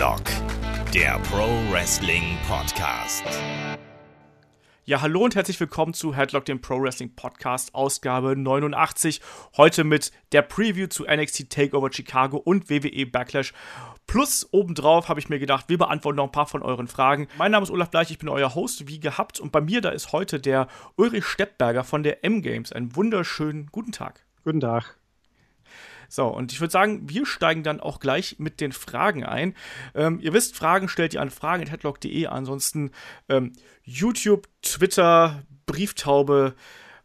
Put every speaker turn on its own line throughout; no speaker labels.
Headlock, der Pro Wrestling Podcast.
Ja, hallo und herzlich willkommen zu Headlock, dem Pro Wrestling Podcast, Ausgabe 89. Heute mit der Preview zu NXT Takeover Chicago und WWE Backlash. Plus obendrauf habe ich mir gedacht, wir beantworten noch ein paar von euren Fragen. Mein Name ist Olaf Bleich, ich bin euer Host, wie gehabt. Und bei mir da ist heute der Ulrich Steppberger von der M-Games. Einen wunderschönen guten Tag.
Guten Tag.
So, und ich würde sagen, wir steigen dann auch gleich mit den Fragen ein. Ähm, ihr wisst, Fragen stellt ihr an fragen.headlock.de. Ansonsten ähm, YouTube, Twitter, Brieftaube,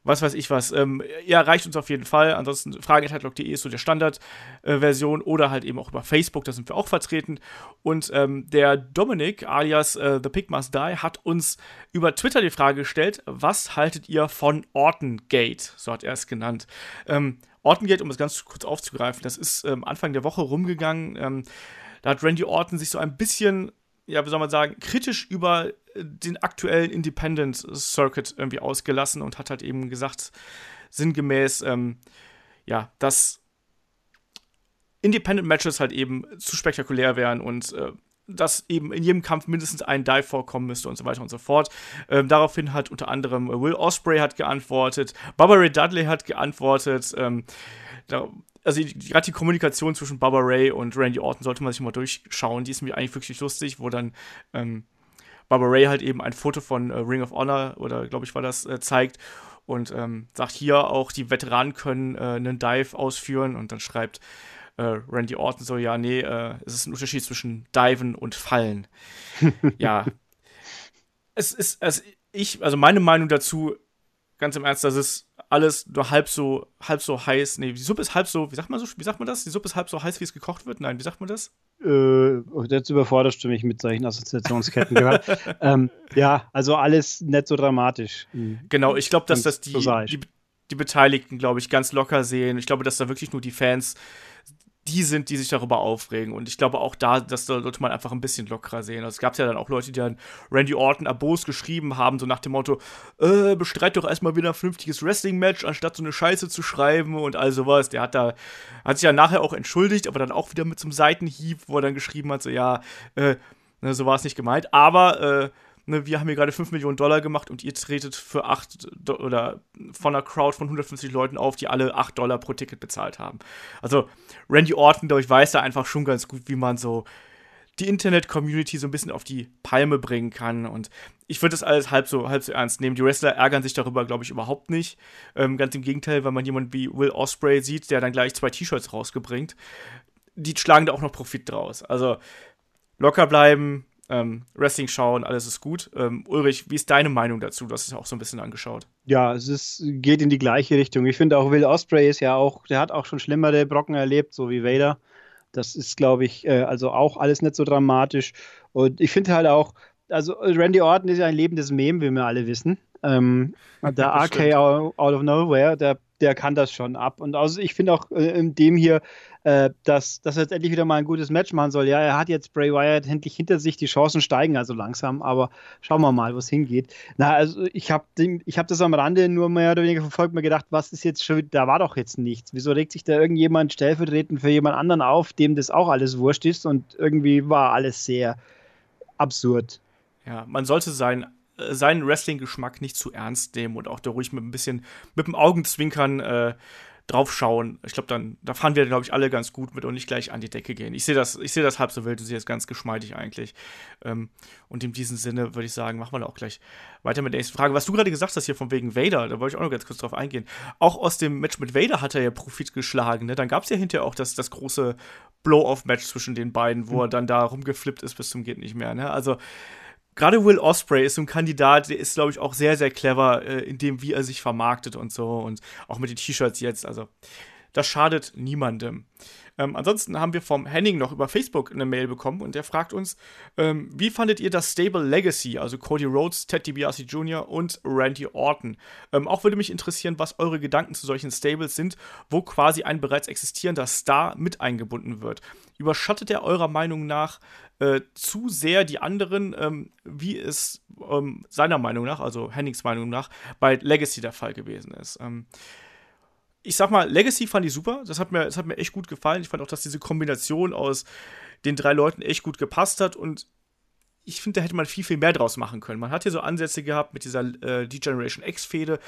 was weiß ich was. Ähm, ihr erreicht uns auf jeden Fall. Ansonsten fragen.headlock.de ist so der Standardversion äh, oder halt eben auch über Facebook, da sind wir auch vertreten. Und ähm, der Dominik alias äh, The Pig Must Die hat uns über Twitter die Frage gestellt, was haltet ihr von Orton Gate? So hat er es genannt. Ähm, Orton Gate, um es ganz kurz aufzugreifen, das ist ähm, Anfang der Woche rumgegangen. Ähm, da hat Randy Orton sich so ein bisschen, ja, wie soll man sagen, kritisch über den aktuellen Independent Circuit irgendwie ausgelassen und hat halt eben gesagt, sinngemäß, ähm, ja, dass Independent Matches halt eben zu spektakulär wären und äh, dass eben in jedem Kampf mindestens ein Dive vorkommen müsste und so weiter und so fort. Ähm, daraufhin hat unter anderem Will Osprey hat geantwortet, Barbara Ray Dudley hat geantwortet. Ähm, da, also gerade die Kommunikation zwischen Barbara Ray und Randy Orton sollte man sich mal durchschauen. Die ist mir eigentlich wirklich lustig, wo dann ähm, Barbara Ray halt eben ein Foto von äh, Ring of Honor oder glaube ich war das äh, zeigt und ähm, sagt hier auch die Veteranen können äh, einen Dive ausführen und dann schreibt äh, Randy Orton so, ja, nee, äh, es ist ein Unterschied zwischen Diven und Fallen. ja. Es ist, also ich, also meine Meinung dazu, ganz im Ernst, das ist alles nur halb so, halb so heiß. Nee, die Suppe ist halb so, wie sagt man so, wie sagt man das? Die Suppe ist halb so heiß, wie es gekocht wird? Nein, wie sagt man das?
Äh, jetzt überforderst du mich mit solchen Assoziationsketten gehört. ähm, ja, also alles nicht so dramatisch.
Genau, ich glaube, dass das die, die, die Beteiligten, glaube ich, ganz locker sehen. Ich glaube, dass da wirklich nur die Fans die sind, die sich darüber aufregen. Und ich glaube auch da, das sollte man einfach ein bisschen lockerer sehen. Also es gab ja dann auch Leute, die dann Randy Orton abos geschrieben haben, so nach dem Motto, äh, bestreit doch erstmal wieder ein vernünftiges Wrestling-Match, anstatt so eine Scheiße zu schreiben und all sowas. Der hat da, hat sich ja nachher auch entschuldigt, aber dann auch wieder mit so einem Seitenhieb, wo er dann geschrieben hat, so ja, äh, ne, so war es nicht gemeint. Aber, äh, ne, wir haben hier gerade 5 Millionen Dollar gemacht und ihr tretet für 8 oder von einer Crowd von 150 Leuten auf, die alle 8 Dollar pro Ticket bezahlt haben. Also Randy Orton, glaube ich, weiß da einfach schon ganz gut, wie man so die Internet-Community so ein bisschen auf die Palme bringen kann. Und ich würde das alles halb so, halb so ernst nehmen. Die Wrestler ärgern sich darüber, glaube ich, überhaupt nicht. Ähm, ganz im Gegenteil, weil man jemanden wie Will Osprey sieht, der dann gleich zwei T-Shirts rausgebringt. Die schlagen da auch noch Profit draus. Also locker bleiben, ähm, Wrestling schauen, alles ist gut. Ähm, Ulrich, wie ist deine Meinung dazu? Du hast es auch so ein bisschen angeschaut.
Ja, es ist, geht in die gleiche Richtung. Ich finde auch Will Osprey ist ja auch, der hat auch schon schlimmere Brocken erlebt, so wie Vader. Das ist, glaube ich, äh, also auch alles nicht so dramatisch. Und ich finde halt auch, also Randy Orton ist ja ein lebendes Meme, wie wir alle wissen. Ähm, der RK out, of Nowhere, der, der kann das schon ab. Und also ich finde auch äh, in dem hier äh, dass, dass er jetzt endlich wieder mal ein gutes Match machen soll. Ja, er hat jetzt Bray Wyatt endlich hinter sich, die Chancen steigen also langsam, aber schauen wir mal, wo es hingeht. Na, also ich habe hab das am Rande nur mehr oder weniger verfolgt, mir gedacht, was ist jetzt schon, da war doch jetzt nichts. Wieso regt sich da irgendjemand stellvertretend für jemand anderen auf, dem das auch alles wurscht ist und irgendwie war alles sehr absurd.
Ja, man sollte sein seinen Wrestling-Geschmack nicht zu ernst nehmen und auch da ruhig mit ein bisschen mit dem Augenzwinkern äh, draufschauen. Ich glaube, dann, da fahren wir, glaube ich, alle ganz gut mit und nicht gleich an die Decke gehen. Ich sehe das, ich sehe das halb so wild, du siehst es ganz geschmeidig eigentlich. Ähm, und in diesem Sinne würde ich sagen, machen wir da auch gleich weiter mit der nächsten Frage. Was du gerade gesagt hast hier von wegen Vader, da wollte ich auch noch ganz kurz drauf eingehen. Auch aus dem Match mit Vader hat er ja Profit geschlagen, ne? Dann gab es ja hinterher auch das, das große Blow-off-Match zwischen den beiden, wo mhm. er dann da rumgeflippt ist bis zum geht nicht mehr, ne? Also, gerade Will Osprey ist so ein Kandidat, der ist, glaube ich, auch sehr, sehr clever äh, in dem, wie er sich vermarktet und so und auch mit den T-Shirts jetzt. Also, das schadet niemandem. Ähm, ansonsten haben wir vom Henning noch über Facebook eine Mail bekommen und der fragt uns, ähm, wie fandet ihr das Stable Legacy, also Cody Rhodes, Ted DiBiase Jr. und Randy Orton? Ähm, auch würde mich interessieren, was eure Gedanken zu solchen Stables sind, wo quasi ein bereits existierender Star mit eingebunden wird. Überschattet er eurer Meinung nach äh, zu sehr die anderen, ähm, wie es ähm, seiner Meinung nach, also Hennings Meinung nach, bei Legacy der Fall gewesen ist? Ähm, ich sag mal, Legacy fand ich super. Das hat, mir, das hat mir echt gut gefallen. Ich fand auch, dass diese Kombination aus den drei Leuten echt gut gepasst hat. Und ich finde, da hätte man viel, viel mehr draus machen können. Man hat hier so Ansätze gehabt mit dieser äh, D-Generation X-Fehde.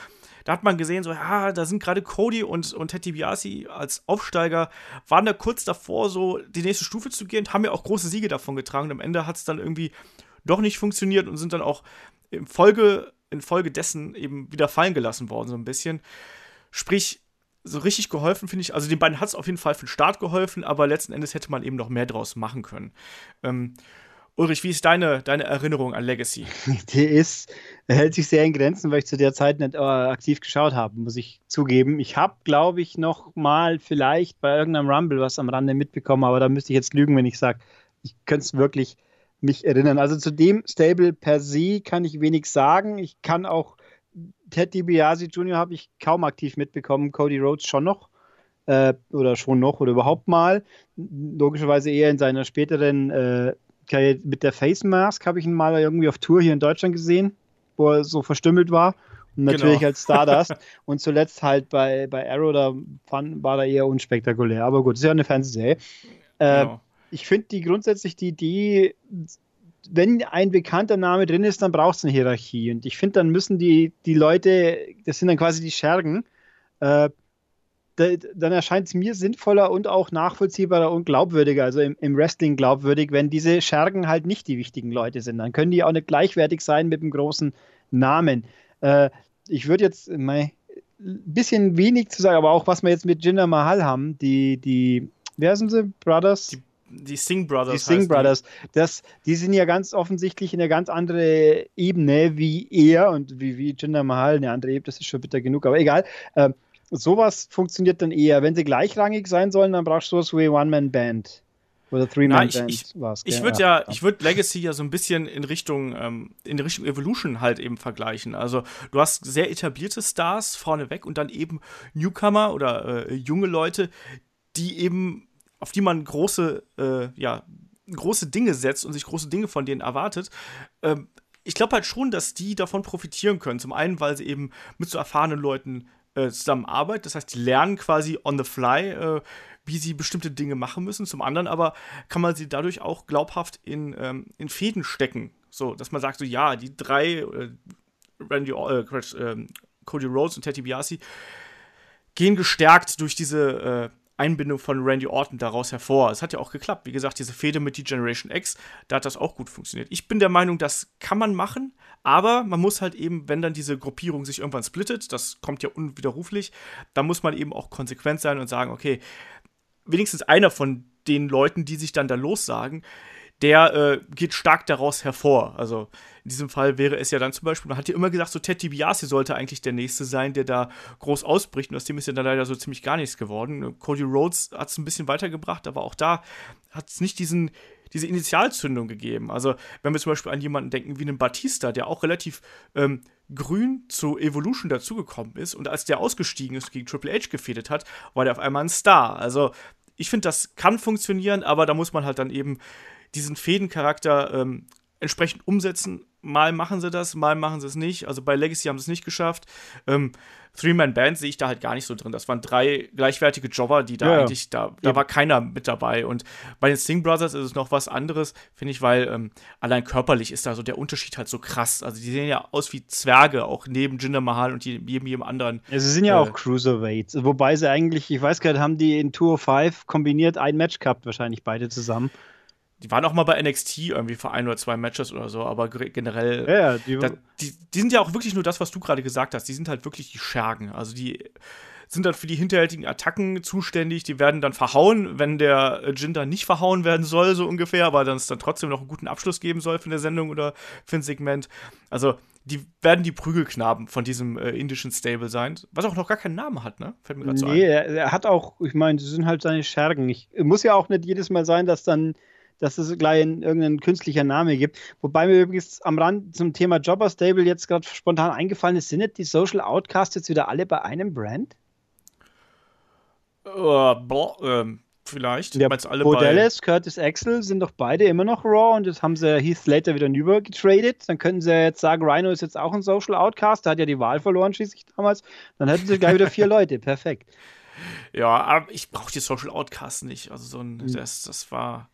Da hat man gesehen, so, ja, da sind gerade Cody und, und Teddy Biasi als Aufsteiger, waren da kurz davor, so die nächste Stufe zu gehen, haben ja auch große Siege davon getragen. Und am Ende hat es dann irgendwie doch nicht funktioniert und sind dann auch in Folge dessen eben wieder fallen gelassen worden, so ein bisschen. Sprich, so richtig geholfen, finde ich. Also den beiden hat es auf jeden Fall für den Start geholfen, aber letzten Endes hätte man eben noch mehr draus machen können. Ähm, Ulrich, wie ist deine, deine Erinnerung an Legacy?
Die ist, hält sich sehr in Grenzen, weil ich zu der Zeit nicht äh, aktiv geschaut habe, muss ich zugeben. Ich habe, glaube ich, noch mal vielleicht bei irgendeinem Rumble was am Rande mitbekommen, aber da müsste ich jetzt lügen, wenn ich sage, ich könnte es wirklich mich erinnern. Also zu dem Stable per se kann ich wenig sagen. Ich kann auch Ted DiBiase Jr. habe ich kaum aktiv mitbekommen, Cody Rhodes schon noch äh, oder schon noch oder überhaupt mal. Logischerweise eher in seiner späteren äh, mit der Face Mask habe ich ihn mal irgendwie auf Tour hier in Deutschland gesehen, wo er so verstümmelt war. Und natürlich genau. als Stardust. und zuletzt halt bei, bei Arrow, da fand, war er eher unspektakulär. Aber gut, ist ja eine Fernsehserie. Äh, genau. Ich finde die grundsätzlich die Idee, wenn ein bekannter Name drin ist, dann braucht es eine Hierarchie. Und ich finde, dann müssen die, die Leute, das sind dann quasi die Schergen, äh, dann erscheint es mir sinnvoller und auch nachvollziehbarer und glaubwürdiger, also im, im, Wrestling glaubwürdig, wenn diese Schergen halt nicht die wichtigen Leute sind. Dann können die auch nicht gleichwertig sein mit einem großen Namen. Äh, ich würde jetzt ein bisschen wenig zu sagen, aber auch was wir jetzt mit Jinder Mahal haben, die, die, wer sind sie? Brothers?
Die die Sing Brothers.
Die Sing Brothers. Das, die sind ja ganz offensichtlich in eine ganz andere Ebene wie er und wie, wie Jinder Mahal eine andere Ebene. Das ist schon bitter genug, aber egal. Ähm, sowas funktioniert dann eher. Wenn sie gleichrangig sein sollen, dann brauchst du sowas wie One-Man-Band. Oder Three-Man-Band
ich, ich, Ich würde ja, ja, ich würde Legacy ja so ein bisschen in Richtung, ähm, in Richtung Evolution halt eben vergleichen. Also du hast sehr etablierte Stars vorneweg und dann eben Newcomer oder äh, junge Leute, die eben auf die man große, äh, ja, große Dinge setzt und sich große Dinge von denen erwartet, ähm, ich glaube halt schon, dass die davon profitieren können. Zum einen, weil sie eben mit so erfahrenen Leuten äh, zusammenarbeiten. Das heißt, die lernen quasi on the fly, äh, wie sie bestimmte Dinge machen müssen. Zum anderen aber kann man sie dadurch auch glaubhaft in, ähm, in Fäden stecken. So, dass man sagt, so ja, die drei, äh, Randy, äh, äh, Cody Rhodes und Teddy Biasi, gehen gestärkt durch diese äh, Einbindung von Randy Orton daraus hervor. Es hat ja auch geklappt. Wie gesagt, diese Fehde mit die Generation X, da hat das auch gut funktioniert. Ich bin der Meinung, das kann man machen, aber man muss halt eben, wenn dann diese Gruppierung sich irgendwann splittet, das kommt ja unwiderruflich, da muss man eben auch konsequent sein und sagen, okay, wenigstens einer von den Leuten, die sich dann da lossagen, der äh, geht stark daraus hervor. Also in diesem Fall wäre es ja dann zum Beispiel, man hat ja immer gesagt, so Ted DiBiase sollte eigentlich der Nächste sein, der da groß ausbricht. Und aus dem ist ja dann leider so ziemlich gar nichts geworden. Cody Rhodes hat es ein bisschen weitergebracht, aber auch da hat es nicht diesen, diese Initialzündung gegeben. Also, wenn wir zum Beispiel an jemanden denken wie einen Batista, der auch relativ ähm, grün zu Evolution dazugekommen ist und als der ausgestiegen ist, gegen Triple H gefädet hat, war der auf einmal ein Star. Also, ich finde, das kann funktionieren, aber da muss man halt dann eben diesen Fädencharakter ähm, entsprechend umsetzen. Mal machen sie das, mal machen sie es nicht. Also bei Legacy haben sie es nicht geschafft. Ähm, Three-Man-Band sehe ich da halt gar nicht so drin. Das waren drei gleichwertige Jobber, die da ja, eigentlich, da, da war keiner mit dabei. Und bei den Sing Brothers ist es noch was anderes, finde ich, weil ähm, allein körperlich ist da so der Unterschied halt so krass. Also die sehen ja aus wie Zwerge, auch neben Jinder Mahal und jedem, jedem anderen.
Ja, sie sind ja äh, auch Cruiserweights. Wobei sie eigentlich, ich weiß gar nicht, haben die in Tour 5 kombiniert ein Match gehabt, wahrscheinlich beide zusammen.
Die waren auch mal bei NXT irgendwie für ein oder zwei Matches oder so, aber generell.
Ja, die,
da, die, die, sind ja auch wirklich nur das, was du gerade gesagt hast. Die sind halt wirklich die Schergen. Also die sind dann für die hinterhältigen Attacken zuständig. Die werden dann verhauen, wenn der Jinder nicht verhauen werden soll, so ungefähr, aber dann es dann trotzdem noch einen guten Abschluss geben soll für eine Sendung oder für ein Segment. Also die werden die Prügelknaben von diesem äh, indischen Stable sein, was auch noch gar keinen Namen hat, ne?
Fällt mir gerade so nee, ein. Er, er hat auch, ich meine, sie sind halt seine Schergen. Ich, muss ja auch nicht jedes Mal sein, dass dann dass es gleich ein, irgendein künstlicher Name gibt. Wobei mir übrigens am Rand zum Thema Jobber Stable jetzt gerade spontan eingefallen ist, sind nicht die Social Outcasts jetzt wieder alle bei einem Brand?
Uh, boah, ähm, Vielleicht.
Ja,
Meinst alle
Bo
bei-
Dallas, Curtis Axel sind doch beide immer noch Raw und jetzt haben sie Heath Slater wieder hinüber getradet. Dann könnten sie jetzt sagen, Rhino ist jetzt auch ein Social Outcast, der hat ja die Wahl verloren schließlich damals. Dann hätten sie gleich wieder vier Leute. Perfekt.
Ja, aber ich brauche die Social Outcasts nicht. Also so
Mhm.
ein, das, das war.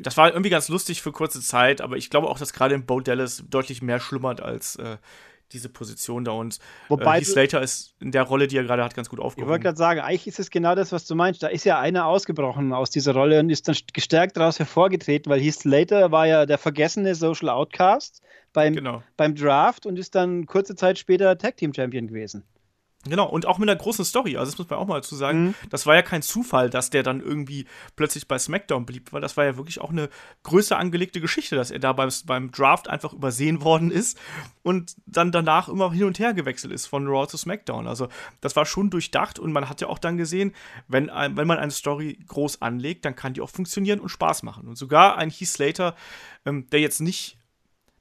Das war irgendwie ganz lustig für kurze Zeit, aber ich glaube auch, dass gerade in Bo Dallas deutlich mehr schlummert als äh, diese Position da. Und
Wobei
äh, Heath Slater ist in der Rolle, die er gerade hat, ganz gut
Ich wollte
aufgehoben.
gerade sagen, eigentlich ist es genau das, was du meinst. Da ist ja einer ausgebrochen aus dieser Rolle und ist dann gestärkt daraus hervorgetreten, weil Heath Slater war ja der vergessene Social Outcast beim,
Genau.
beim Draft und ist dann kurze Zeit später Tag Team Champion gewesen.
Genau, und auch mit einer großen Story. Also, das muss man auch mal dazu sagen.
Mhm.
Das war ja kein Zufall, dass der dann irgendwie plötzlich bei SmackDown blieb, weil das war ja wirklich auch eine größer angelegte Geschichte, dass er da beim, beim Draft einfach übersehen worden ist und dann danach immer hin und her gewechselt ist von Raw zu SmackDown. Also, das war schon durchdacht und man hat ja auch dann gesehen, wenn, wenn man eine Story groß anlegt, dann kann die auch funktionieren und Spaß machen. Und sogar ein Heath Slater, ähm, der jetzt nicht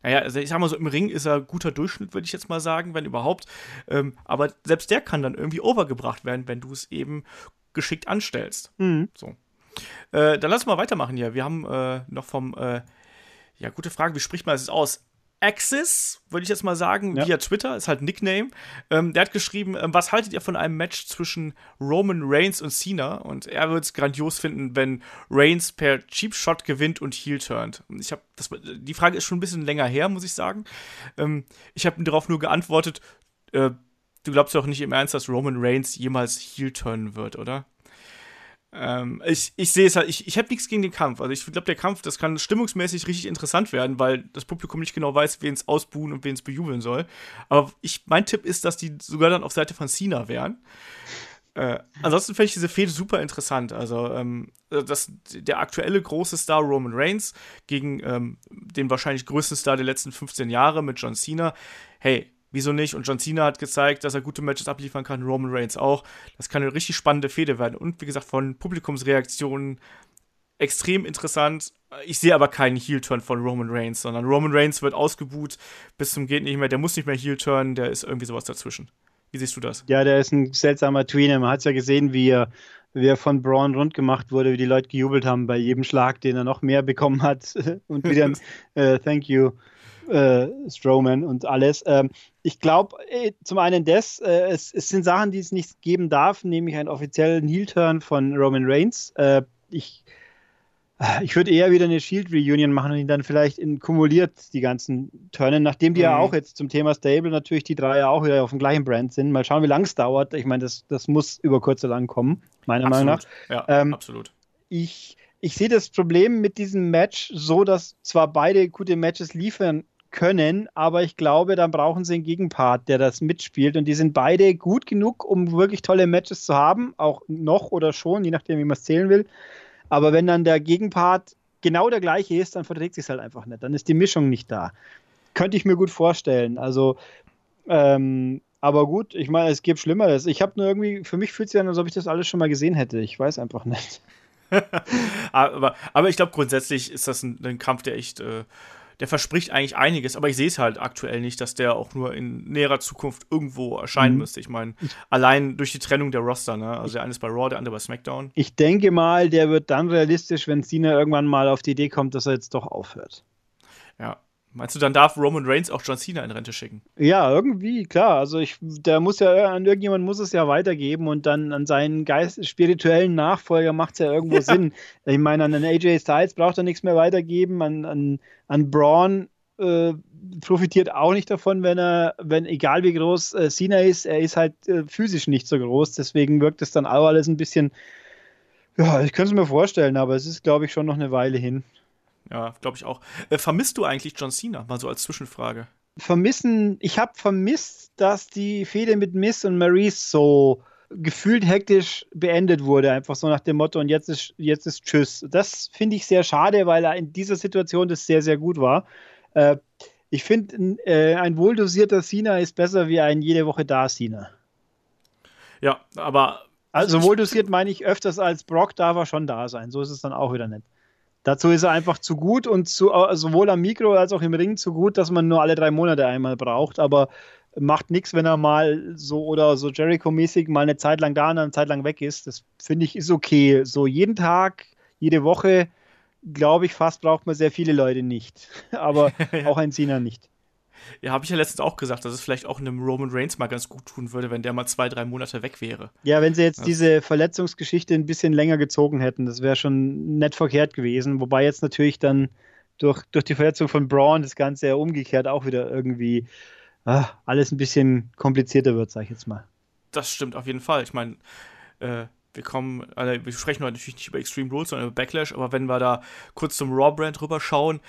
naja, also ich sag mal so, im Ring ist er guter Durchschnitt, würde ich jetzt mal sagen, wenn überhaupt. Ähm, aber selbst der kann dann irgendwie overgebracht werden, wenn du es eben geschickt anstellst.
Mhm.
So. Äh, dann lass mal weitermachen hier. Wir haben äh, noch vom, äh, ja, gute Frage, wie spricht man das aus? Axis, würde ich jetzt mal sagen,
Ja.
via Twitter, ist halt ein Nickname. Ähm, der hat geschrieben, ähm, was haltet ihr von einem Match zwischen Roman Reigns und Cena? Und er wird es grandios finden, wenn Reigns per Cheap Shot gewinnt und Heel turnt. Ich habe das, die Frage ist schon ein bisschen länger her, muss ich sagen. Ähm, ich habe darauf nur geantwortet, äh, du glaubst doch nicht im Ernst, dass Roman Reigns jemals Heel turnen wird, oder? Ähm, ich ich sehe es halt, ich, ich habe nichts gegen den Kampf. Also ich glaube, der Kampf, das kann stimmungsmäßig richtig interessant werden, weil das Publikum nicht genau weiß, wen es ausbuhen und wen es bejubeln soll. Aber ich, mein Tipp ist, dass die sogar dann auf Seite von Cena wären. Äh, ansonsten fände ich diese Fehde super interessant. Also, ähm, das, der aktuelle große Star Roman Reigns gegen ähm, den wahrscheinlich größten Star der letzten 15 Jahre mit John Cena. Hey, wieso nicht? Und John Cena hat gezeigt, dass er gute Matches abliefern kann, Roman Reigns auch. Das kann eine richtig spannende Fehde werden. Und wie gesagt, von Publikumsreaktionen extrem interessant. Ich sehe aber keinen Heel-Turn von Roman Reigns, sondern Roman Reigns wird ausgebuht bis zum geht nicht mehr. Der muss nicht mehr Heel-Turn, der ist irgendwie sowas dazwischen. Wie siehst du das?
Ja, der ist ein seltsamer Tweener. Man hat es ja gesehen, wie er, wie er von Braun rund gemacht wurde, wie die Leute gejubelt haben bei jedem Schlag, den er noch mehr bekommen hat. und wieder ein äh, Thank you, äh, Strowman und alles. Ähm, ich glaube, äh, zum einen das, äh, es, es sind Sachen, die es nicht geben darf, nämlich einen offiziellen Heel-Turn von Roman Reigns. Äh, ich ich würde eher wieder eine Shield-Reunion machen und ihn dann vielleicht in kumuliert die ganzen Turnen, nachdem die ja
Mhm.
auch jetzt zum Thema Stable natürlich die drei ja auch wieder auf dem gleichen Brand sind. Mal schauen, wie lange es dauert. Ich meine, das, das muss über kurz oder lang kommen, meiner Meinung nach.
Ja,
Ähm,
absolut.
Ich, ich sehe das Problem mit diesem Match so, dass zwar beide gute Matches liefern können, aber ich glaube, dann brauchen sie einen Gegenpart, der das mitspielt. Und die sind beide gut genug, um wirklich tolle Matches zu haben, auch noch oder schon, je nachdem, wie man es zählen will. Aber wenn dann der Gegenpart genau der gleiche ist, dann verträgt sich halt einfach nicht. Dann ist die Mischung nicht da. Könnte ich mir gut vorstellen. Also, ähm, aber gut, ich meine, es gibt Schlimmeres. Ich habe nur irgendwie, für mich fühlt es sich an, als ob ich das alles schon mal gesehen hätte. Ich weiß einfach nicht.
aber, aber ich glaube, grundsätzlich ist das ein, ein Kampf, der echt, äh, der verspricht eigentlich einiges, aber ich sehe es halt aktuell nicht, dass der auch nur in näherer Zukunft irgendwo erscheinen
Mhm.
müsste. Ich meine, allein durch die Trennung der Roster, ne? Also der eine ist bei Raw, der andere bei SmackDown.
Ich denke mal, der wird dann realistisch, wenn Cena irgendwann mal auf die Idee kommt, dass er jetzt doch aufhört.
Ja. Meinst du, dann darf Roman Reigns auch John Cena in Rente schicken?
Ja, irgendwie, klar. Also ich, der muss ja, an irgendjemand muss es ja weitergeben und dann an seinen Geist, spirituellen Nachfolger macht es ja irgendwo Sinn. Ich meine, an den AJ Styles braucht er nichts mehr weitergeben, an, an, an Braun äh, profitiert auch nicht davon, wenn er, wenn, egal wie groß äh, Cena ist, er ist halt äh, physisch nicht so groß, deswegen wirkt es dann auch alles ein bisschen, ja, ich könnte es mir vorstellen, aber es ist, glaube ich, schon noch eine Weile hin.
Ja, glaube ich auch. Äh, vermisst du eigentlich John Cena? Mal so als Zwischenfrage.
vermissen, ich habe vermisst, dass die Fehde mit Miss und Maurice so gefühlt hektisch beendet wurde, einfach so nach dem Motto, und jetzt ist, jetzt ist Tschüss. Das finde ich sehr schade, weil er in dieser Situation das sehr, sehr gut war. Äh, ich finde, äh, ein wohldosierter Cena ist besser wie ein jede Woche da Cena.
Ja, aber
Also wohldosiert meine ich öfters als Brock darf er schon da sein. So ist es dann auch wieder nicht. Dazu ist er einfach zu gut und zu, äh, sowohl am Mikro als auch im Ring zu gut, dass man nur alle drei Monate einmal braucht. Aber macht nichts, wenn er mal so oder so Jericho-mäßig mal eine Zeit lang da und eine Zeit lang weg ist. Das finde ich ist okay. So jeden Tag, jede Woche, glaube ich, fast braucht man sehr viele Leute nicht. Aber auch ein Cena nicht.
Ja, habe ich ja letztens auch gesagt, dass es vielleicht auch einem Roman Reigns mal ganz gut tun würde, wenn der mal zwei, drei Monate weg wäre.
Ja, wenn sie jetzt das diese Verletzungsgeschichte ein bisschen länger gezogen hätten, das wäre schon nett verkehrt gewesen. Wobei jetzt natürlich dann durch, durch die Verletzung von Braun das Ganze ja umgekehrt auch wieder irgendwie ah, alles ein bisschen komplizierter wird, sag ich jetzt mal.
Das stimmt auf jeden Fall. Ich meine, äh, wir kommen, also wir sprechen heute natürlich nicht über Extreme Rules, sondern über Backlash, aber wenn wir da kurz zum Raw-Brand rüberschauen,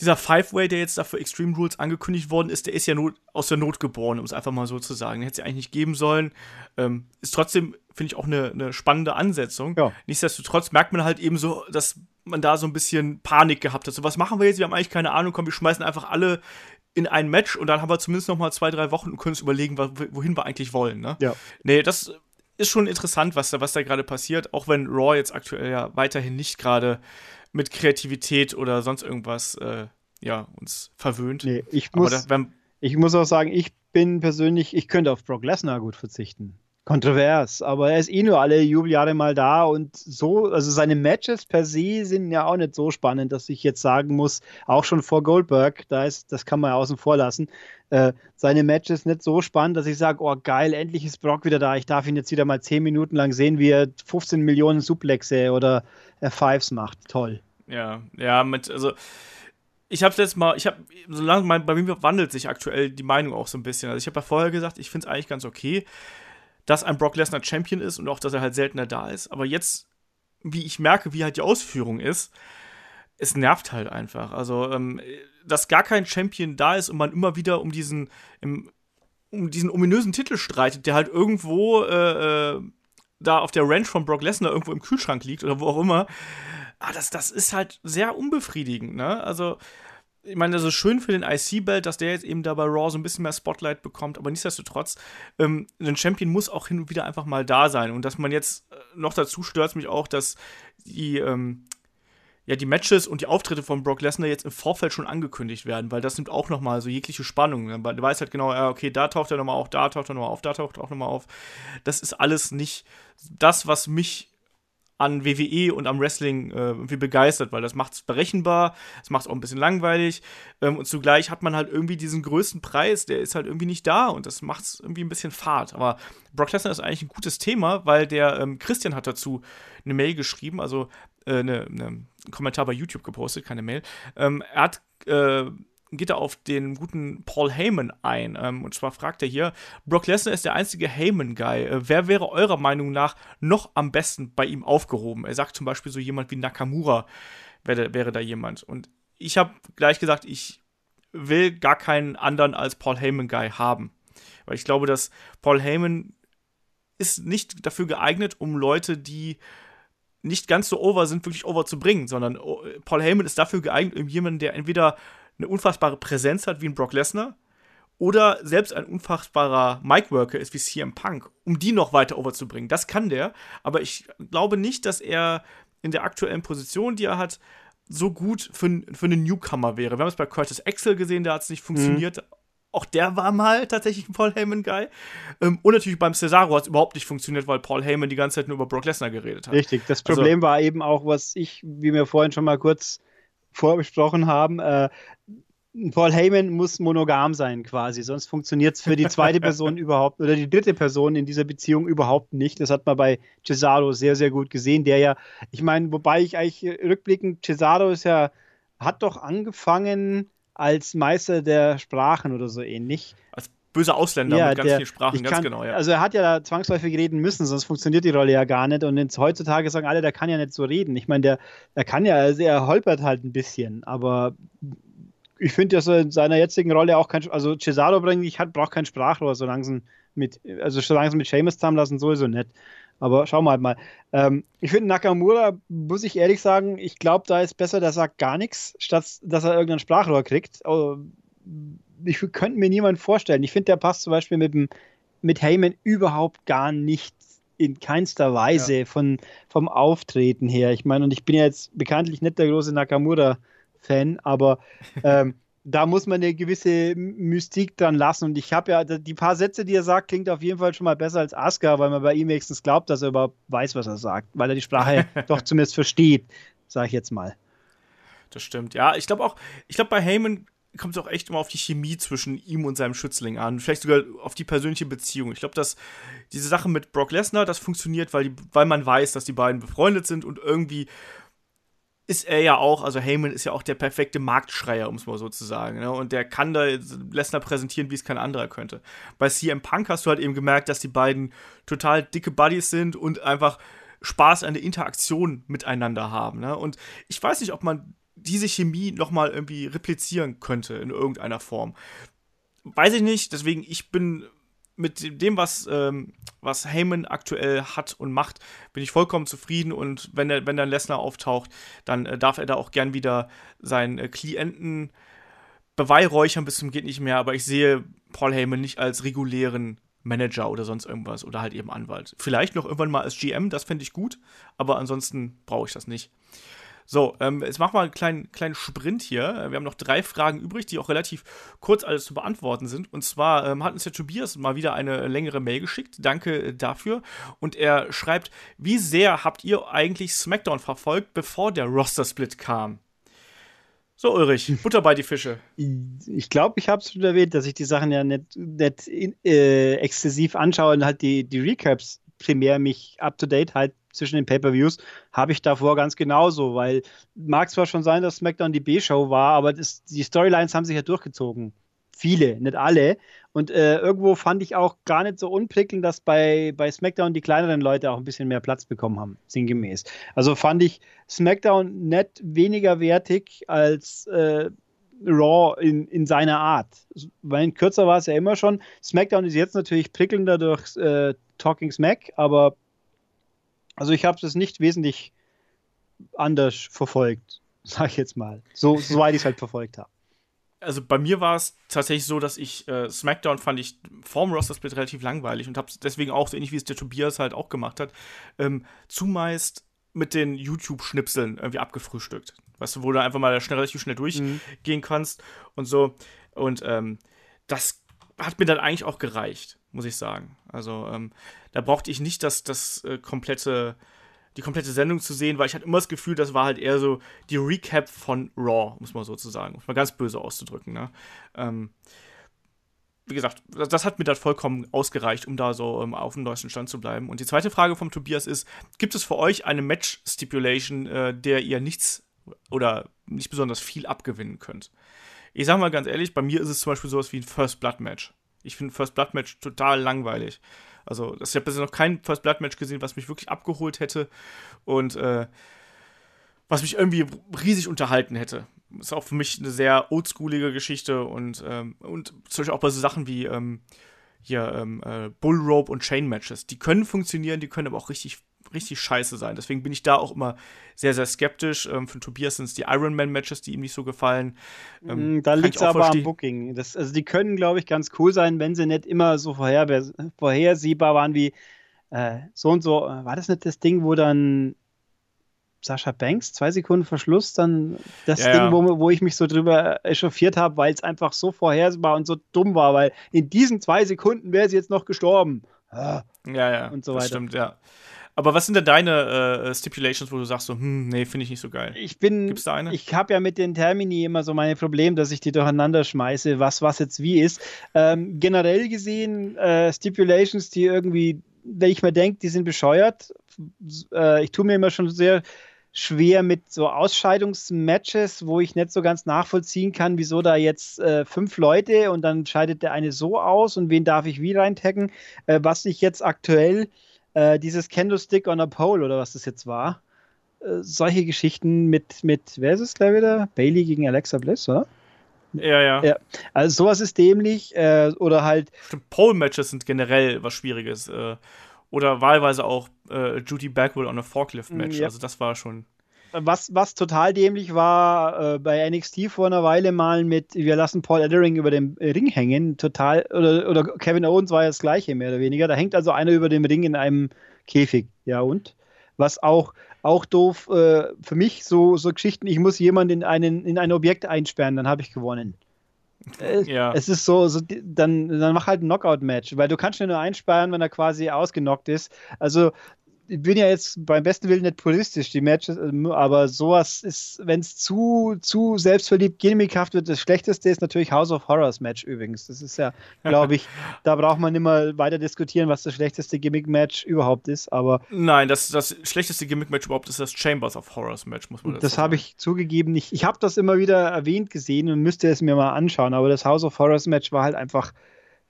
dieser Five-Way, der jetzt da für Extreme Rules angekündigt worden ist, der ist ja not, aus der Not geboren, um es einfach mal so zu sagen. Den hätte es eigentlich nicht geben sollen. Ähm, ist trotzdem, finde ich, auch eine, eine spannende Ansetzung. Ja. Nichtsdestotrotz merkt man halt eben so, dass man da so ein bisschen Panik gehabt hat. So, was machen wir jetzt? Wir haben eigentlich keine Ahnung, komm, wir schmeißen einfach alle in ein Match und dann haben wir zumindest noch mal zwei, drei Wochen und können uns überlegen, wohin wir eigentlich wollen. Ne?
Ja.
Nee, das ist schon interessant, was da, was da gerade passiert, auch wenn Raw jetzt aktuell ja weiterhin nicht gerade mit Kreativität oder sonst irgendwas äh, ja, uns verwöhnt.
Nee, ich muss, das, wenn, ich muss auch sagen, ich bin persönlich, ich könnte auf Brock Lesnar gut verzichten kontrovers, aber er ist eh nur alle Jubeljahre mal da und so, also seine Matches per se sind ja auch nicht so spannend, dass ich jetzt sagen muss, auch schon vor Goldberg, da ist, das kann man ja außen vor lassen, äh, seine Matches nicht so spannend, dass ich sage, oh geil, endlich ist Brock wieder da, ich darf ihn jetzt wieder mal 10 Minuten lang sehen, wie er 15 Millionen Suplexe oder Fives macht, toll.
Ja, ja, mit, also ich habe jetzt mal, ich habe, solange mein, bei mir wandelt sich aktuell die Meinung auch so ein bisschen. Also ich habe ja vorher gesagt, ich finde es eigentlich ganz okay dass ein Brock Lesnar Champion ist und auch, dass er halt seltener da ist. Aber jetzt, wie ich merke, wie halt die Ausführung ist, es nervt halt einfach. Also, ähm, dass gar kein Champion da ist und man immer wieder um diesen, um diesen ominösen Titel streitet, der halt irgendwo äh, äh, da auf der Ranch von Brock Lesnar irgendwo im Kühlschrank liegt oder wo auch immer. Ah, das, das ist halt sehr unbefriedigend, ne? Also, ich meine, das ist schön für den IC-Belt, dass der jetzt eben da bei Raw so ein bisschen mehr Spotlight bekommt, aber nichtsdestotrotz, ähm, ein Champion muss auch hin und wieder einfach mal da sein. Und dass man jetzt äh, noch dazu stört mich auch, dass die, ähm, ja, die Matches und die Auftritte von Brock Lesnar jetzt im Vorfeld schon angekündigt werden, weil das nimmt auch nochmal so jegliche Spannung. Du weißt halt genau, okay, da taucht er nochmal auf, da taucht er nochmal auf, da taucht er auch nochmal auf. Das ist alles nicht das, was mich an WWE und am Wrestling äh, irgendwie begeistert, weil das macht es berechenbar, es macht es auch ein bisschen langweilig ähm, und zugleich hat man halt irgendwie diesen größten Preis, der ist halt irgendwie nicht da und das macht es irgendwie ein bisschen fad. Aber Brock Lesnar ist eigentlich ein gutes Thema, weil der ähm, Christian hat dazu eine Mail geschrieben, also äh, eine, eine, Kommentar bei YouTube gepostet, keine Mail. Ähm, er hat äh, geht er auf den guten Paul Heyman ein. Ähm, und zwar fragt er hier: Brock Lesnar ist der einzige Heyman-Guy. Äh, wer wäre eurer Meinung nach noch am besten bei ihm aufgehoben? Er sagt zum Beispiel so jemand wie Nakamura wäre, wäre da jemand. Und ich habe gleich gesagt, ich will gar keinen anderen als Paul Heyman-Guy haben. Weil ich glaube, dass Paul Heyman ist nicht dafür geeignet, um Leute, die nicht ganz so over sind, wirklich over zu bringen, sondern oh, Paul Heyman ist dafür geeignet, jemanden, der entweder eine unfassbare Präsenz hat wie ein Brock Lesnar oder selbst ein unfassbarer Mic-Worker ist wie CM Punk, um die noch weiter overzubringen. Das kann der, aber ich glaube nicht, dass er in der aktuellen Position, die er hat, so gut für, für einen Newcomer wäre. Wir haben es bei Curtis Axel gesehen, da hat es nicht funktioniert. Mhm. Auch der war mal tatsächlich ein Paul Heyman-Guy. Ähm, und natürlich beim Cesaro hat es überhaupt nicht funktioniert, weil Paul Heyman die ganze Zeit nur über Brock Lesnar geredet hat.
Richtig, das also Problem also, war eben auch, was ich, wie wir vorhin schon mal kurz vorbesprochen haben, äh, Paul Heyman muss monogam sein quasi, sonst funktioniert es für die zweite Person überhaupt oder die dritte Person in dieser Beziehung überhaupt nicht. Das hat man bei Cesaro sehr, sehr gut gesehen, der ja, ich meine, wobei ich eigentlich rückblickend, Cesaro ist ja, hat doch angefangen als Meister der Sprachen oder so ähnlich.
Als böser Ausländer ja, mit ganz der, vielen Sprachen, ganz
kann,
genau, ja.
Also er hat ja da zwangsläufig reden müssen, sonst funktioniert die Rolle ja gar nicht. Und jetzt, heutzutage sagen alle, der kann ja nicht so reden. Ich meine, der, der kann ja, also er holpert halt ein bisschen, aber ich finde, dass er in seiner jetzigen Rolle auch kein, also Cesaro bringt, ich hat, braucht kein Sprachrohr, solange sie mit, also solange sie mit Seamus zusammen lassen, sowieso nicht. Aber schauen wir halt mal. Ähm, ich finde Nakamura, muss ich ehrlich sagen, ich glaube, da ist besser, der sagt gar nichts, statt dass er irgendein Sprachrohr kriegt. Also, ich könnte mir niemanden vorstellen. Ich finde, der passt zum Beispiel mit, dem, mit Heyman überhaupt gar nicht in keinster Weise ja. von, vom Auftreten her. Ich meine, und ich bin ja jetzt bekanntlich nicht der große Nakamura-Fan, aber ähm, da muss man eine gewisse Mystik dran lassen. Und ich habe ja, die paar Sätze, die er sagt, klingt auf jeden Fall schon mal besser als Asuka, weil man bei ihm wenigstens glaubt, dass er überhaupt weiß, was er sagt, weil er die Sprache doch zumindest versteht, sage ich jetzt mal.
Das stimmt. Ja, ich glaube auch, ich glaube bei Heyman kommt es auch echt immer auf die Chemie zwischen ihm und seinem Schützling an. Vielleicht sogar auf die persönliche Beziehung. Ich glaube, dass diese Sache mit Brock Lesnar, das funktioniert, weil, die, weil man weiß, dass die beiden befreundet sind und irgendwie ist er ja auch, also Heyman ist ja auch der perfekte Marktschreier, um es mal so zu sagen. Ne? Und der kann da Lesnar präsentieren, wie es kein anderer könnte. Bei CM Punk hast du halt eben gemerkt, dass die beiden total dicke Buddies sind und einfach Spaß an der Interaktion miteinander haben. Ne? Und ich weiß nicht, ob man diese Chemie nochmal irgendwie replizieren könnte in irgendeiner Form. Weiß ich nicht, deswegen ich bin mit dem, was, ähm, was Heyman aktuell hat und macht, bin ich vollkommen zufrieden. Und wenn, der, wenn dann Lesnar auftaucht, dann äh, darf er da auch gern wieder seinen äh, Klienten beweihräuchern bis zum geht nicht mehr. Aber ich sehe Paul Heyman nicht als regulären Manager oder sonst irgendwas oder halt eben Anwalt. Vielleicht noch irgendwann mal als GM, das fände ich gut, aber ansonsten brauche ich das nicht. So, ähm, jetzt machen wir einen kleinen, kleinen Sprint hier. Wir haben noch drei Fragen übrig, die auch relativ kurz alles zu beantworten sind. Und zwar ähm, hat uns der Tobias mal wieder eine längere Mail geschickt. Danke dafür. Und er schreibt, wie sehr habt ihr eigentlich SmackDown verfolgt, bevor der Roster-Split kam? So, Ulrich, Butter bei die Fische.
Ich glaube, ich habe es schon erwähnt, dass ich die Sachen ja nicht, nicht äh, exzessiv anschaue und halt die, die Recaps primär mich up to date halt zwischen den Pay-per-Views habe ich davor ganz genauso, weil mag zwar schon sein, dass SmackDown die B-Show war, aber das, die Storylines haben sich ja durchgezogen. Viele, nicht alle. Und äh, irgendwo fand ich auch gar nicht so unprickelnd, dass bei, bei SmackDown die kleineren Leute auch ein bisschen mehr Platz bekommen haben, sinngemäß. Also fand ich SmackDown nicht weniger wertig als äh, Raw in, in seiner Art. Weil kürzer war es ja immer schon. SmackDown ist jetzt natürlich prickelnder durch äh, Talking Smack, aber also ich habe es nicht wesentlich anders verfolgt, sag ich jetzt mal. So, soweit ich es halt verfolgt habe.
Also bei mir war es tatsächlich so, dass ich äh, SmackDown fand ich vorm Roster Split relativ langweilig und habe es deswegen auch so ähnlich wie es der Tobias halt auch gemacht hat, ähm, zumeist mit den YouTube-Schnipseln irgendwie abgefrühstückt. Weißt du, wo du einfach mal schnell, relativ schnell durchgehen mhm. kannst und so. Und ähm, das hat mir dann eigentlich auch gereicht, muss ich sagen. Also ähm, da brauchte ich nicht das, das äh, komplette, die komplette Sendung zu sehen, weil ich hatte immer das Gefühl, das war halt eher so die Recap von Raw, muss man sozusagen, um mal ganz böse auszudrücken. Ne? Ähm, wie gesagt, das, das, hat mir dann vollkommen ausgereicht, um da so ähm, auf dem neuesten Stand zu bleiben. Und die zweite Frage vom Tobias ist: Gibt es für euch eine Match-Stipulation, äh, der ihr nichts oder nicht besonders viel abgewinnen könnt? Ich sag mal ganz ehrlich, bei mir ist es zum Beispiel sowas wie ein First Blood Match. Ich finde First Blood Match total langweilig. Also, ich habe bisher noch kein First Blood Match gesehen, was mich wirklich abgeholt hätte und äh, was mich irgendwie riesig unterhalten hätte. Ist auch für mich eine sehr oldschoolige Geschichte und, ähm, und zum Beispiel auch bei so Sachen wie ähm, hier ähm, äh, Bull Rope und Chain Matches. Die können funktionieren, die können aber auch richtig richtig scheiße sein. Deswegen bin ich da auch immer sehr, sehr skeptisch. Ähm, von Tobias sind es die Ironman-Matches, die ihm nicht so gefallen.
Ähm, mm, da liegt es aber verstehen. am Booking. Das, also die können, glaube ich, ganz cool sein, wenn sie nicht immer so vorher, vorhersehbar waren wie äh, so und so. War das nicht das Ding, wo dann Sascha Banks, zwei Sekunden Verschluss, dann das ja, Ding, wo, wo ich mich so drüber echauffiert habe, weil es einfach so vorhersehbar und so dumm war, weil in diesen zwei Sekunden wäre sie jetzt noch gestorben.
Ah. Ja, ja. Und so weiter. Das stimmt, ja. Aber was sind denn deine äh, Stipulations, wo du sagst so, hm, nee, finde ich nicht so geil?
Ich bin, Gibt's da eine? Ich habe ja mit den Termini immer so meine Probleme, dass ich die durcheinander schmeiße, was was jetzt wie ist. Ähm, generell gesehen äh, Stipulations, die irgendwie, wenn ich mir denke, die sind bescheuert. Äh, ich tue mir immer schon sehr schwer mit so Ausscheidungsmatches, wo ich nicht so ganz nachvollziehen kann, wieso da jetzt äh, fünf Leute und dann scheidet der eine so aus und wen darf ich wie reintaggen. Äh, was ich jetzt aktuell äh, dieses Candlestick on a Pole oder was das jetzt war. Äh, solche Geschichten mit, mit, wer ist es gleich wieder? Bailey gegen Alexa Bliss, oder?
Ja, ja.
ja. Also sowas ist dämlich äh, oder halt.
Stimmt, Pole-Matches sind generell was Schwieriges. Äh, oder wahlweise auch äh, Judy Bagwell on a Forklift-Match. Ja. Also das war schon
was, was total dämlich war, äh, bei NXT vor einer Weile mal mit, wir lassen Paul Ellering über dem Ring hängen, total, oder, oder Kevin Owens war ja das gleiche, mehr oder weniger. Da hängt also einer über dem Ring in einem Käfig, ja und? Was auch, auch doof, äh, für mich so, so Geschichten, ich muss jemanden in, einen, in ein Objekt einsperren, dann habe ich gewonnen. Äh, ja. Es ist so, so dann, dann mach halt ein Knockout-Match, weil du kannst ihn nur einsperren, wenn er quasi ausgenockt ist. Also ich bin ja jetzt beim besten Willen nicht puristisch, die Matches, ähm, aber sowas ist, wenn es zu, zu selbstverliebt, gimmickhaft wird, das Schlechteste ist natürlich House of Horrors Match übrigens. Das ist ja, glaube ich, da braucht man immer weiter diskutieren, was das schlechteste Gimmick-Match überhaupt ist, aber.
Nein, das, das schlechteste Gimmick-Match überhaupt ist das Chambers of Horrors Match, muss man
das Das habe ich zugegeben nicht. Ich habe das immer wieder erwähnt gesehen und müsste es mir mal anschauen, aber das House of Horrors Match war halt einfach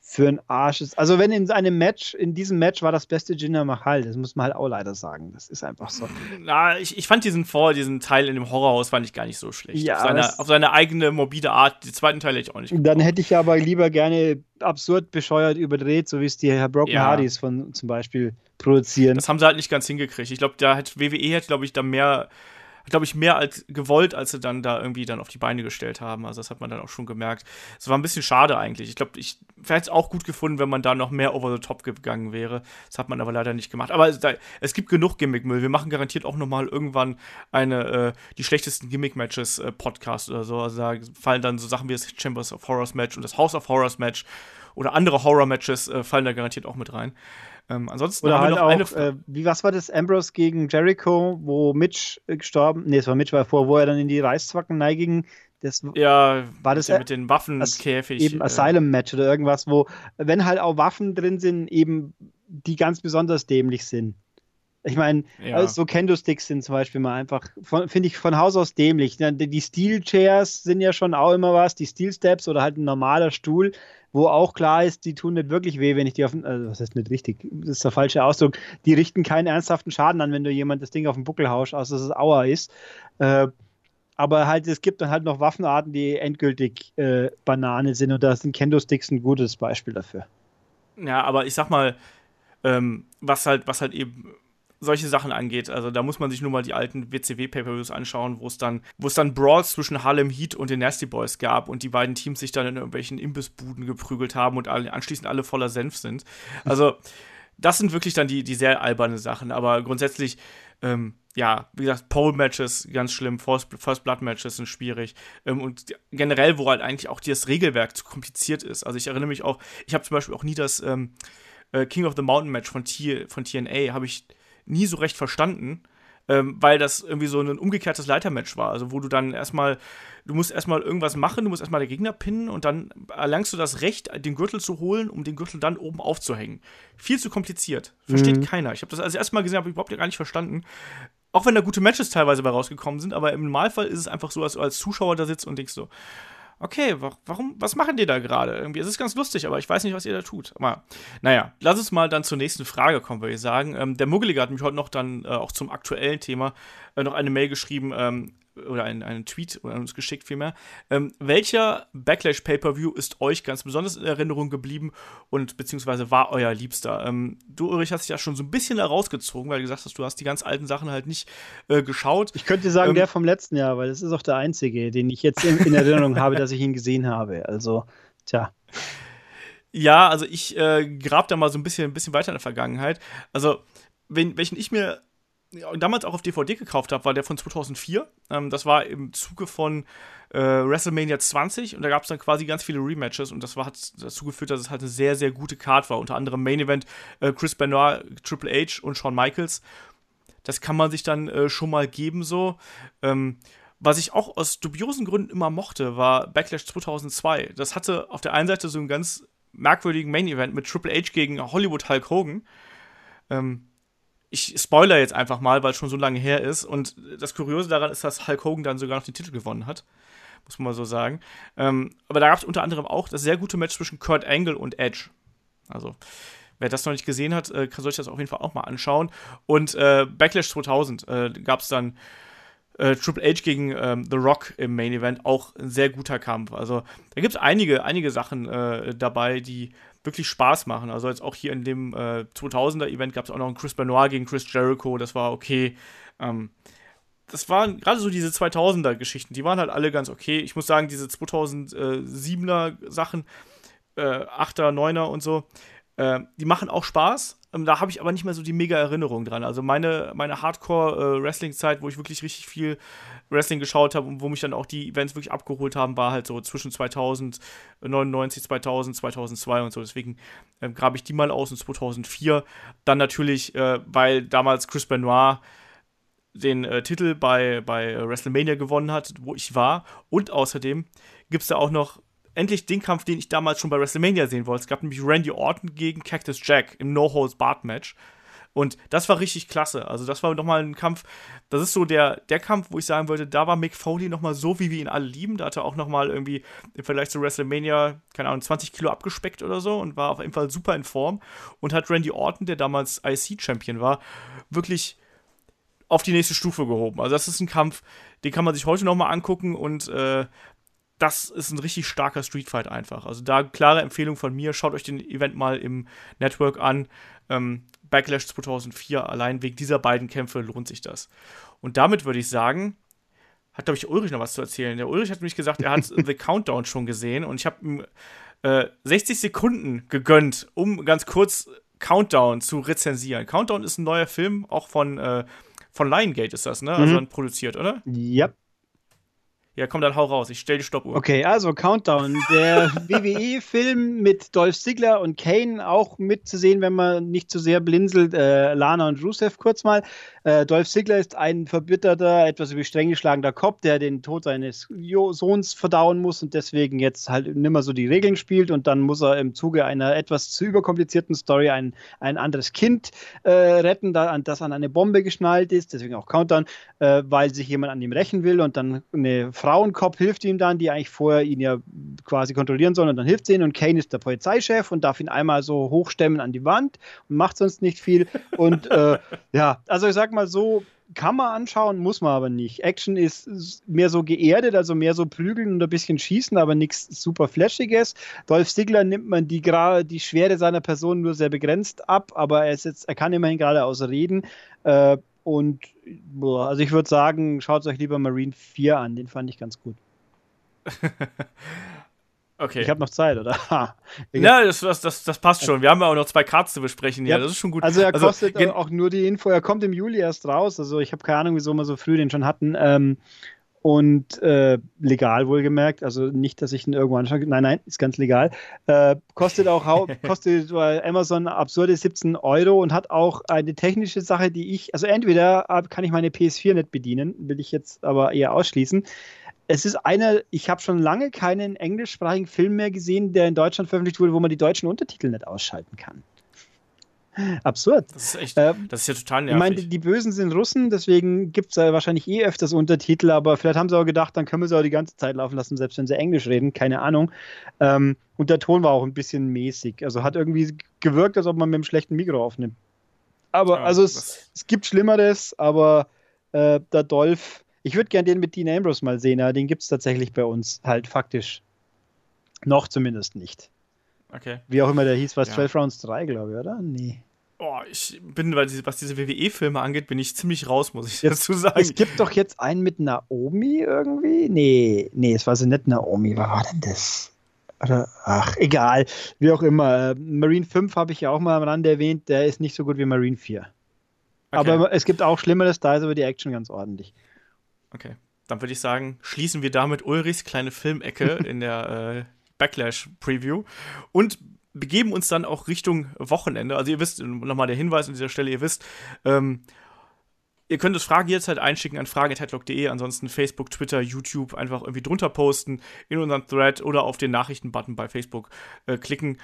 für ein Arsch ist. Also wenn in einem Match, in diesem Match war das beste Jinder Mahal, das muss man halt auch leider sagen. Das ist einfach so.
Na, ich, ich fand diesen Vor, diesen Teil in dem Horrorhaus fand ich gar nicht so schlecht. Ja, auf, seine, auf seine eigene morbide Art. Die zweiten Teile hätte ich auch nicht
gebraucht. Dann hätte ich aber lieber gerne absurd bescheuert überdreht, so wie es die Herr Broken ja. Hardys von zum Beispiel produzieren.
Das haben sie halt nicht ganz hingekriegt. Ich glaube, da hat WWE hätte, glaube ich, da mehr glaube ich, mehr als gewollt, als sie dann da irgendwie dann auf die Beine gestellt haben. Also das hat man dann auch schon gemerkt. Es war ein bisschen schade eigentlich. Ich glaube, ich hätte es auch gut gefunden, wenn man da noch mehr over the top gegangen wäre. Das hat man aber leider nicht gemacht. Aber es, da, es gibt genug Gimmickmüll. Wir machen garantiert auch noch mal irgendwann eine äh, die schlechtesten Gimmick-Matches äh, Podcast oder so. Also da fallen dann so Sachen wie das Chambers of Horrors Match und das House of Horrors Match oder andere Horror-Matches äh, fallen da garantiert auch mit rein. Ähm, ansonsten
Oder halt auch, äh, wie was war das, Ambrose gegen Jericho, wo Mitch äh, gestorben, nee, es war Mitch war vor, wo er dann in die Reißzwacken neiging. Das,
ja, war das ja mit den Waffenkäfig.
Eben äh, Asylum-Match oder irgendwas, wo, wenn halt auch Waffen drin sind, eben die ganz besonders dämlich sind. Ich meine, ja. also so Kendo-Sticks sind zum Beispiel mal einfach, finde ich von Haus aus dämlich. Die Steel-Chairs sind ja schon auch immer was, die Steel-Steps oder halt ein normaler Stuhl wo auch klar ist, die tun nicht wirklich weh, wenn ich die auf also was heißt nicht richtig, das ist der falsche Ausdruck, die richten keinen ernsthaften Schaden an, wenn du jemand das Ding auf den Buckel haust, außer dass es Aua ist. Äh, aber halt, es gibt dann halt noch Waffenarten, die endgültig äh, Banane sind und da sind Kendo-Sticks ein gutes Beispiel dafür.
Ja, aber ich sag mal, ähm, was halt, was halt eben solche Sachen angeht. Also da muss man sich nur mal die alten WCW-Pay-Per-Views anschauen, wo es dann, wo dann Brawls zwischen Harlem Heat und den Nasty Boys gab und die beiden Teams sich dann in irgendwelchen Imbissbuden geprügelt haben und anschließend alle voller Senf sind. Also das sind wirklich dann die, die sehr alberne Sachen, aber grundsätzlich, ähm, ja, wie gesagt, Pole-Matches ganz schlimm, First, First Blood-Matches sind schwierig ähm, und generell, wo halt eigentlich auch das Regelwerk zu kompliziert ist. Also ich erinnere mich auch, ich habe zum Beispiel auch nie das ähm, äh, King of the Mountain Match von, T von TNA, habe ich nie so recht verstanden, ähm, weil das irgendwie so ein umgekehrtes Leitermatch war. Also, wo du dann erstmal, du musst erstmal irgendwas machen, du musst erstmal den Gegner pinnen und dann erlangst du das Recht, den Gürtel zu holen, um den Gürtel dann oben aufzuhängen. Viel zu kompliziert. Versteht mhm. keiner. Ich habe das als erstes Mal gesehen, habe ich überhaupt gar nicht verstanden. Auch wenn da gute Matches teilweise bei rausgekommen sind, aber im Normalfall ist es einfach so, als du als Zuschauer da sitzt und denkst so, okay, warum, was machen die da gerade? Irgendwie, es ist ganz lustig, aber ich weiß nicht, was ihr da tut. Aber naja, lass uns mal dann zur nächsten Frage kommen, würde ich sagen. Ähm, der Muggelige hat mich heute noch dann äh, auch zum aktuellen Thema äh, noch eine Mail geschrieben. Ähm, oder einen, einen Tweet oder uns geschickt vielmehr. Ähm, welcher Backlash Pay-Per-View ist euch ganz besonders in Erinnerung geblieben und beziehungsweise war euer Liebster? Ähm, du, Ulrich, hast dich ja schon so ein bisschen herausgezogen, weil du gesagt hast, du hast die ganz alten Sachen halt nicht äh, geschaut.
Ich könnte sagen, ähm, der vom letzten Jahr, weil das ist auch der einzige, den ich jetzt in, in Erinnerung habe, dass ich ihn gesehen habe. Also, tja.
Ja, also ich äh, grab da mal so ein bisschen, ein bisschen weiter in der Vergangenheit. Also, wenn, welchen ich mir damals auch auf DVD gekauft habe, war der von 2004. Ähm, das war im Zuge von äh, WrestleMania 20 und da gab es dann quasi ganz viele Rematches und das war, hat dazu geführt, dass es halt eine sehr, sehr gute Card war. Unter anderem Main Event äh, Chris Benoit, Triple H und Shawn Michaels. Das kann man sich dann äh, schon mal geben so. Ähm, was ich auch aus dubiosen Gründen immer mochte, war Backlash 2002. Das hatte auf der einen Seite so einen ganz merkwürdigen Main Event mit Triple H gegen Hollywood Hulk Hogan. Ähm, ich spoiler jetzt einfach mal, weil es schon so lange her ist. Und das Kuriose daran ist, dass Hulk Hogan dann sogar noch den Titel gewonnen hat. Muss man mal so sagen. Ähm, aber da gab es unter anderem auch das sehr gute Match zwischen Kurt Angle und Edge. Also, wer das noch nicht gesehen hat, äh, kann sich das auf jeden Fall auch mal anschauen. Und äh, Backlash 2000 äh, gab es dann äh, Triple H gegen ähm, The Rock im Main Event. Auch ein sehr guter Kampf. Also, da gibt es einige, einige Sachen äh, dabei, die wirklich Spaß machen. Also jetzt auch hier in dem äh, 2000er Event gab es auch noch einen Chris Benoit gegen Chris Jericho, das war okay. Ähm, das waren gerade so diese 2000er Geschichten, die waren halt alle ganz okay. Ich muss sagen, diese 2007er Sachen, äh, 8er, 9er und so, äh, die machen auch Spaß, Ähm, da habe ich aber nicht mehr so die mega Erinnerung dran. Also meine, meine Hardcore-Wrestling-Zeit, äh, wo ich wirklich richtig viel Wrestling geschaut habe und wo mich dann auch die Events wirklich abgeholt haben, war halt so zwischen 2099, 2000, 2002 und so. Deswegen äh, grabe ich die mal aus und 2004. Dann natürlich, äh, weil damals Chris Benoit den äh, Titel bei, bei WrestleMania gewonnen hat, wo ich war. Und außerdem gibt es da auch noch endlich den Kampf, den ich damals schon bei WrestleMania sehen wollte. Es gab nämlich Randy Orton gegen Cactus Jack im No-Holds-Barred-Match. Und das war richtig klasse. Also, das war nochmal ein Kampf. Das ist so der, der Kampf, wo ich sagen würde, da war Mick Foley nochmal so, wie wir ihn alle lieben. Da hat er auch nochmal irgendwie im Vergleich zu WrestleMania, keine Ahnung, 20 Kilo abgespeckt oder so und war auf jeden Fall super in Form. Und hat Randy Orton, der damals IC-Champion war, wirklich auf die nächste Stufe gehoben. Also, das ist ein Kampf, den kann man sich heute nochmal angucken und äh, das ist ein richtig starker Streetfight einfach. Also da klare Empfehlung von mir. Schaut euch den Event mal im Network an. Ähm, Backlash 2004, allein wegen dieser beiden Kämpfe lohnt sich das. Und damit würde ich sagen, hat, glaube ich, Ulrich noch was zu erzählen. Der Ulrich hat nämlich gesagt, er hat The Countdown schon gesehen und ich habe ihm äh, 60 Sekunden gegönnt, um ganz kurz Countdown zu rezensieren. Countdown ist ein neuer Film, auch von, äh, von Liongate ist das, ne? Also mhm. produziert, oder?
Ja. Yep.
Ja, komm, dann hau raus. Ich stell die Stoppuhr.
Okay, also Countdown. Der WWE-Film mit Dolph Ziggler und Kane auch mitzusehen, wenn man nicht zu sehr blinzelt. Äh, Lana und Rusev kurz mal. Äh, Dolph Ziggler ist ein verbitterter, etwas über streng geschlagener Kopf, der den Tod seines Sohns verdauen muss und deswegen jetzt halt nimmer so die Regeln spielt und dann muss er im Zuge einer etwas zu überkomplizierten Story ein, ein anderes Kind äh, retten, da, das an eine Bombe geschnallt ist, deswegen auch Countdown, äh, weil sich jemand an ihm rächen will und dann eine Frauenkopf hilft ihm dann, die eigentlich vorher ihn ja quasi kontrollieren soll und dann hilft sie ihm und Kane ist der Polizeichef und darf ihn einmal so hochstemmen an die Wand und macht sonst nicht viel und äh, ja, also ich sag mal so, kann man anschauen, muss man aber nicht. Action ist mehr so geerdet, also mehr so prügeln und ein bisschen schießen, aber nichts super Flashiges. Dolph Stigler nimmt man die, die Schwere seiner Person nur sehr begrenzt ab, aber er, ist jetzt, er kann immerhin geradeaus reden. Äh, und boah, also ich würde sagen, schaut euch lieber Marine 4 an, den fand ich ganz gut.
Okay.
Ich habe noch Zeit, oder?
ja, das, das, das, das, passt schon. Wir haben ja auch noch zwei Cards zu besprechen. Ja, das ist schon gut.
Also er also, kostet auch nur die Info. Er kommt im Juli erst raus. Also ich habe keine Ahnung, wieso wir so früh den schon hatten. Ähm, und äh, legal wohlgemerkt. Also nicht, dass ich ihn irgendwo anschaue. Nein, nein, ist ganz legal. Äh, kostet auch kostet Amazon absurde 17 Euro und hat auch eine technische Sache, die ich, also entweder kann ich meine PS4 nicht bedienen, will ich jetzt aber eher ausschließen es ist einer, ich habe schon lange keinen englischsprachigen Film mehr gesehen, der in Deutschland veröffentlicht wurde, wo man die deutschen Untertitel nicht ausschalten kann. Absurd.
Das ist echt, äh, das ist ja total nervig.
Ich meine, die Bösen sind Russen, deswegen gibt es ja wahrscheinlich eh öfters Untertitel, aber vielleicht haben sie auch gedacht, dann können wir sie auch die ganze Zeit laufen lassen, selbst wenn sie Englisch reden, keine Ahnung. Ähm, und der Ton war auch ein bisschen mäßig. Also hat irgendwie gewirkt, als ob man mit einem schlechten Mikro aufnimmt. Aber, ja, also es, es, gibt Schlimmeres, aber äh, der Dolph ich würde gerne den mit Dean Ambrose mal sehen, aber den gibt es tatsächlich bei uns halt faktisch noch zumindest nicht.
Okay.
Wie auch immer der hieß, was ja. 12 Rounds 3, glaube ich, oder? Nee.
Oh, ich bin, was diese WWE-Filme angeht, bin ich ziemlich raus, muss ich jetzt, dazu sagen.
Es gibt doch jetzt einen mit Naomi irgendwie? Nee, nee, es war so nicht Naomi. Was war denn das? Oder, ach, egal. Wie auch immer. Marine 5 habe ich ja auch mal am Rande erwähnt, der ist nicht so gut wie Marine 4. Okay. Aber es gibt auch Schlimmeres, da ist aber die Action ganz ordentlich.
Okay. Dann würde ich sagen, schließen wir damit Ulrichs kleine Filmecke in der äh, Backlash-Preview und begeben uns dann auch Richtung Wochenende. Also ihr wisst, nochmal der Hinweis an dieser Stelle, ihr wisst, ähm, ihr könnt es Fragen jederzeit einschicken an fragen.headlock.de, ansonsten Facebook, Twitter, YouTube einfach irgendwie drunter posten, in unseren Thread oder auf den Nachrichtenbutton bei Facebook äh, klicken.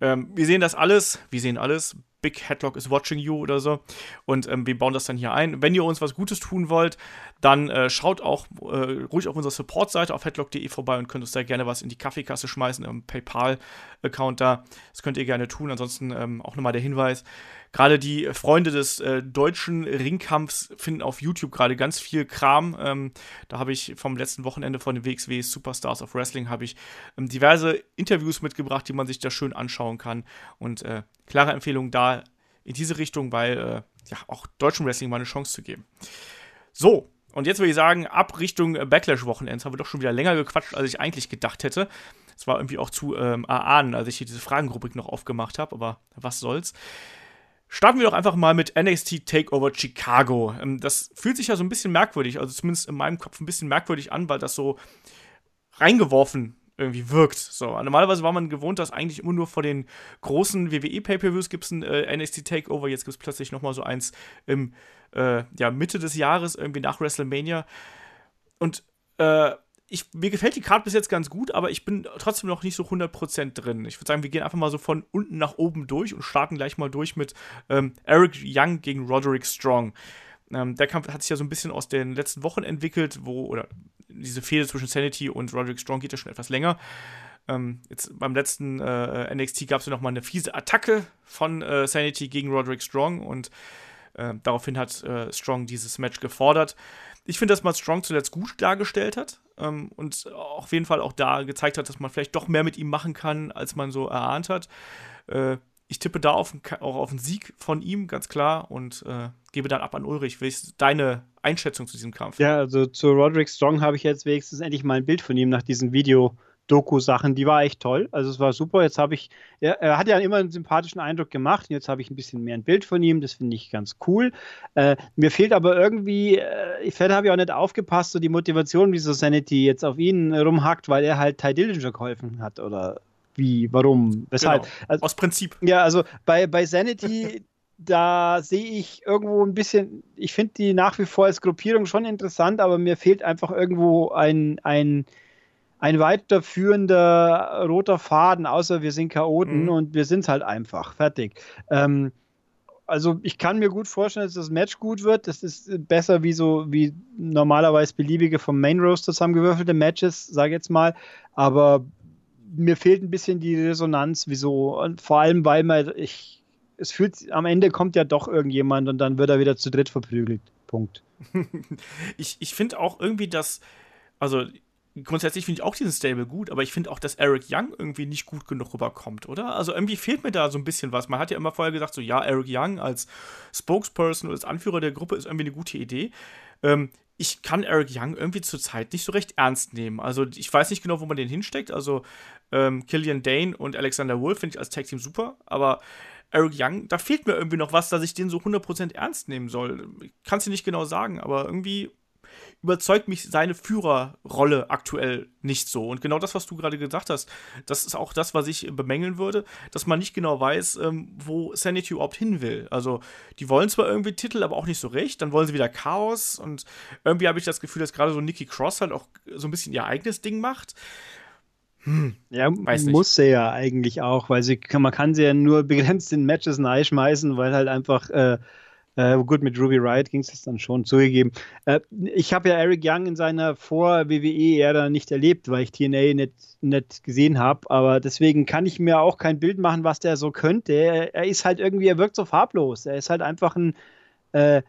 Ähm, wir sehen das alles, wir sehen alles. Big Headlock is watching you oder so. Und ähm, wir bauen das dann hier ein. Wenn ihr uns was Gutes tun wollt, dann äh, schaut auch äh, ruhig auf unserer Support-Seite auf headlock.de vorbei und könnt uns da gerne was in die Kaffeekasse schmeißen, im PayPal-Account da. Das könnt ihr gerne tun. Ansonsten ähm, auch nochmal der Hinweis. Gerade die Freunde des äh, deutschen Ringkampfs finden auf YouTube gerade ganz viel Kram. Ähm, da habe ich vom letzten Wochenende von den WXW Superstars of Wrestling habe ich ähm, diverse Interviews mitgebracht, die man sich da schön anschauen kann. Und äh, klare Empfehlung da in diese Richtung, weil äh, ja auch deutschen Wrestling mal eine Chance zu geben. So, und jetzt würde ich sagen, ab Richtung Backlash-Wochenends haben wir doch schon wieder länger gequatscht, als ich eigentlich gedacht hätte. Es war irgendwie auch zu ähm, erahnen, als ich hier diese Fragenrubrik noch aufgemacht habe, aber was soll's. Starten wir doch einfach mal mit NXT Takeover Chicago. Ähm, das fühlt sich ja so ein bisschen merkwürdig, also zumindest in meinem Kopf ein bisschen merkwürdig an, weil das so reingeworfen irgendwie wirkt. So, normalerweise war man gewohnt, dass eigentlich immer nur vor den großen WWE Pay-per-Views gibt es ein äh, NXT Takeover. Jetzt gibt es plötzlich noch mal so eins im äh, ja, Mitte des Jahres irgendwie nach WrestleMania. Und äh, ich, mir gefällt die Karte bis jetzt ganz gut, aber ich bin trotzdem noch nicht so 100% drin. Ich würde sagen, wir gehen einfach mal so von unten nach oben durch und starten gleich mal durch mit ähm, Eric Young gegen Roderick Strong. Ähm, der Kampf hat sich ja so ein bisschen aus den letzten Wochen entwickelt, wo, oder diese Fehde zwischen Sanity und Roderick Strong geht ja schon etwas länger. Ähm, jetzt beim letzten äh, NXT gab es ja nochmal eine fiese Attacke von äh, Sanity gegen Roderick Strong und äh, daraufhin hat äh, Strong dieses Match gefordert. Ich finde, dass man Strong zuletzt gut dargestellt hat ähm, und auf jeden Fall auch da gezeigt hat, dass man vielleicht doch mehr mit ihm machen kann, als man so erahnt hat. Äh, ich tippe da auf, auch auf einen Sieg von ihm, ganz klar, und äh, gebe dann ab an Ulrich. Wie ist deine Einschätzung zu diesem Kampf?
Ja, also zu Roderick Strong habe ich jetzt wenigstens endlich mal ein Bild von ihm nach diesem Video. Doku-Sachen, die war echt toll. Also es war super. Jetzt habe ich, er, er, hat ja immer einen sympathischen Eindruck gemacht. Jetzt habe ich ein bisschen mehr ein Bild von ihm. Das finde ich ganz cool. Äh, mir fehlt aber irgendwie, äh, ich habe ja auch nicht aufgepasst, so die Motivation, wie so Sanity jetzt auf ihn rumhackt, weil er halt Ty Dillinger geholfen hat oder wie, warum, weshalb.
Genau. Also, Aus Prinzip.
Ja, also bei, bei Sanity, da sehe ich irgendwo ein bisschen, ich finde die nach wie vor als Gruppierung schon interessant, aber mir fehlt einfach irgendwo ein, ein, ein weiterführender roter Faden, außer wir sind Chaoten mhm. und wir sind es halt einfach. Fertig. Ähm, also ich kann mir gut vorstellen, dass das Match gut wird. Das ist besser wie so wie normalerweise beliebige vom Main Roast zusammengewürfelte Matches, sage ich jetzt mal. Aber mir fehlt ein bisschen die Resonanz, wieso. Und vor allem, weil man, ich, es fühlt, am Ende kommt ja doch irgendjemand und dann wird er wieder zu dritt verprügelt. Punkt.
ich ich finde auch irgendwie, dass, also grundsätzlich finde ich auch diesen Stable gut, aber ich finde auch, dass Eric Young irgendwie nicht gut genug rüberkommt, oder? Also irgendwie fehlt mir da so ein bisschen was. Man hat ja immer vorher gesagt, so ja, Eric Young als Spokesperson oder als Anführer der Gruppe ist irgendwie eine gute Idee. Ähm, ich kann Eric Young irgendwie zurzeit nicht so recht ernst nehmen. Also ich weiß nicht genau, wo man den hinsteckt. Also ähm, Killian Dane und Alexander Wolf finde ich als Tag Team super, aber Eric Young, da fehlt mir irgendwie noch was, dass ich den so 100% ernst nehmen soll. Ich kann es dir nicht genau sagen, aber irgendwie überzeugt mich seine Führerrolle aktuell nicht so. Und genau das, was du gerade gesagt hast, das ist auch das, was ich bemängeln würde, dass man nicht genau weiß, ähm, wo Sanity überhaupt hin will. Also, die wollen zwar irgendwie Titel, aber auch nicht so recht. Dann wollen sie wieder Chaos. Und irgendwie habe ich das Gefühl, dass gerade so Nikki Cross halt auch so ein bisschen ihr eigenes Ding macht.
Hm, ja, muss sie ja eigentlich auch, weil sie man kann sie ja nur begrenzt in Matches schmeißen, weil halt einfach äh, äh, gut, mit Ruby Riot ging es dann schon zugegeben. Äh, ich habe ja Eric Young in seiner Vor-WWE-Ära nicht erlebt, weil ich TNA nicht, nicht gesehen habe. Aber deswegen kann ich mir auch kein Bild machen, was der so könnte. Er, ist halt irgendwie, er wirkt so farblos. Er ist halt einfach ein äh,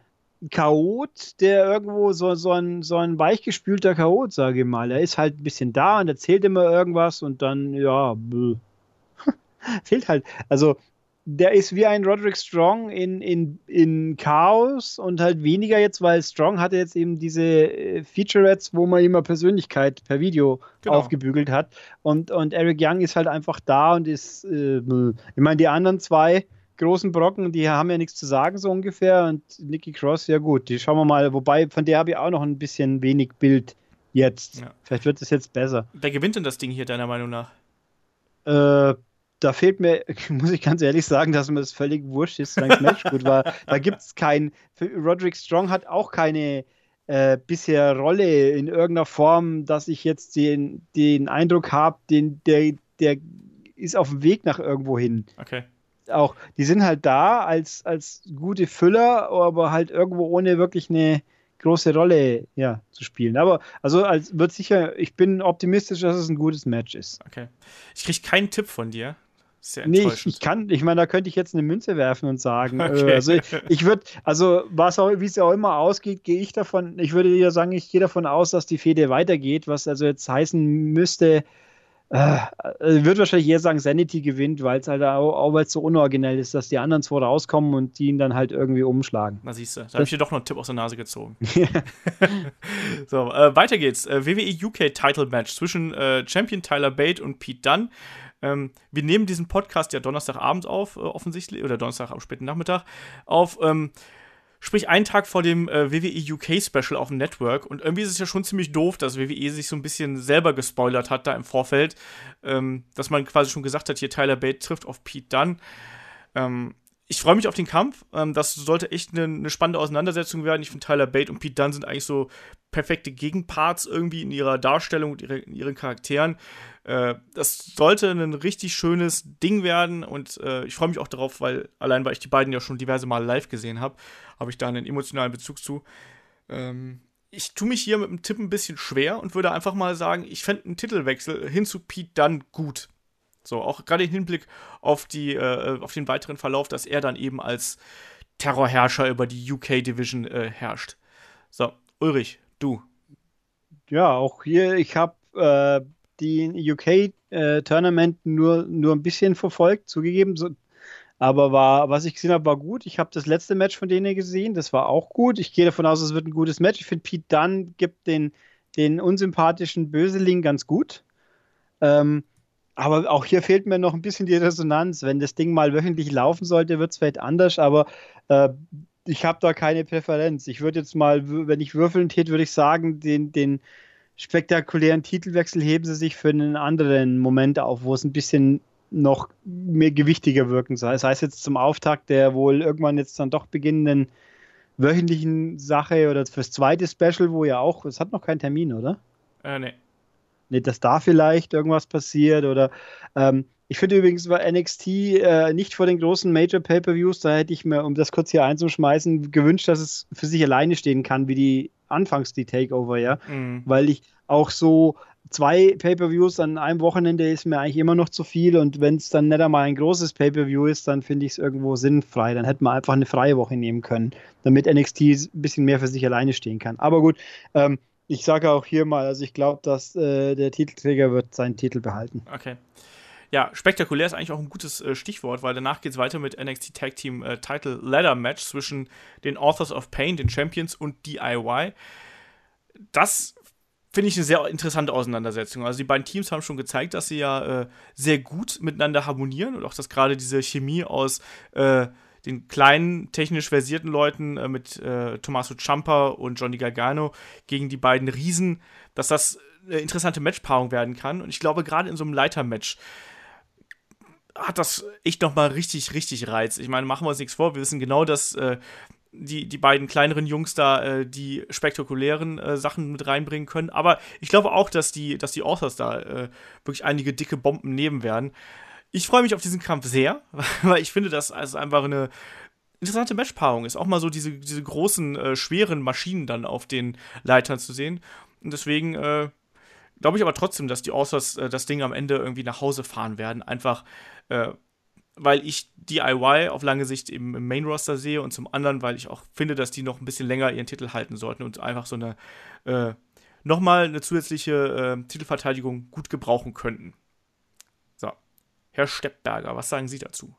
Chaot, der irgendwo so, so, ein, so ein weichgespülter Chaot, sage ich mal. Er ist halt ein bisschen da und erzählt immer irgendwas und dann, ja, fehlt halt. Also der ist wie ein Roderick Strong in, in, in Chaos und halt weniger jetzt, weil Strong hatte jetzt eben diese äh, Featurettes, wo man immer Persönlichkeit per Video genau. aufgebügelt hat. Und, und Eric Young ist halt einfach da und ist, äh, ich meine, die anderen zwei großen Brocken, die haben ja nichts zu sagen, so ungefähr. Und Nikki Cross, ja gut, die schauen wir mal. Wobei, von der habe ich auch noch ein bisschen wenig Bild jetzt. Ja. Vielleicht wird es jetzt besser.
Wer gewinnt denn das Ding hier, deiner Meinung nach?
Äh, da fehlt mir, muss ich ganz ehrlich sagen, dass mir das völlig wurscht ist, solange das Match gut war. Da gibt es kein, Roderick Strong hat auch keine äh, bisher Rolle in irgendeiner Form, dass ich jetzt den, den Eindruck habe, der, der ist auf dem Weg nach irgendwo hin.
Okay.
Auch, die sind halt da als, als gute Füller, aber halt irgendwo ohne wirklich eine große Rolle ja, zu spielen. Aber also als wird sicher, ich bin optimistisch, dass es ein gutes Match ist.
Okay. Ich kriege keinen Tipp von dir.
Sehr nee, ich, ich, kann, ich meine, da könnte ich jetzt eine Münze werfen und sagen, äh, okay. äh, also ich, ich würde, also was auch, wie es ja auch immer ausgeht, gehe ich davon, ich würde ja sagen, ich gehe davon aus, dass die Fehde weitergeht, was also jetzt heißen müsste, äh, äh wird wahrscheinlich eher sagen, Sanity gewinnt, weil es halt auch, auch weil es so unoriginell ist, dass die anderen zwei rauskommen und die ihn dann halt irgendwie umschlagen.
Na siehst du, da habe ich dir doch noch einen Tipp aus der Nase gezogen. so, äh, weiter geht's. Äh, WWE UK Title Match zwischen äh, Champion Tyler Bate und Pete Dunne. Ähm, wir nehmen diesen Podcast ja Donnerstagabend auf, äh, offensichtlich, oder Donnerstag am späten Nachmittag auf. Ähm, sprich einen Tag vor dem äh, WWE UK Special auf dem Network. Und irgendwie ist es ja schon ziemlich doof, dass WWE sich so ein bisschen selber gespoilert hat da im Vorfeld. Ähm, dass man quasi schon gesagt hat, hier Tyler Bate trifft auf Pete Dunne. Ähm, ich freue mich auf den Kampf. Ähm, das sollte echt eine, eine spannende Auseinandersetzung werden. Ich finde, Tyler Bate und Pete Dunne sind eigentlich so perfekte Gegenparts irgendwie in ihrer Darstellung und ihre, in ihren Charakteren. Äh, das sollte ein richtig schönes Ding werden und äh, ich freue mich auch darauf, weil allein weil ich die beiden ja schon diverse Mal live gesehen habe, habe ich da einen emotionalen Bezug zu. Ähm, ich tue mich hier mit dem Tipp ein bisschen schwer und würde einfach mal sagen, ich fände einen Titelwechsel hin zu Pete Dunne gut. So, auch gerade im Hinblick auf, die, äh, auf den weiteren Verlauf, dass er dann eben als Terrorherrscher über die UK Division äh, herrscht. So, Ulrich, du.
Ja, auch hier, ich habe äh, die UK-Tournament äh, nur, nur ein bisschen verfolgt, zugegeben. So, aber war, was ich gesehen habe, war gut. Ich habe das letzte Match von denen gesehen, das war auch gut. Ich gehe davon aus, es wird ein gutes Match. Ich finde, Pete Dunn gibt den, den unsympathischen Böseling ganz gut. Ähm, aber auch hier fehlt mir noch ein bisschen die Resonanz. Wenn das Ding mal wöchentlich laufen sollte, wird es vielleicht anders, aber äh, ich habe da keine Präferenz. Ich würde jetzt mal, wenn ich würfeln tät, würde ich sagen, den, den spektakulären Titelwechsel heben sie sich für einen anderen Moment auf, wo es ein bisschen noch mehr gewichtiger wirken soll. Das heißt jetzt zum Auftakt der wohl irgendwann jetzt dann doch beginnenden wöchentlichen Sache oder fürs zweite Special, wo ja auch, es hat noch keinen Termin, oder?
Äh, nee.
Nicht, dass da vielleicht irgendwas passiert oder ähm, ich finde übrigens war NXT äh, nicht vor den großen Major Pay-per-Views, da hätte ich mir, um das kurz hier einzuschmeißen, gewünscht, dass es für sich alleine stehen kann, wie die anfangs die Takeover, ja, mhm. weil ich auch so zwei Pay-per-Views an einem Wochenende ist mir eigentlich immer noch zu viel und wenn es dann nicht einmal ein großes Pay-per-View ist, dann finde ich es irgendwo sinnfrei. Dann hätte man einfach eine freie Woche nehmen können, damit NXT ein bisschen mehr für sich alleine stehen kann. Aber gut, ähm, ich sage auch hier mal, also ich glaube, dass äh, der Titelträger wird seinen Titel behalten.
Okay. Ja, spektakulär ist eigentlich auch ein gutes äh, Stichwort, weil danach geht es weiter mit NXT Tag Team äh, Title Ladder Match zwischen den Authors of Pain, den Champions und DIY. Das finde ich eine sehr interessante Auseinandersetzung. Also die beiden Teams haben schon gezeigt, dass sie ja äh, sehr gut miteinander harmonieren und auch, dass gerade diese Chemie aus äh, den kleinen, technisch versierten Leuten äh, mit äh, Tommaso Ciampa und Johnny Gargano gegen die beiden Riesen, dass das eine interessante Matchpaarung werden kann. Und ich glaube, gerade in so einem Leitermatch hat das echt nochmal richtig, richtig Reiz. Ich meine, machen wir uns nichts vor, wir wissen genau, dass äh, die, die beiden kleineren Jungs da äh, die spektakulären äh, Sachen mit reinbringen können. Aber ich glaube auch, dass die, dass die Authors da äh, wirklich einige dicke Bomben nehmen werden. Ich freue mich auf diesen Kampf sehr, weil ich finde, dass es einfach eine interessante Matchpaarung ist. Auch mal so diese, diese großen, äh, schweren Maschinen dann auf den Leitern zu sehen. Und deswegen äh, glaube ich aber trotzdem, dass die Authors äh, das Ding am Ende irgendwie nach Hause fahren werden. Einfach, äh, weil ich DIY auf lange Sicht eben im Main Roster sehe und zum anderen, weil ich auch finde, dass die noch ein bisschen länger ihren Titel halten sollten und einfach so eine äh, nochmal eine zusätzliche äh, Titelverteidigung gut gebrauchen könnten. Herr Steppberger, was sagen Sie dazu?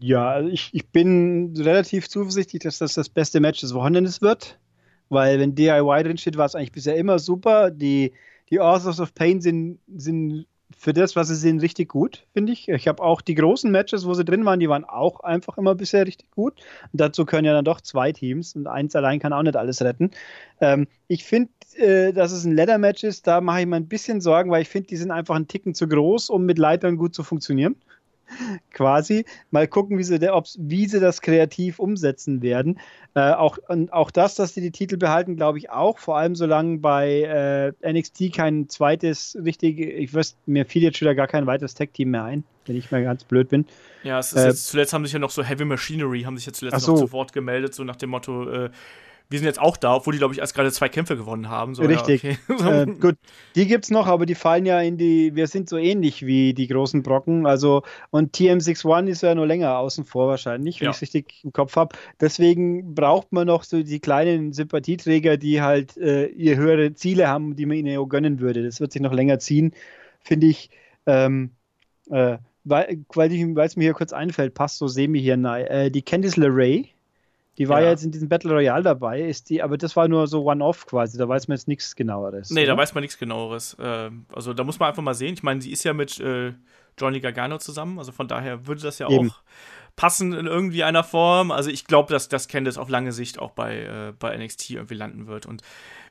Ja, also ich, ich bin relativ zuversichtlich, dass das das beste Match des Wochenendes wird, weil wenn DIY drin steht, war es eigentlich bisher immer super. Die, die Authors of Pain sind, sind für das, was sie sind, richtig gut, finde ich. Ich habe auch die großen Matches, wo sie drin waren, die waren auch einfach immer bisher richtig gut. Und dazu können ja dann doch zwei Teams und eins allein kann auch nicht alles retten. Ähm, ich finde, äh, dass es ein Leather-Match ist, da mache ich mir ein bisschen Sorgen, weil ich finde, die sind einfach einen Ticken zu groß, um mit Leitern gut zu funktionieren quasi. Mal gucken, wie sie, wie sie das kreativ umsetzen werden. Äh, auch, auch das, dass sie die Titel behalten, glaube ich auch. Vor allem, solange bei äh, NXT kein zweites richtige, ich wüsste, mir fiel jetzt schon wieder gar kein weiteres Tag-Team mehr ein, wenn ich mal ganz blöd bin.
Ja, es ist äh, jetzt, zuletzt haben sich ja noch so Heavy Machinery, haben sich jetzt zuletzt so. noch zu Wort gemeldet, so nach dem Motto, äh, wir sind jetzt auch da, obwohl die, glaube ich, erst gerade zwei Kämpfe gewonnen haben. So,
Richtig. Ja, okay. äh, gut, die gibt es noch, aber die fallen ja in die, wir sind so ähnlich wie die großen Brocken. Also, und TM61 ist ja nur länger außen vor wahrscheinlich, wenn ja. ich es richtig im Kopf habe. Deswegen braucht man noch so die kleinen Sympathieträger, die halt äh, ihr höhere Ziele haben, die man ihnen auch gönnen würde. Das wird sich noch länger ziehen, finde ich. Ähm, äh, weil, weil es mir hier kurz einfällt, passt so semi hier nahe. Äh, die Candice LeRae Die war ja. ja. jetzt in diesem Battle Royale dabei, ist die, aber das war nur so One-Off quasi, da weiß man jetzt nichts genaueres.
Nee, oder? da weiß man nichts genaueres. Äh, also da muss man einfach mal sehen. Ich meine, sie ist ja mit äh, Johnny Gargano zusammen, also von daher würde das ja Eben. auch passen in irgendwie einer Form. Also ich glaube, dass das Candice auf lange Sicht auch bei, äh, bei NXT irgendwie landen wird. Und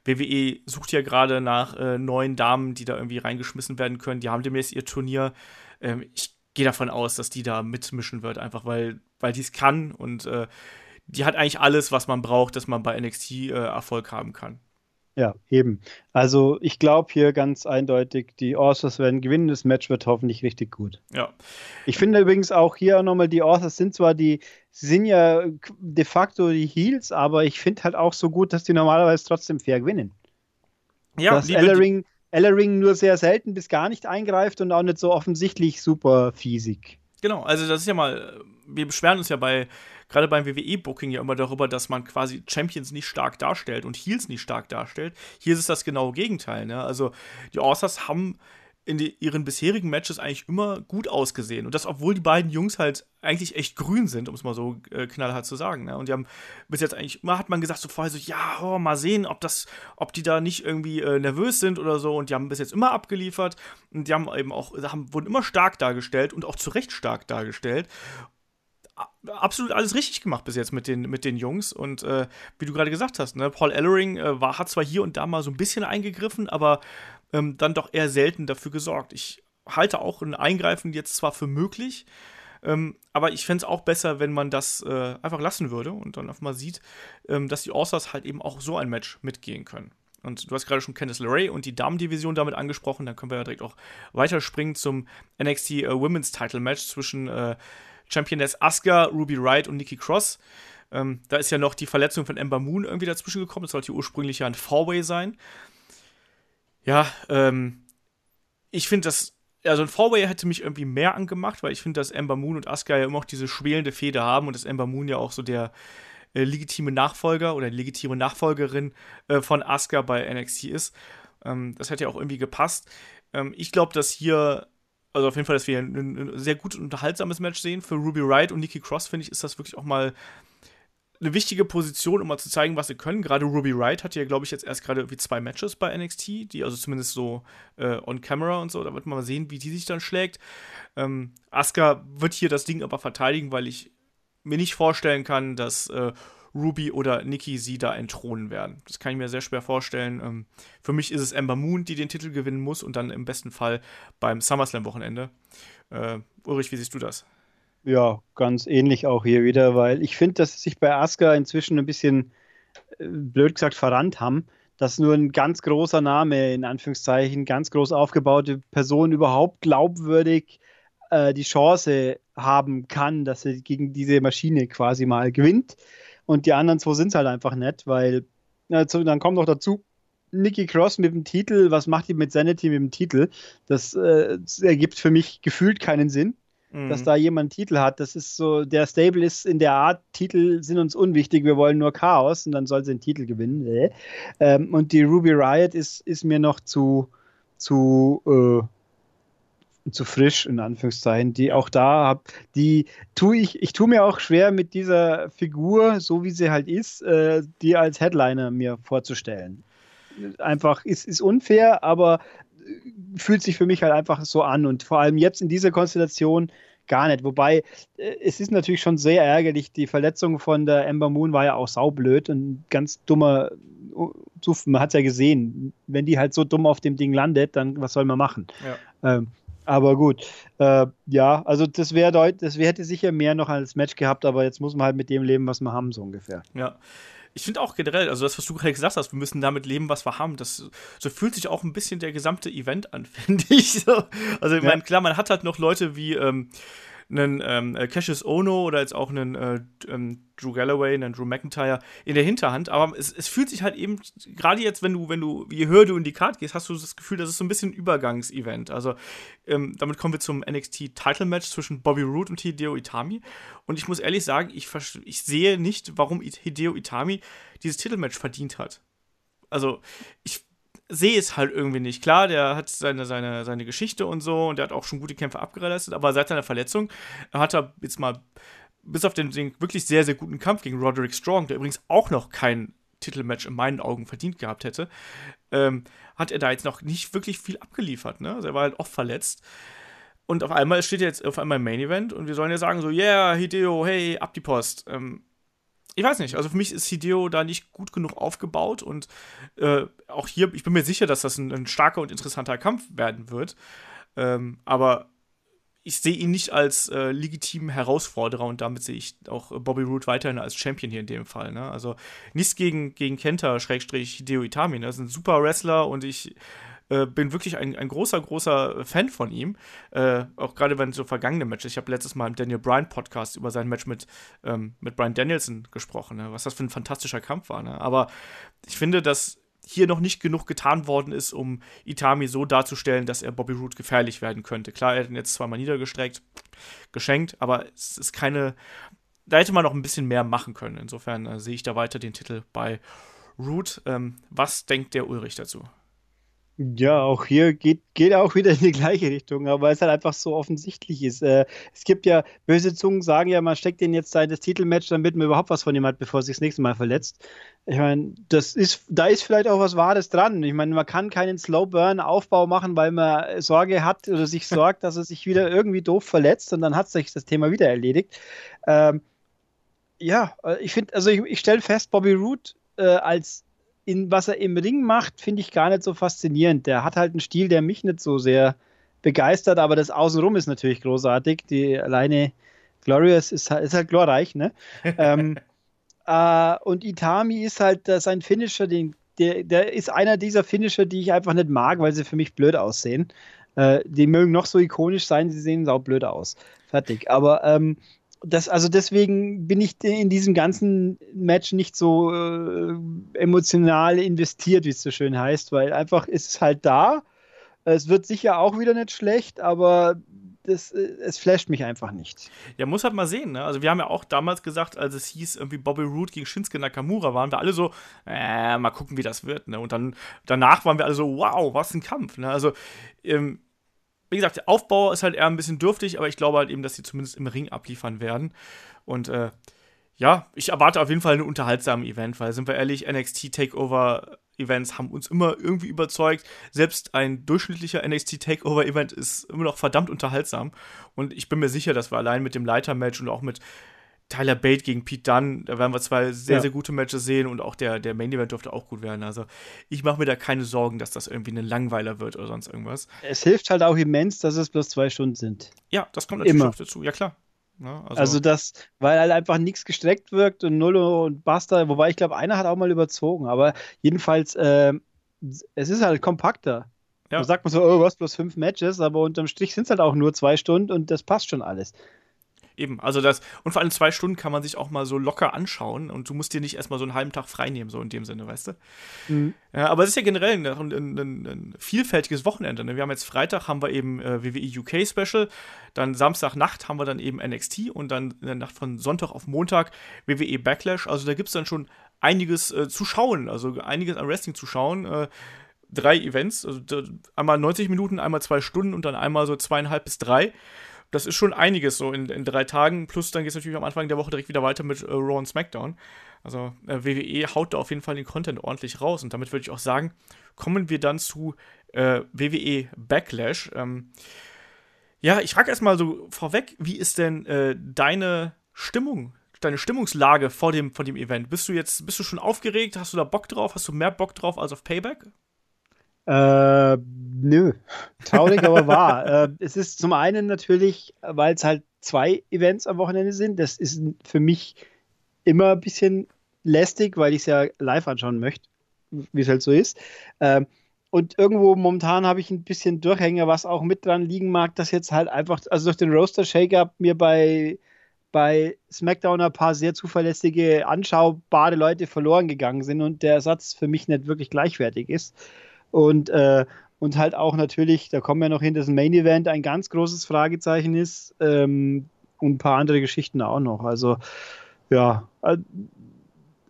WWE sucht ja gerade nach äh, neuen Damen, die da irgendwie reingeschmissen werden können. Die haben demnächst ihr Turnier. Ähm, ich gehe davon aus, dass die da mitmischen wird, einfach weil, weil die es kann und äh, die hat eigentlich alles, was man braucht, dass man bei NXT äh, Erfolg haben kann.
Ja, eben. Also ich glaube hier ganz eindeutig, die Authors werden gewinnen. Das Match wird hoffentlich richtig gut.
Ja.
Ich finde übrigens auch hier nochmal, die Authors sind zwar die, sind ja de facto die Heels, aber ich finde halt auch so gut, dass die normalerweise trotzdem fair gewinnen. Ja, dass Ellering, Ellering nur sehr selten bis gar nicht eingreift und auch nicht so offensichtlich super fiesig.
Genau, also das ist ja mal, wir beschweren uns ja bei gerade beim WWE-Booking ja immer darüber, dass man quasi Champions nicht stark darstellt und Heels nicht stark darstellt. Hier ist es das genaue Gegenteil. Ne? Also die Authors haben in die, ihren bisherigen Matches eigentlich immer gut ausgesehen. Und das, obwohl die beiden Jungs halt eigentlich echt grün sind, um es mal so äh, knallhart zu sagen. Ne? Und die haben bis jetzt eigentlich, immer hat man gesagt, so vorher so, ja, oh, mal sehen, ob das, ob die da nicht irgendwie äh, nervös sind oder so. Und die haben bis jetzt immer abgeliefert. Und die haben eben auch, haben, wurden immer stark dargestellt und auch zu Recht stark dargestellt absolut alles richtig gemacht bis jetzt mit den, mit den Jungs. Und äh, wie du gerade gesagt hast, ne, Paul Ellering äh, war, hat zwar hier und da mal so ein bisschen eingegriffen, aber ähm, dann doch eher selten dafür gesorgt. Ich halte auch ein Eingreifen jetzt zwar für möglich, ähm, aber ich fände es auch besser, wenn man das äh, einfach lassen würde und dann einfach mal sieht, ähm, dass die Authors halt eben auch so ein Match mitgehen können. Und du hast gerade schon Candice LeRae und die Damen-Division damit angesprochen. Dann können wir ja direkt auch weiterspringen zum NXT äh, Women's Title Match zwischen äh, Championess Asuka, Ruby Wright und Nikki Cross. Ähm, da ist ja noch die Verletzung von Ember Moon irgendwie dazwischen gekommen. Das sollte ursprünglich ja ein Four-Way sein. Ja, ähm, ich finde das, also ein Four-Way hätte mich irgendwie mehr angemacht, weil ich finde, dass Ember Moon und Asuka ja immer auch diese schwelende Fehde haben und dass Ember Moon ja auch so der äh, legitime Nachfolger oder legitime Nachfolgerin äh, von Asuka bei NXT ist. Ähm, das hätte ja auch irgendwie gepasst. Ähm, ich glaube, dass hier also auf jeden Fall, dass wir ein, ein sehr gut unterhaltsames Match sehen. Für Ruby Wright und Nikki Cross, finde ich, ist das wirklich auch mal eine wichtige Position, um mal zu zeigen, was sie können. Gerade Ruby Wright hat ja, glaube ich, jetzt erst gerade irgendwie zwei Matches bei NXT, die also zumindest so äh, on camera und so, da wird man mal sehen, wie die sich dann schlägt. Ähm, Asuka wird hier das Ding aber verteidigen, weil ich mir nicht vorstellen kann, dass äh, Ruby oder Nikki sie da entthronen werden. Das kann ich mir sehr schwer vorstellen. Ähm, für mich ist es Ember Moon, die den Titel gewinnen muss und dann im besten Fall beim SummerSlam-Wochenende. Äh, Ulrich, wie siehst du das?
Ja, ganz ähnlich auch hier wieder, weil ich finde, dass sich bei Asuka inzwischen ein bisschen, äh, blöd gesagt, verrannt haben dass nur ein ganz großer Name, in Anführungszeichen, ganz groß aufgebaute Person überhaupt glaubwürdig äh, die Chance haben kann, dass sie gegen diese Maschine quasi mal gewinnt. Und die anderen zwei sind es halt einfach nicht, weil also, dann kommt noch dazu, Nikki Cross mit dem Titel, was macht die mit Sanity mit dem Titel? Das, äh, ergibt für mich gefühlt keinen Sinn, mhm. dass da jemand einen Titel hat. Das ist so, der Stable ist in der Art, Titel sind uns unwichtig, wir wollen nur Chaos und dann soll sie den Titel gewinnen. Äh. Ähm, und die Ruby Riot ist, ist mir noch zu, zu äh, zu frisch, in Anführungszeichen, die auch da habe, die tue ich, ich tue mir auch schwer mit dieser Figur, so wie sie halt ist, äh, die als Headliner mir vorzustellen. Einfach ist, ist unfair, aber äh, fühlt sich für mich halt einfach so an und vor allem jetzt in dieser Konstellation gar nicht. Wobei äh, es ist natürlich schon sehr ärgerlich. Die Verletzung von der Ember Moon war ja auch saublöd und ganz dummer. Man hat es ja gesehen, wenn die halt so dumm auf dem Ding landet, dann was soll man machen? Ja. Ähm, aber gut, äh, ja, also das wäre das wär, hätte sicher mehr noch als Match gehabt, aber jetzt muss man halt mit dem leben, was wir haben, so ungefähr.
Ja. Ich finde auch generell, also das, was du gerade gesagt hast, wir müssen damit leben, was wir haben. Das so fühlt sich auch ein bisschen der gesamte Event an, finde ich. So. Also, ich ja. meine, klar, man hat halt noch Leute wie ähm, einen ähm, äh, Cassius Ono oder jetzt auch einen äh, ähm, Drew Galloway, einen Drew McIntyre in der Hinterhand. Aber es, es fühlt sich halt eben, gerade jetzt, wenn du, wenn du, je höher du in die Karte gehst, hast du das Gefühl, das ist so ein bisschen ein Übergangsevent. Also ähm, damit kommen wir zum NXT Title Match zwischen Bobby Roode und Hideo Itami. Und ich muss ehrlich sagen, ich, ich sehe nicht, warum Hideo Itami dieses Titelmatch verdient hat. Also ich sehe es halt irgendwie nicht. Klar, der hat seine, seine, seine Geschichte und so und der hat auch schon gute Kämpfe abgeleistet, aber seit seiner Verletzung hat er jetzt mal bis auf den, den, wirklich sehr, sehr guten Kampf gegen Roderick Strong, der übrigens auch noch kein Titelmatch in meinen Augen verdient gehabt hätte, ähm, hat er da jetzt noch nicht wirklich viel abgeliefert. Ne? Also er war halt oft verletzt. Und auf einmal steht er jetzt auf einmal im Main Event und wir sollen ja sagen so, yeah, Hideo, hey, ab die Post. Ähm, ich weiß nicht, also für mich ist Hideo da nicht gut genug aufgebaut und äh, auch hier, ich bin mir sicher, dass das ein, ein starker und interessanter Kampf werden wird. Ähm, aber ich sehe ihn nicht als äh, legitimen Herausforderer und damit sehe ich auch Bobby Roode weiterhin als Champion hier in dem Fall. Ne? Also nichts gegen, gegen Kenta, Schrägstrich Hideo Itami. Ne? Das ist ein super Wrestler und ich äh, bin wirklich ein, ein großer, großer Fan von ihm. Äh, auch gerade wenn so vergangene Matches. Ich habe letztes Mal im Daniel Bryan Podcast über sein Match mit, ähm, mit Brian Danielson gesprochen, ne? was das für ein fantastischer Kampf war. Ne? Aber ich finde, dass hier noch nicht genug getan worden ist, um Itami so darzustellen, dass er Bobby Roode gefährlich werden könnte. Klar, er hat ihn jetzt zweimal niedergestreckt, geschenkt, aber es ist keine. Da hätte man noch ein bisschen mehr machen können. Insofern äh, sehe ich da weiter den Titel bei Root. Ähm, was denkt der Ulrich dazu?
Ja, auch hier geht, geht auch wieder in die gleiche Richtung, aber es halt einfach so offensichtlich ist. Äh, es gibt ja, böse Zungen sagen ja, man steckt den jetzt seit das Titelmatch, damit man überhaupt was von ihm hat, bevor er sich das nächste Mal verletzt. Ich meine, das ist, da ist vielleicht auch was Wahres dran. Ich meine, man kann keinen Slow-Burn-Aufbau machen, weil man Sorge hat oder sich sorgt, dass er sich wieder irgendwie doof verletzt und dann hat sich das Thema wieder erledigt. Ähm, ja, äh, ich finde, also ich, ich stelle fest, Bobby Root äh, als in was er im Ring macht, finde ich gar nicht so faszinierend. Der hat halt einen Stil, der mich nicht so sehr begeistert, aber das Außenrum ist natürlich großartig. Die alleine Glorious ist, ist halt glorreich, ne? ähm, äh, und Itami ist halt äh, sein Finisher, den, der, der ist einer dieser Finisher, die ich einfach nicht mag, weil sie für mich blöd aussehen. Äh, die mögen noch so ikonisch sein, sie sehen sau blöd aus. Fertig. Aber ähm, das, also deswegen bin ich in diesem ganzen Match nicht so äh, emotional investiert, wie es so schön heißt, weil einfach ist es halt da. Es wird sicher auch wieder nicht schlecht, aber das, äh, es flasht mich einfach nicht.
Ja, muss halt mal sehen, ne? Also wir haben ja auch damals gesagt, als es hieß, irgendwie Bobby Roode gegen Shinsuke Nakamura, waren wir alle so, äh, mal gucken, wie das wird, ne? Und dann danach waren wir alle so, wow, was ein Kampf, ne? Also ähm, wie gesagt, der Aufbau ist halt eher ein bisschen dürftig, aber ich glaube halt eben, dass sie zumindest im Ring abliefern werden. Und äh, ja, ich erwarte auf jeden Fall einen unterhaltsamen Event, weil, sind wir ehrlich, NXT Takeover Events haben uns immer irgendwie überzeugt. Selbst ein durchschnittlicher NXT Takeover Event ist immer noch verdammt unterhaltsam. Und ich bin mir sicher, dass wir allein mit dem Leitermatch und auch mit Tyler Bate gegen Pete Dunne, da werden wir zwei sehr, ja. sehr gute Matches sehen und auch der, der Main Event dürfte auch gut werden. Also ich mache mir da keine Sorgen, dass das irgendwie ein Langweiler wird oder sonst irgendwas.
Es hilft halt auch immens, dass es bloß zwei Stunden sind.
Ja, das kommt natürlich Immer. auch dazu, ja klar. Ja,
also, also, das, weil halt einfach nichts gestreckt wirkt und Null und Basta, wobei ich glaube, einer hat auch mal überzogen, aber jedenfalls, äh, es ist halt kompakter. Ja. Da sagt man so, oh, was, bloß fünf Matches, aber unterm Strich sind es halt auch nur zwei Stunden und das passt schon alles.
Eben, also das, und vor allem zwei Stunden kann man sich auch mal so locker anschauen und du musst dir nicht erstmal so einen halben Tag frei nehmen, so in dem Sinne, weißt du? Mhm. Ja, aber es ist ja generell ein, ein, ein, ein vielfältiges Wochenende. Ne? Wir haben jetzt Freitag haben wir eben äh, WWE UK Special, dann Samstagnacht haben wir dann eben NXT und dann in der Nacht von Sonntag auf Montag WWE Backlash. Also da gibt es dann schon einiges äh, zu schauen, also einiges an Wrestling zu schauen. Äh, drei Events, also einmal 90 Minuten, einmal zwei Stunden und dann einmal so zweieinhalb bis drei das ist schon einiges so in, in drei Tagen. Plus dann geht es natürlich am Anfang der Woche direkt wieder weiter mit äh, Raw und SmackDown. Also äh, WWE haut da auf jeden Fall den Content ordentlich raus. Und damit würde ich auch sagen, kommen wir dann zu äh, WWE Backlash. Ähm, ja, ich frage erstmal so vorweg, wie ist denn äh, deine Stimmung, deine Stimmungslage vor dem, vor dem Event? Bist du jetzt, bist du schon aufgeregt? Hast du da Bock drauf? Hast du mehr Bock drauf als auf Payback?
Äh, nö. Traurig, aber wahr. Äh, es ist zum einen natürlich, weil es halt zwei Events am Wochenende sind. Das ist für mich immer ein bisschen lästig, weil ich es ja live anschauen möchte, wie es halt so ist. Ähm, und irgendwo momentan habe ich ein bisschen Durchhänger, was auch mit dran liegen mag, dass jetzt halt einfach, also durch den Roaster Shake-Up mir bei, bei SmackDown ein paar sehr zuverlässige, anschaubare Leute verloren gegangen sind und der Ersatz für mich nicht wirklich gleichwertig ist. Und, äh, und halt auch natürlich, da kommen wir noch hin, dass ein Main Event ein ganz großes Fragezeichen ist ähm, und ein paar andere Geschichten auch noch. Also ja,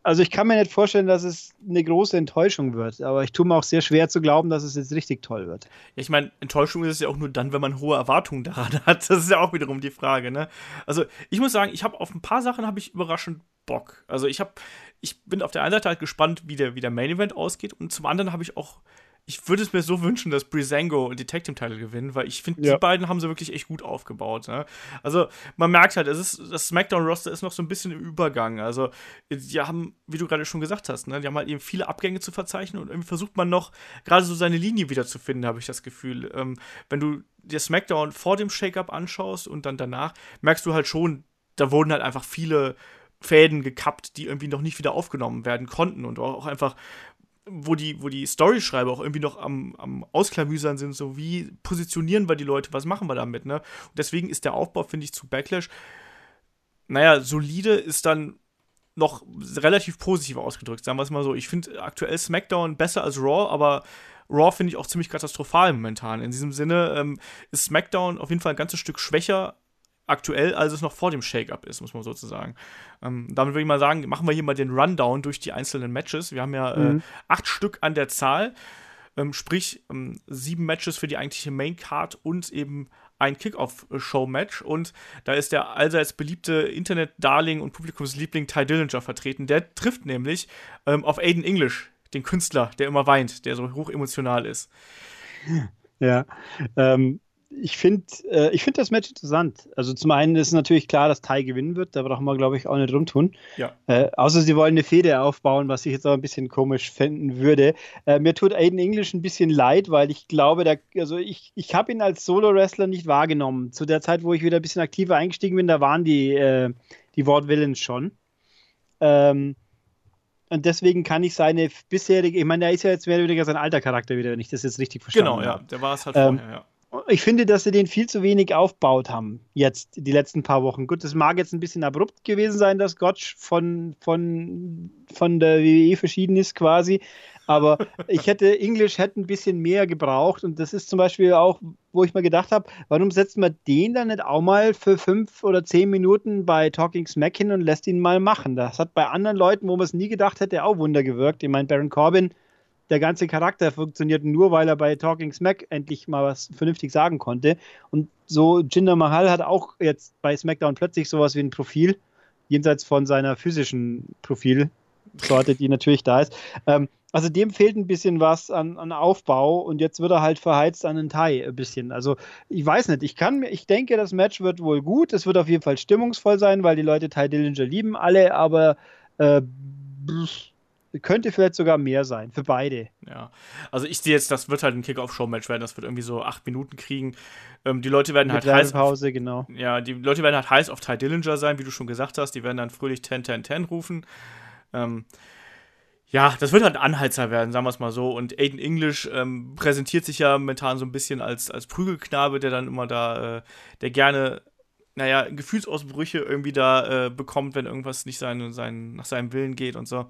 also ich kann mir nicht vorstellen, dass es eine große Enttäuschung wird, aber ich tue mir auch sehr schwer zu glauben, dass es jetzt richtig toll wird.
Ja, ich meine, Enttäuschung ist es ja auch nur dann, wenn man hohe Erwartungen daran hat. Das ist ja auch wiederum die Frage, ne? Also, ich muss sagen, ich habe auf ein paar Sachen habe ich überraschend Bock. Also, ich habe ich bin auf der einen Seite halt gespannt, wie der, wie der Main Event ausgeht und zum anderen habe ich auch ich würde es mir so wünschen, dass Brisango die Tag Team Title gewinnen, weil ich finde, ja. die beiden haben sie wirklich echt gut aufgebaut. Ne? Also man merkt halt, es ist, das SmackDown Roster ist noch so ein bisschen im Übergang. Also die haben, wie du gerade schon gesagt hast, ne, die haben halt eben viele Abgänge zu verzeichnen und irgendwie versucht man noch gerade so seine Linie wiederzufinden, habe ich das Gefühl. Ähm, wenn du dir SmackDown vor dem Shake-up anschaust und dann danach, merkst du halt schon, da wurden halt einfach viele Fäden gekappt, die irgendwie noch nicht wieder aufgenommen werden konnten und auch einfach wo die, wo die Storyschreiber auch irgendwie noch am, am Ausklamüsern sind, so wie positionieren wir die Leute, was machen wir damit, ne? Und deswegen ist der Aufbau, finde ich, zu Backlash, naja, solide ist dann noch relativ positiv ausgedrückt, sagen wir es mal so. Ich finde aktuell SmackDown besser als Raw, aber Raw finde ich auch ziemlich katastrophal momentan. In diesem Sinne ähm, ist SmackDown auf jeden Fall ein ganzes Stück schwächer aktuell, als es noch vor dem Shake-Up ist, muss man sozusagen. Ähm, damit würde ich mal sagen, machen wir hier mal den Rundown durch die einzelnen Matches. Wir haben ja äh, mhm. äh, acht Stück an der Zahl, ähm, sprich ähm, sieben Matches für die eigentliche Main-Card und eben ein Kickoff-Show-Match. Und da ist der allseits beliebte Internet-Darling und Publikumsliebling Ty Dillinger vertreten. Der trifft nämlich ähm, auf Aiden English, den Künstler, der immer weint, der so hoch emotional ist.
Ja, ähm, ich finde äh, ich find das Match interessant. Also zum einen ist natürlich klar, dass Tai gewinnen wird, da brauchen wir, glaube ich, auch nicht rumtun.
Ja.
Äh, außer sie wollen eine Fehde aufbauen, was ich jetzt auch ein bisschen komisch finden würde. Äh, mir tut Aiden English ein bisschen leid, weil ich glaube, der, also ich, ich habe ihn als Solo-Wrestler nicht wahrgenommen. Zu der Zeit, wo ich wieder ein bisschen aktiver eingestiegen bin, da waren die, äh, die Wortwillens schon. Ähm, und deswegen kann ich seine bisherige, ich meine, der ist ja jetzt mehr oder weniger sein alter Charakter wieder, wenn ich das jetzt richtig verstanden habe.
Genau, ja, der war es halt ähm, vorher, ja
ich finde, dass sie den viel zu wenig aufbaut haben, jetzt die letzten paar Wochen. Gut, das mag jetzt ein bisschen abrupt gewesen sein, dass Gotch von, von, von der WWE verschieden ist quasi. Aber ich hätte, English hätte ein bisschen mehr gebraucht. Und das ist zum Beispiel auch, wo ich mal gedacht habe, warum setzt man den dann nicht auch mal für fünf oder zehn Minuten bei Talking Smack hin und lässt ihn mal machen? Das hat bei anderen Leuten, wo man es nie gedacht hätte, auch Wunder gewirkt. Ich meine, Baron Corbin der ganze Charakter funktioniert nur, weil er bei Talking Smack endlich mal was vernünftig sagen konnte. Und so Jinder Mahal hat auch jetzt bei SmackDown plötzlich sowas wie ein Profil, jenseits von seiner physischen Profilsorte, die natürlich da ist. Ähm, also dem fehlt ein bisschen was an, an, Aufbau und jetzt wird er halt verheizt an den Thai ein bisschen. Also ich weiß nicht, ich kann ich denke, das Match wird wohl gut. Es wird auf jeden Fall stimmungsvoll sein, weil die Leute Ty Dillinger lieben alle, aber äh, könnte vielleicht sogar mehr sein, für beide.
Ja, also ich sehe jetzt, das wird halt ein Kick-Off-Show-Match werden, das wird irgendwie so acht Minuten kriegen. Ähm, die Leute werden Mit halt heiß.
Pause, auf, genau.
Ja, die Leute werden halt heiß auf Ty Dillinger sein, wie du schon gesagt hast. Die werden dann fröhlich 10, 10, 10 rufen. Ähm, ja, das wird halt ein Anheizer werden, sagen wir es mal so. Und Aiden English ähm, präsentiert sich ja momentan so ein bisschen als, als Prügelknabe, der dann immer da, äh, der gerne naja, Gefühlsausbrüche irgendwie da äh, bekommt, wenn irgendwas nicht sein, sein, nach seinem Willen geht und so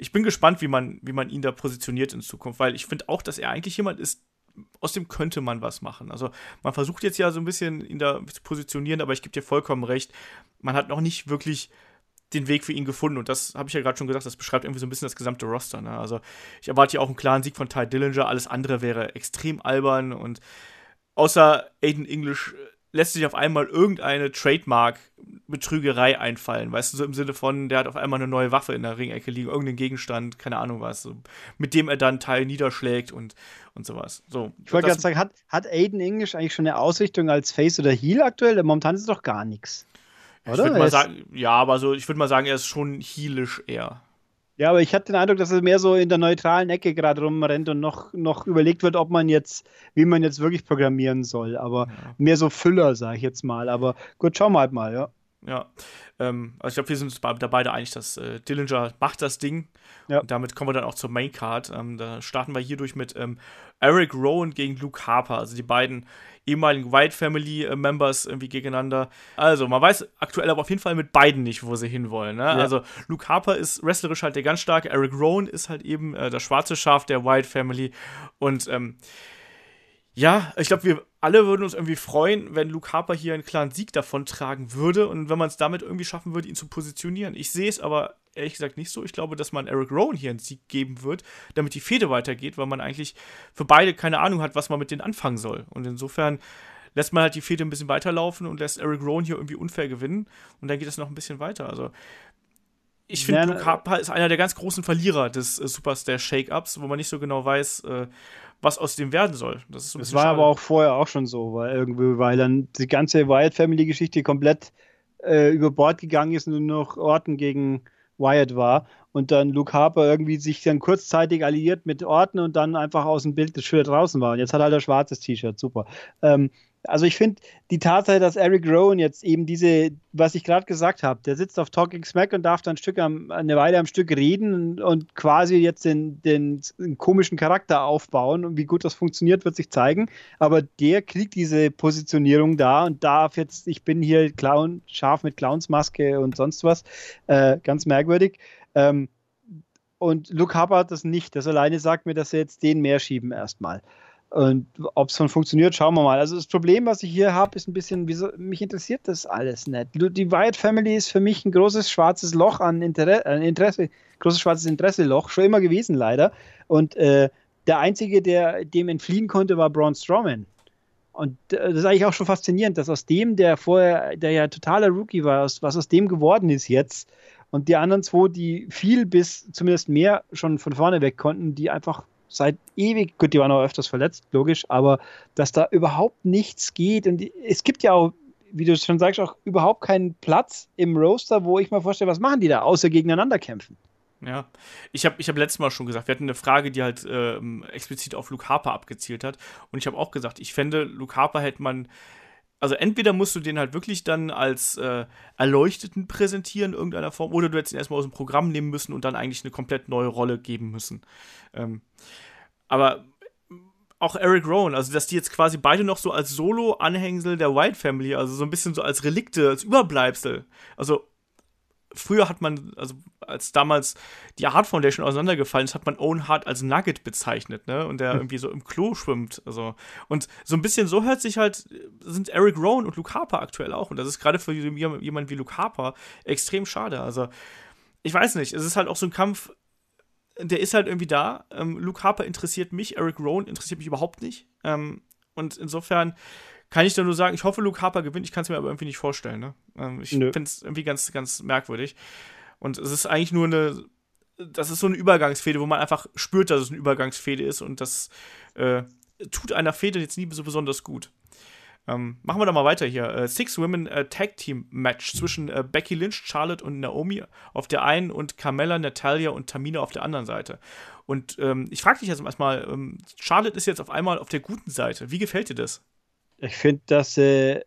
ich bin gespannt, wie man, wie man ihn da positioniert in Zukunft, weil ich finde auch, dass er eigentlich jemand ist, aus dem könnte man was machen. Also man versucht jetzt ja so ein bisschen ihn da zu positionieren, aber ich gebe dir vollkommen recht, man hat noch nicht wirklich den Weg für ihn gefunden. Und das habe ich ja gerade schon gesagt, das beschreibt irgendwie so ein bisschen das gesamte Roster. Ne? Also ich erwarte ja auch einen klaren Sieg von Ty Dillinger, alles andere wäre extrem albern und außer Aiden English lässt sich auf einmal irgendeine Trademark-Betrügerei einfallen. Weißt du, so im Sinne von, der hat auf einmal eine neue Waffe in der Ringecke liegen, irgendeinen Gegenstand, keine Ahnung was, so, mit dem er dann Teil niederschlägt und, und sowas. So,
ich wollte gerade sagen, hat, hat Aiden English eigentlich schon eine Ausrichtung als Face oder Heel aktuell? Momentan ist es doch gar nichts.
Ich würde mal sagen, ja, aber so, ich würde mal sagen, er ist schon heelisch eher.
Ja, aber ich hatte den Eindruck, dass er mehr so in der neutralen Ecke gerade rumrennt und noch, noch überlegt wird, ob man jetzt, wie man jetzt wirklich programmieren soll. Aber ja. mehr so Füller, sage ich jetzt mal. Aber gut, schauen wir halt mal, ja.
Ja, ähm, also ich glaube, wir sind uns da beide einig, dass äh, Dillinger macht das Ding. Ja. Und damit kommen wir dann auch zur Maincard. Ähm, da starten wir hierdurch mit ähm, Eric Rowan gegen Luke Harper, also die beiden ehemaligen White Family äh, Members irgendwie gegeneinander. Also, man weiß aktuell aber auf jeden Fall mit beiden nicht, wo sie hinwollen. Ne? Ja. Also, Luke Harper ist wrestlerisch halt der ganz starke, Eric Rowan ist halt eben äh, das schwarze Schaf der White Family und ähm, ja, ich glaube, wir alle würden uns irgendwie freuen, wenn Luke Harper hier einen klaren Sieg davon tragen würde und wenn man es damit irgendwie schaffen würde, ihn zu positionieren. Ich sehe es aber ehrlich gesagt nicht so. Ich glaube, dass man Eric Rowan hier einen Sieg geben wird, damit die Fehde weitergeht, weil man eigentlich für beide keine Ahnung hat, was man mit denen anfangen soll. Und insofern lässt man halt die Fehde ein bisschen weiterlaufen und lässt Eric Rowan hier irgendwie unfair gewinnen und dann geht es noch ein bisschen weiter. Also ich finde, Luke Harper ist einer der ganz großen Verlierer des äh, Superstar Shake-Ups, wo man nicht so genau weiß, äh, was aus dem werden soll.
Das, ist so das war schade. aber auch vorher auch schon so, weil irgendwie, weil dann die ganze Wyatt Family Geschichte komplett äh, über Bord gegangen ist und nur noch Orten gegen Wyatt war und dann Luke Harper irgendwie sich dann kurzzeitig alliiert mit Orten und dann einfach aus dem Bild des Schilder draußen war. Und jetzt hat er halt ein schwarzes T-Shirt, super. Ähm, also ich finde die Tatsache, dass Eric Rowan jetzt eben diese, was ich gerade gesagt habe, der sitzt auf Talking Smack und darf dann ein Stück am, eine Weile am Stück reden und, und quasi jetzt den, den, den, komischen Charakter aufbauen und wie gut das funktioniert, wird sich zeigen. Aber der kriegt diese Positionierung da und darf jetzt, ich bin hier Clown, scharf mit Clownsmaske und sonst was, äh, ganz merkwürdig. Ähm, und Luke hat das nicht. Das alleine sagt mir, dass sie jetzt den mehr schieben erstmal. Und ob es schon funktioniert, schauen wir mal. Also das Problem, was ich hier habe, ist ein bisschen, wieso, mich interessiert das alles nicht. Die Wyatt Family ist für mich ein großes schwarzes Loch an Interesse, äh, Interesse großes schwarzes Interesse-Loch, schon immer gewesen leider. Und äh, der Einzige, der dem entfliehen konnte, war Braun Strowman. Und äh, das ist eigentlich auch schon faszinierend, dass aus dem, der vorher, der ja totaler Rookie war, was aus dem geworden ist jetzt. Und die anderen zwei, die viel bis zumindest mehr schon von vorne weg konnten, die einfach seit ewig, gut, die waren auch öfters verletzt, logisch, aber dass da überhaupt nichts geht. Und es gibt ja auch, wie du schon sagst, auch überhaupt keinen Platz im Roster, wo ich mir vorstelle, was machen die da, außer gegeneinander kämpfen.
Ja, ich habe ich hab letztes Mal schon gesagt, wir hatten eine Frage, die halt ähm, explizit auf Luke Harper abgezielt hat. Und ich habe auch gesagt, ich fände, Luke Harper hätte man also entweder musst du den halt wirklich dann als äh, Erleuchteten präsentieren in irgendeiner Form, oder du hättest ihn erstmal aus dem Programm nehmen müssen und dann eigentlich eine komplett neue Rolle geben müssen. Ähm, aber auch Eric Rowan, also dass die jetzt quasi beide noch so als Solo-Anhängsel der White Family, also so ein bisschen so als Relikte, als Überbleibsel. Also früher hat man, also als damals die Hart Foundation auseinandergefallen ist, hat man Owen Hart als Nugget bezeichnet, ne? Und der hm. irgendwie so im Klo schwimmt. Also. Und so ein bisschen so hört sich halt, sind Eric Rowan und Luke Harper aktuell auch. Und das ist gerade für jemanden wie Luke Harper extrem schade. Also, ich weiß nicht, es ist halt auch so ein Kampf, der ist halt irgendwie da. Ähm, Luke Harper interessiert mich, Eric Rowan interessiert mich überhaupt nicht. Ähm, und insofern kann ich da nur sagen, ich hoffe, Luke Harper gewinnt, ich kann es mir aber irgendwie nicht vorstellen. Ne? Ähm, ich finde es irgendwie ganz, ganz merkwürdig. Und es ist eigentlich nur eine, das ist so eine Übergangsfehde, wo man einfach spürt, dass es eine Übergangsfehde ist und das äh, tut einer Fehde jetzt nie so besonders gut. Ähm, machen wir doch mal weiter hier. Äh, Six Women äh, Tag Team Match zwischen äh, Becky Lynch, Charlotte und Naomi auf der einen und Carmella, Natalia und Tamina auf der anderen Seite. Und ähm, ich frage dich jetzt erstmal, ähm, Charlotte ist jetzt auf einmal auf der guten Seite. Wie gefällt dir das?
Ich finde, dass äh,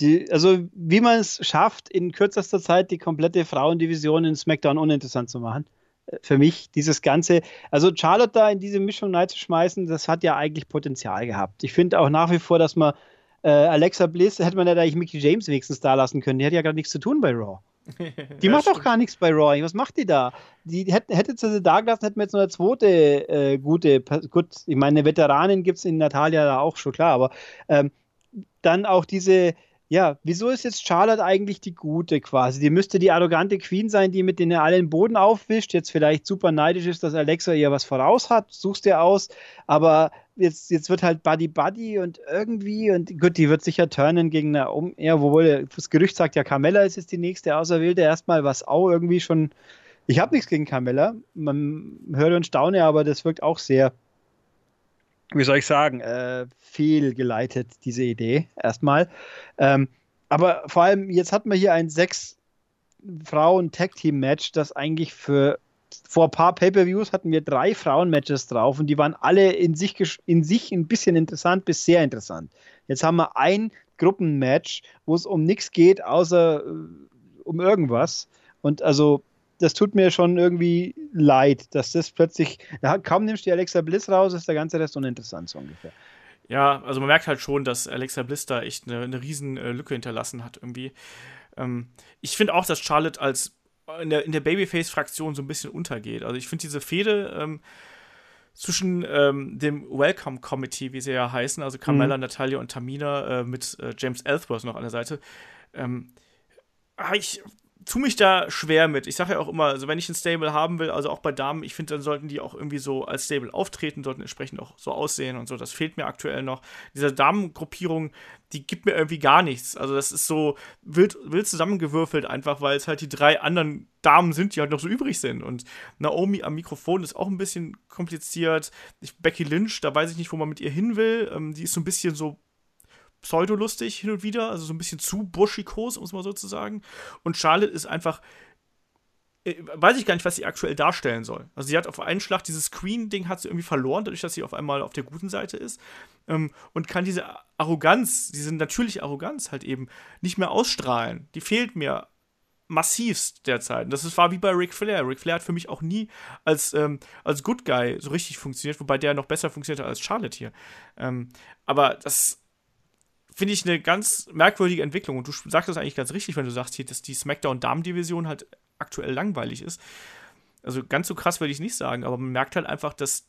die, also wie man es schafft, in kürzester Zeit die komplette Frauendivision in SmackDown uninteressant zu machen. Äh, für mich dieses Ganze, also Charlotte da in diese Mischung reinzuschmeißen, das hat ja eigentlich Potenzial gehabt. Ich finde auch nach wie vor, dass man äh, Alexa Bliss, hätte man ja eigentlich Mickey James wenigstens da lassen können. Die hat ja gar nichts zu tun bei Raw. Die ja, macht doch gar nichts bei Raw. Was macht die da? Die hätte, hätte sie da gelassen, hätten wir jetzt noch eine zweite äh, gute, gut, ich meine, eine Veteranin gibt es in Natalia da auch schon, klar, aber ähm, dann auch diese, ja, wieso ist jetzt Charlotte eigentlich die Gute quasi? Die müsste die arrogante Queen sein, die mit denen er allen Boden aufwischt, jetzt vielleicht super neidisch ist, dass Alexa ihr was voraus hat, suchst dir aus, aber jetzt, jetzt wird halt Buddy Buddy und irgendwie, und gut, die wird sicher turnen gegen eine, um, ja, wohl das Gerücht sagt ja, Carmella ist jetzt die nächste Auserwählte, erstmal, was auch irgendwie schon, ich habe nichts gegen Carmella, man hört und staune, aber das wirkt auch sehr wie soll ich sagen, äh, fehlgeleitet, diese Idee erstmal. Ähm, aber vor allem, jetzt hatten wir hier ein sechs Frauen-Tag-Team-Match, das eigentlich für vor ein paar Pay-Per-Views hatten wir drei Frauen-Matches drauf und die waren alle in sich, in sich ein bisschen interessant bis sehr interessant. Jetzt haben wir ein Gruppenmatch, wo es um nichts geht, außer äh, um irgendwas. Und also das tut mir schon irgendwie leid, dass das plötzlich, kaum nimmst du die Alexa Bliss raus, ist der ganze Rest uninteressant so ungefähr.
Ja, also man merkt halt schon, dass Alexa Bliss da echt eine, eine riesen äh, Lücke hinterlassen hat irgendwie. Ähm, ich finde auch, dass Charlotte als in der, in der Babyface-Fraktion so ein bisschen untergeht. Also ich finde diese Fehde ähm, zwischen ähm, dem Welcome Committee, wie sie ja heißen, also Carmella, mhm. Natalia und Tamina äh, mit äh, James Ellsworth noch an der Seite, ähm, ah, ich tue mich da schwer mit. Ich sage ja auch immer, also wenn ich ein Stable haben will, also auch bei Damen, ich finde, dann sollten die auch irgendwie so als Stable auftreten, sollten entsprechend auch so aussehen und so. Das fehlt mir aktuell noch. Diese Damengruppierung, die gibt mir irgendwie gar nichts. Also das ist so wild, wild zusammengewürfelt einfach, weil es halt die drei anderen Damen sind, die halt noch so übrig sind. Und Naomi am Mikrofon ist auch ein bisschen kompliziert. Ich, Becky Lynch, da weiß ich nicht, wo man mit ihr hin will. Ähm, die ist so ein bisschen so pseudolustig hin und wieder, also so ein bisschen zu buschikos, muss man sozusagen. Und Charlotte ist einfach äh, weiß ich gar nicht, was sie aktuell darstellen soll. Also sie hat auf einen Schlag dieses Screen-Ding hat sie irgendwie verloren, dadurch, dass sie auf einmal auf der guten Seite ist ähm, und kann diese Arroganz, diese natürliche Arroganz halt eben nicht mehr ausstrahlen. Die fehlt mir massivst derzeit. Das war wie bei Ric Flair. Ric Flair hat für mich auch nie als, ähm, als Good Guy so richtig funktioniert, wobei der noch besser funktioniert als Charlotte hier. Ähm, aber das finde ich eine ganz merkwürdige Entwicklung. Und du sagst das eigentlich ganz richtig, wenn du sagst hier, dass die SmackDown-Damen-Division halt aktuell langweilig ist. Also ganz so krass würde ich nicht sagen, aber man merkt halt einfach, dass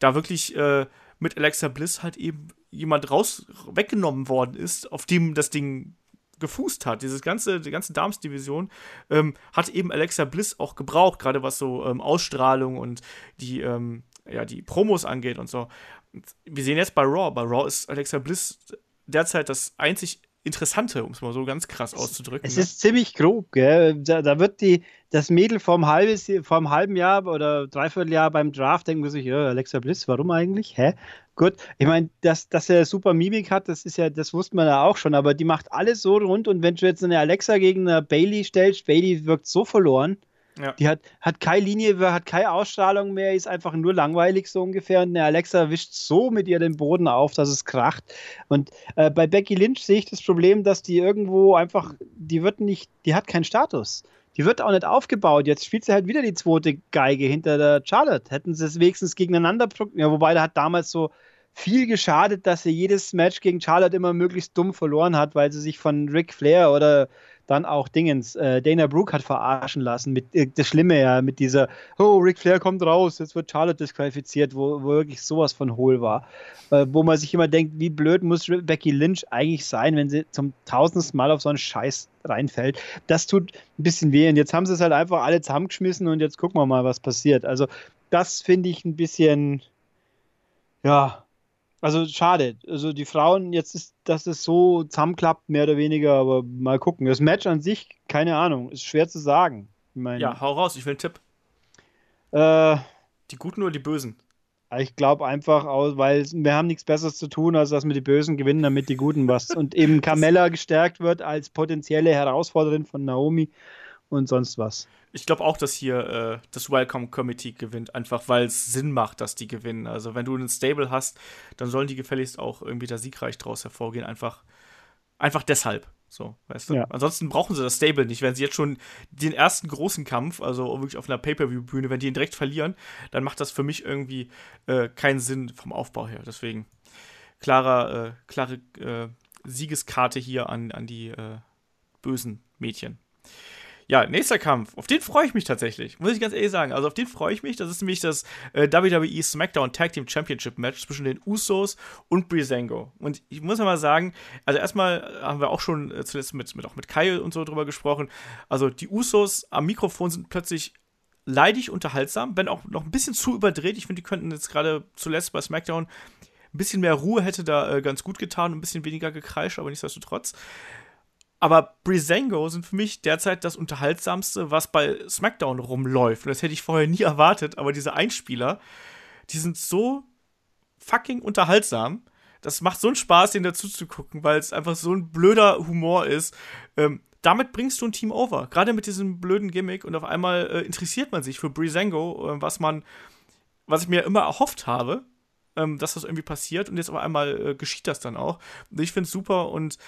da wirklich äh, mit Alexa Bliss halt eben jemand raus weggenommen worden ist, auf dem das Ding gefußt hat. Dieses ganze, die ganze Damensdivision ähm, hat eben Alexa Bliss auch gebraucht, gerade was so ähm, Ausstrahlung und die, ähm, ja, die Promos angeht und so. Wir sehen jetzt bei Raw, bei Raw ist Alexa Bliss derzeit das einzig Interessante, um es mal so ganz krass auszudrücken.
Es ne? ist ziemlich grob, gell? Da, da, wird die, das Mädel vor einem, halbes, vor einem halben Jahr oder dreiviertel Jahr beim Draft denken wir sich, ja, Alexa Bliss, warum eigentlich? Hä? Gut, ich meine, dass, dass er super Mimik hat, das ist ja, das wusste man ja auch schon, aber die macht alles so rund und wenn du jetzt eine Alexa gegen eine Bailey stellst, Bailey wirkt so verloren. Ja. Die hat, hat keine Linie, hat keine Ausstrahlung mehr, ist einfach nur langweilig so ungefähr. Und Alexa wischt so mit ihr den Boden auf, dass es kracht. Und äh, bei Becky Lynch sehe ich das Problem, dass die irgendwo einfach, die wird nicht, die hat keinen Status. Die wird auch nicht aufgebaut. Jetzt spielt sie halt wieder die zweite Geige hinter der Charlotte. Hätten sie es wenigstens gegeneinander, ja, wobei da hat damals so viel geschadet, dass sie jedes Match gegen Charlotte immer möglichst dumm verloren hat, weil sie sich von Ric Flair oder dann auch Dingens, äh, Dana Brooke hat verarschen lassen mit äh, das Schlimme ja, mit dieser, oh, Ric Flair kommt raus, jetzt wird Charlotte disqualifiziert, wo, wo wirklich sowas von hohl war. Äh, wo man sich immer denkt, wie blöd muss Becky Lynch eigentlich sein, wenn sie zum tausendsten Mal auf so einen Scheiß reinfällt. Das tut ein bisschen weh. Und jetzt haben sie es halt einfach alle zusammengeschmissen und jetzt gucken wir mal, was passiert. Also, das finde ich ein bisschen, ja, also schade. Also die Frauen, jetzt ist, dass es so zusammenklappt, mehr oder weniger, aber mal gucken. Das Match an sich, keine Ahnung, ist schwer zu sagen.
Ich mein, ja, hau raus, ich will einen Tipp.
Äh,
die Guten oder die Bösen?
Ich glaube einfach, weil wir haben nichts Besseres zu tun, als dass wir die Bösen gewinnen, damit die Guten was. Und eben Carmella gestärkt wird als potenzielle Herausforderin von Naomi und sonst was.
Ich glaube auch, dass hier äh, das Welcome Committee gewinnt, einfach weil es Sinn macht, dass die gewinnen. Also wenn du einen Stable hast, dann sollen die gefälligst auch irgendwie da siegreich draus hervorgehen. Einfach, einfach deshalb. So, weißt du? Ja. Ansonsten brauchen sie das Stable nicht. Wenn sie jetzt schon den ersten großen Kampf, also wirklich auf einer Pay-Per-View-Bühne, wenn die ihn direkt verlieren, dann macht das für mich irgendwie äh, keinen Sinn vom Aufbau her. Deswegen klarer, äh, klare äh, Siegeskarte hier an, an die äh, bösen Mädchen. Ja, nächster Kampf. Auf den freue ich mich tatsächlich. Muss ich ganz ehrlich sagen. Also auf den freue ich mich. Das ist nämlich das äh, WWE SmackDown Tag Team Championship Match zwischen den Usos und Breezango. Und ich muss mal sagen, also erstmal haben wir auch schon äh, zuletzt mit, mit, auch mit Kyle und so drüber gesprochen. Also die Usos am Mikrofon sind plötzlich leidig unterhaltsam, wenn auch noch ein bisschen zu überdreht. Ich finde, die könnten jetzt gerade zuletzt bei SmackDown ein bisschen mehr Ruhe hätte da äh, ganz gut getan, ein bisschen weniger gekreischt, aber nichtsdestotrotz. Aber Breezango sind für mich derzeit das Unterhaltsamste, was bei SmackDown rumläuft. Und das hätte ich vorher nie erwartet, aber diese Einspieler, die sind so fucking unterhaltsam. Das macht so einen Spaß, denen dazu zu gucken, weil es einfach so ein blöder Humor ist. Ähm, damit bringst du ein Team over. Gerade mit diesem blöden Gimmick und auf einmal äh, interessiert man sich für Breezango, äh, was man, was ich mir immer erhofft habe, ähm, dass das irgendwie passiert und jetzt auf einmal äh, geschieht das dann auch. Und ich finde es super und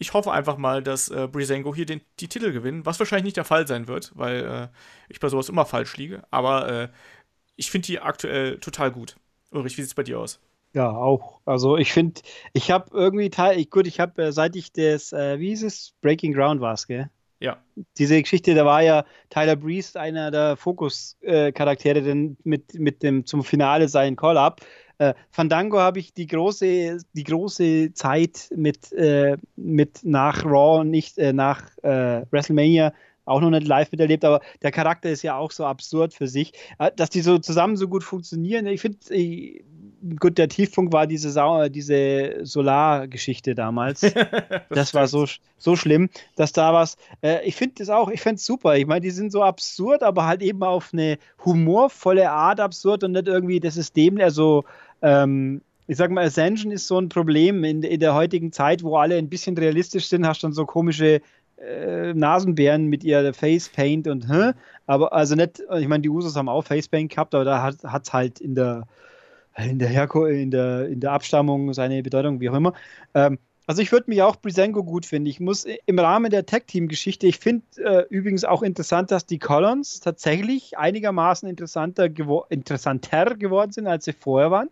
ich hoffe einfach mal, dass äh, Brisengo hier den, die Titel gewinnen, was wahrscheinlich nicht der Fall sein wird, weil äh, ich bei sowas immer falsch liege. Aber äh, ich finde die aktuell total gut. Ulrich, wie sieht es bei dir aus?
Ja, auch. Also ich finde, ich habe irgendwie Teil, ich, gut, ich habe, äh, seit ich das, äh, wie hieß es, Breaking Ground war es, gell?
Ja.
Diese Geschichte, da war ja Tyler Breeze einer der Fokus-Charaktere, äh, denn mit, mit dem zum Finale sein Call-Up. Äh, Fandango habe ich die große, die große Zeit mit, äh, mit nach Raw, nicht äh, nach äh, WrestleMania auch noch nicht live miterlebt, aber der Charakter ist ja auch so absurd für sich, äh, dass die so zusammen so gut funktionieren. Ich finde, gut, der Tiefpunkt war diese, Sau diese Solargeschichte damals. das, das war so, so schlimm, dass da was. Äh, ich finde das auch, ich finde es super. Ich meine, die sind so absurd, aber halt eben auf eine humorvolle Art absurd und nicht irgendwie, das ist dem, also. Ähm, ich sag mal, Ascension ist so ein Problem in, in der heutigen Zeit, wo alle ein bisschen realistisch sind, hast dann so komische äh, Nasenbären mit ihr Facepaint und hä? aber also nicht, ich meine, die Usos haben auch Facepaint gehabt, aber da hat es halt in der in der, Herko in der, in der Abstammung seine Bedeutung, wie auch immer. Ähm, also ich würde mich auch Brisengo gut finden. Ich muss im Rahmen der Tag-Team-Geschichte, ich finde äh, übrigens auch interessant, dass die Collins tatsächlich einigermaßen interessanter, gewo interessanter geworden sind, als sie vorher waren.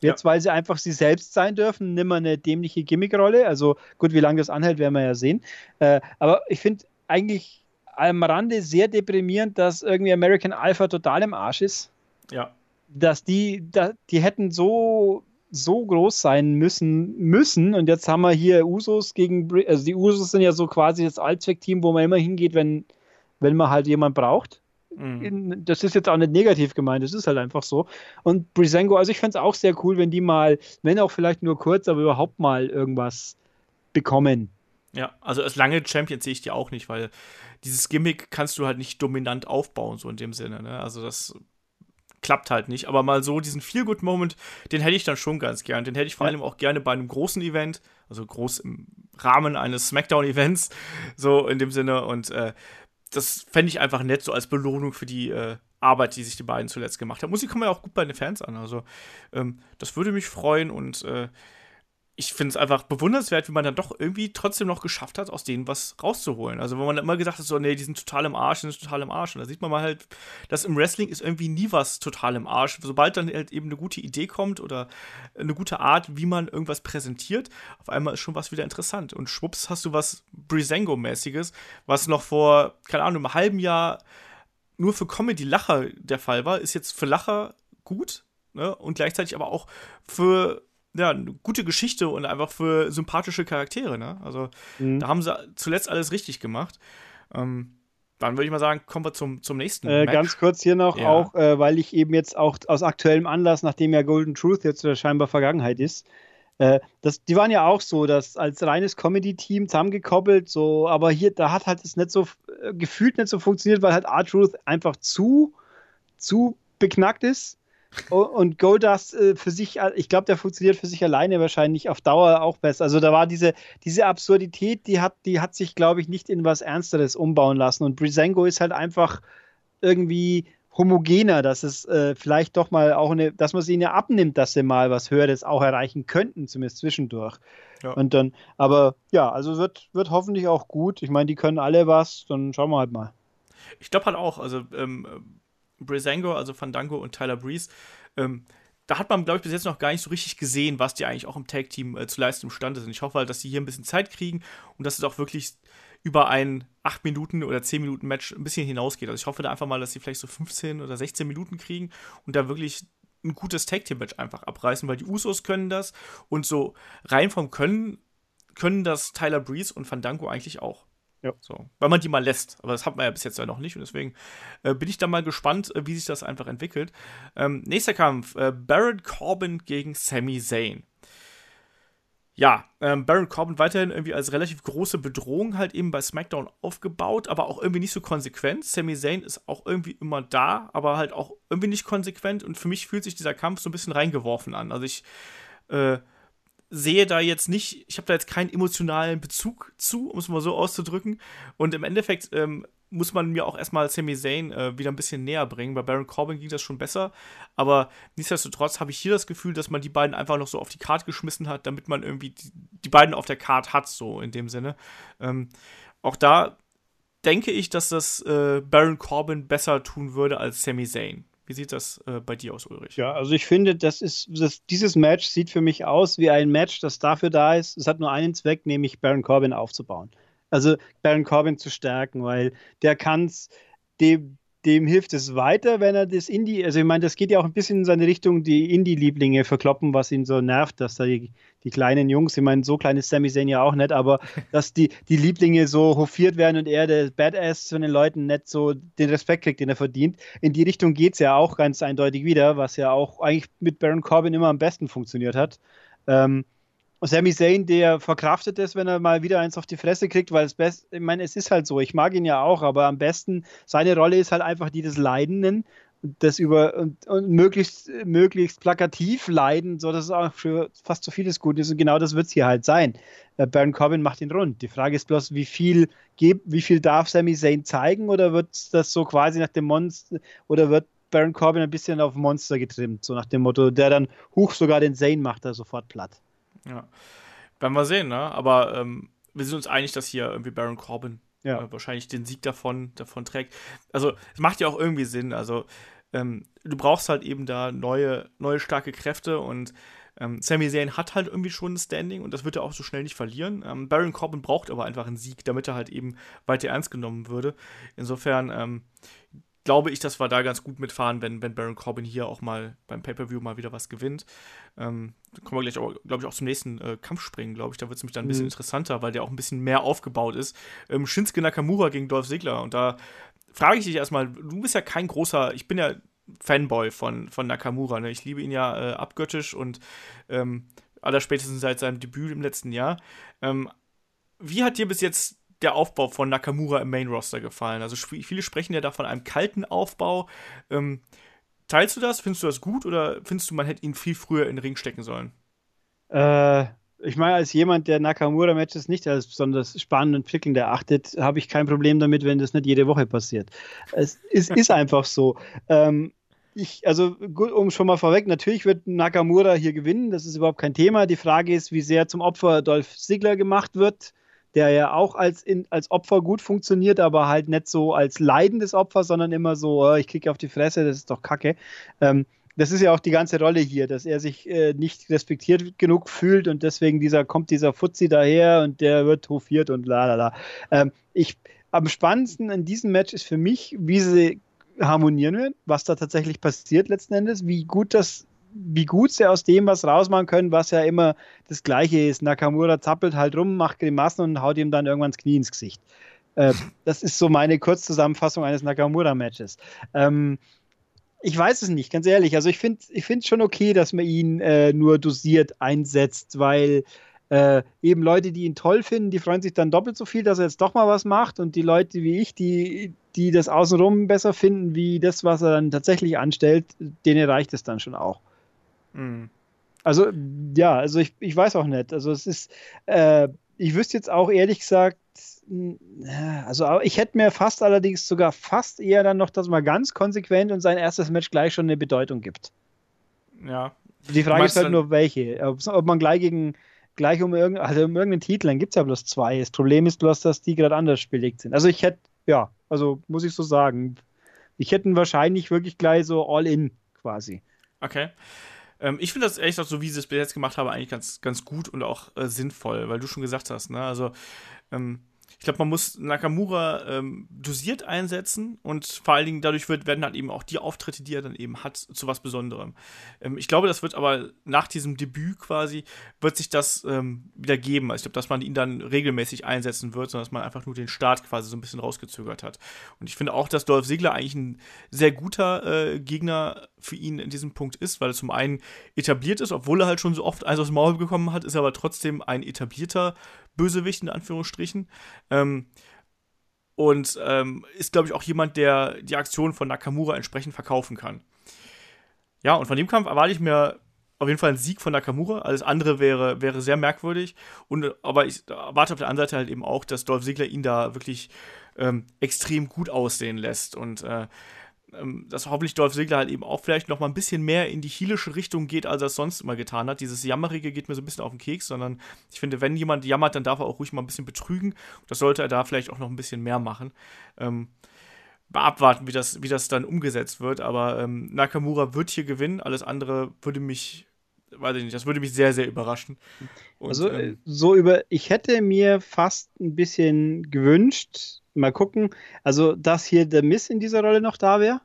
Jetzt, ja. weil sie einfach sie selbst sein dürfen, nimmer eine dämliche Gimmickrolle. Also gut, wie lange das anhält, werden wir ja sehen. Äh, aber ich finde eigentlich am Rande sehr deprimierend, dass irgendwie American Alpha total im Arsch ist.
Ja
dass die, da, die hätten so, so groß sein müssen, müssen. Und jetzt haben wir hier Usos gegen, also die Usos sind ja so quasi das Allzweckteam, wo man immer hingeht, wenn, wenn man halt jemand braucht. Mhm. Das ist jetzt auch nicht negativ gemeint, das ist halt einfach so. Und Brisengo, also ich fände es auch sehr cool, wenn die mal, wenn auch vielleicht nur kurz, aber überhaupt mal irgendwas bekommen.
Ja, also als lange Champion sehe ich die auch nicht, weil dieses Gimmick kannst du halt nicht dominant aufbauen, so in dem Sinne. Ne? Also das klappt halt nicht. Aber mal so diesen Feel-Good-Moment, den hätte ich dann schon ganz gern. Den hätte ich vor allem auch gerne bei einem großen Event, also groß im Rahmen eines Smackdown-Events, so in dem Sinne. Und äh, das fände ich einfach nett, so als Belohnung für die äh, Arbeit, die sich die beiden zuletzt gemacht haben. Musik kommt ja auch gut bei den Fans an. Also, ähm, das würde mich freuen und äh, ich finde es einfach bewundernswert, wie man dann doch irgendwie trotzdem noch geschafft hat, aus denen was rauszuholen. Also, wenn man immer gesagt hat, so, nee, die sind total im Arsch, die sind total im Arsch. Und da sieht man mal halt, dass im Wrestling ist irgendwie nie was total im Arsch. Sobald dann halt eben eine gute Idee kommt oder eine gute Art, wie man irgendwas präsentiert, auf einmal ist schon was wieder interessant. Und schwupps hast du was Brisengo-mäßiges, was noch vor, keine Ahnung, einem halben Jahr nur für Comedy-Lacher der Fall war, ist jetzt für Lacher gut. Ne? Und gleichzeitig aber auch für ja, eine gute Geschichte und einfach für sympathische Charaktere. Ne? Also mhm. da haben sie zuletzt alles richtig gemacht. Ähm, dann würde ich mal sagen, kommen wir zum, zum nächsten.
Äh, ganz kurz hier noch, ja. auch äh, weil ich eben jetzt auch aus aktuellem Anlass, nachdem ja Golden Truth jetzt scheinbar Vergangenheit ist, äh, das, die waren ja auch so, dass als reines Comedy-Team zusammengekoppelt, so, aber hier, da hat halt es nicht so äh, gefühlt nicht so funktioniert, weil halt R-Truth einfach zu, zu beknackt ist. Und Goldust äh, für sich, äh, ich glaube, der funktioniert für sich alleine wahrscheinlich auf Dauer auch besser. Also da war diese, diese Absurdität, die hat, die hat sich, glaube ich, nicht in was Ernsteres umbauen lassen. Und Brisengo ist halt einfach irgendwie homogener, dass es äh, vielleicht doch mal auch eine, dass man sie ihnen ja abnimmt, dass sie mal was Höheres auch erreichen könnten, zumindest zwischendurch. Ja. Und dann, aber ja, also wird, wird hoffentlich auch gut. Ich meine, die können alle was, dann schauen wir halt mal.
Ich glaube halt auch, also ähm, Breezango, also Fandango und Tyler Breeze, ähm, da hat man, glaube ich, bis jetzt noch gar nicht so richtig gesehen, was die eigentlich auch im Tag-Team äh, zu leisten imstande sind. Ich hoffe halt, dass sie hier ein bisschen Zeit kriegen und dass es auch wirklich über ein 8 Minuten oder 10 Minuten Match ein bisschen hinausgeht. Also ich hoffe da einfach mal, dass sie vielleicht so 15 oder 16 Minuten kriegen und da wirklich ein gutes Tag-Team-Match einfach abreißen, weil die Usos können das und so rein vom Können können das Tyler Breeze und Fandango eigentlich auch. Ja. So, weil man die mal lässt. Aber das hat man ja bis jetzt ja noch nicht. Und deswegen äh, bin ich da mal gespannt, äh, wie sich das einfach entwickelt. Ähm, nächster Kampf: äh, Baron Corbin gegen Sami Zayn. Ja, ähm, Baron Corbin weiterhin irgendwie als relativ große Bedrohung halt eben bei SmackDown aufgebaut, aber auch irgendwie nicht so konsequent. Sami Zayn ist auch irgendwie immer da, aber halt auch irgendwie nicht konsequent. Und für mich fühlt sich dieser Kampf so ein bisschen reingeworfen an. Also ich äh, sehe da jetzt nicht, ich habe da jetzt keinen emotionalen Bezug zu, um es mal so auszudrücken. Und im Endeffekt ähm, muss man mir auch erstmal Sami Zayn äh, wieder ein bisschen näher bringen. Bei Baron Corbin ging das schon besser. Aber nichtsdestotrotz habe ich hier das Gefühl, dass man die beiden einfach noch so auf die Karte geschmissen hat, damit man irgendwie die, die beiden auf der Karte hat, so in dem Sinne. Ähm, auch da denke ich, dass das äh, Baron Corbin besser tun würde als Sami Zayn. Wie sieht das äh, bei dir aus, Ulrich?
Ja, also ich finde, das ist, das, dieses Match sieht für mich aus wie ein Match, das dafür da ist. Es hat nur einen Zweck, nämlich Baron Corbin aufzubauen. Also Baron Corbin zu stärken, weil der kann es, dem, dem hilft es weiter, wenn er das Indie, also ich meine, das geht ja auch ein bisschen in seine Richtung, die Indie-Lieblinge verkloppen, was ihn so nervt, dass da die, die kleinen Jungs, ich meine, so klein ist Sami Zayn ja auch nicht, aber dass die, die Lieblinge so hofiert werden und er, der Badass von den Leuten, nicht so den Respekt kriegt, den er verdient. In die Richtung geht es ja auch ganz eindeutig wieder, was ja auch eigentlich mit Baron Corbin immer am besten funktioniert hat. Ähm, Sami Zayn, der verkraftet es, wenn er mal wieder eins auf die Fresse kriegt, weil es best, ich meine, es ist halt so, ich mag ihn ja auch, aber am besten, seine Rolle ist halt einfach die des Leidenden, das über und, und möglichst, möglichst plakativ leiden, so dass es auch für fast so vieles gut ist und genau das wird es hier halt sein. Äh, Baron Corbin macht ihn rund. Die Frage ist bloß, wie viel, wie viel darf Sami Zayn zeigen oder wird das so quasi nach dem Monster oder wird Baron Corbin ein bisschen auf Monster getrimmt, so nach dem Motto, der dann hoch sogar den Zayn macht er sofort platt.
Ja. Werden wir sehen, ne? Aber ähm, wir sind uns einig, dass hier irgendwie Baron Corbin ja. äh, wahrscheinlich den Sieg davon, davon trägt. Also, es macht ja auch irgendwie Sinn. Also, ähm, du brauchst halt eben da neue, neue starke Kräfte und ähm, Sami Zayn hat halt irgendwie schon ein Standing und das wird er auch so schnell nicht verlieren. Ähm, Baron Corbin braucht aber einfach einen Sieg, damit er halt eben weiter ernst genommen würde. Insofern ähm, glaube ich, dass wir da ganz gut mitfahren, wenn, wenn Baron Corbin hier auch mal beim Pay-Per-View mal wieder was gewinnt. Ähm, da kommen wir gleich, glaube ich, auch zum nächsten äh, Kampf springen, glaube ich. Da wird es nämlich dann ein bisschen mhm. interessanter, weil der auch ein bisschen mehr aufgebaut ist. Ähm, Shinsuke Nakamura gegen Dolph Ziggler. Und da frage ich dich erstmal, du bist ja kein großer, ich bin ja Fanboy von, von Nakamura. Ne? Ich liebe ihn ja äh, abgöttisch und ähm, allerspätestens seit seinem Debüt im letzten Jahr. Ähm, wie hat dir bis jetzt der Aufbau von Nakamura im Main Roster gefallen? Also viele sprechen ja da von einem kalten Aufbau. Ähm, teilst du das? Findest du das gut oder findest du, man hätte ihn viel früher in den Ring stecken sollen?
Äh, ich meine, als jemand, der Nakamura-Matches nicht als besonders spannend und prickelnd erachtet, habe ich kein Problem damit, wenn das nicht jede Woche passiert. Es ist, ist einfach so. Ähm, ich, also gut, um schon mal vorweg, natürlich wird Nakamura hier gewinnen, das ist überhaupt kein Thema. Die Frage ist, wie sehr zum Opfer Dolph Ziggler gemacht wird der ja auch als, in, als Opfer gut funktioniert, aber halt nicht so als leidendes Opfer, sondern immer so, oh, ich kriege auf die Fresse, das ist doch kacke. Ähm, das ist ja auch die ganze Rolle hier, dass er sich äh, nicht respektiert genug fühlt und deswegen dieser, kommt dieser Fuzzi daher und der wird hofiert und la la la. Ähm, am spannendsten in diesem Match ist für mich, wie sie harmonieren werden, was da tatsächlich passiert letzten Endes, wie gut das wie gut sie aus dem was rausmachen können, was ja immer das Gleiche ist. Nakamura zappelt halt rum, macht Grimassen und haut ihm dann irgendwann das Knie ins Gesicht. Äh, das ist so meine Kurzzusammenfassung eines Nakamura-Matches. Ähm, ich weiß es nicht, ganz ehrlich. Also ich finde es ich schon okay, dass man ihn äh, nur dosiert einsetzt, weil äh, eben Leute, die ihn toll finden, die freuen sich dann doppelt so viel, dass er jetzt doch mal was macht und die Leute wie ich, die, die das außenrum besser finden, wie das, was er dann tatsächlich anstellt, denen reicht es dann schon auch. Mhm. Also, ja, also ich, ich weiß auch nicht. Also es ist, äh, ich wüsste jetzt auch ehrlich gesagt, also ich hätte mir fast allerdings sogar fast eher dann noch, dass man ganz konsequent und sein erstes Match gleich schon eine Bedeutung gibt.
Ja.
Die Frage ist halt nur, welche. Ob, ob, man gleich gegen gleich um, irgend, also um irgendeinen Titel, dann gibt es ja bloß zwei. Das Problem ist bloß, dass die gerade anders belegt sind. Also ich hätte, ja, also muss ich so sagen, ich hätte wahrscheinlich wirklich gleich so all in quasi.
Okay. Ähm, ich finde das ehrlich gesagt, so wie sie es bis jetzt gemacht haben, eigentlich ganz, ganz gut und auch äh, sinnvoll, weil du schon gesagt hast, ne? Also, ähm, ich glaube, man muss Nakamura ähm, dosiert einsetzen und vor allen Dingen dadurch wird, werden halt eben auch die Auftritte, die er dann eben hat, zu was Besonderem. Ähm, ich glaube, das wird aber nach diesem Debüt quasi, wird sich das ähm, wieder geben. Also ich glaube, dass man ihn dann regelmäßig einsetzen wird, sondern dass man einfach nur den Start quasi so ein bisschen rausgezögert hat. Und ich finde auch, dass Dolph Ziggler eigentlich ein sehr guter äh, Gegner für ihn in diesem Punkt ist, weil er zum einen etabliert ist, obwohl er halt schon so oft eins aus dem Maul bekommen hat, ist er aber trotzdem ein etablierter Bösewicht in Anführungsstrichen. Ähm, und ähm, ist, glaube ich, auch jemand, der die Aktion von Nakamura entsprechend verkaufen kann. Ja, und von dem Kampf erwarte ich mir auf jeden Fall einen Sieg von Nakamura. Alles andere wäre, wäre sehr merkwürdig. Und, aber ich erwarte auf der anderen Seite halt eben auch, dass Dolph Ziggler ihn da wirklich ähm, extrem gut aussehen lässt. Und äh, dass hoffentlich Dolph Ziggler halt eben auch vielleicht noch mal ein bisschen mehr in die hielische Richtung geht, als er es sonst immer getan hat. Dieses Jammerige geht mir so ein bisschen auf den Keks, sondern ich finde, wenn jemand jammert, dann darf er auch ruhig mal ein bisschen betrügen. Das sollte er da vielleicht auch noch ein bisschen mehr machen. Ähm, abwarten, wie das, wie das dann umgesetzt wird. Aber ähm, Nakamura wird hier gewinnen. Alles andere würde mich weiß ich nicht, das würde mich sehr, sehr überraschen.
Und, also, ähm, so über, ich hätte mir fast ein bisschen gewünscht, mal gucken, also, dass hier der Miss in dieser Rolle noch da wäre,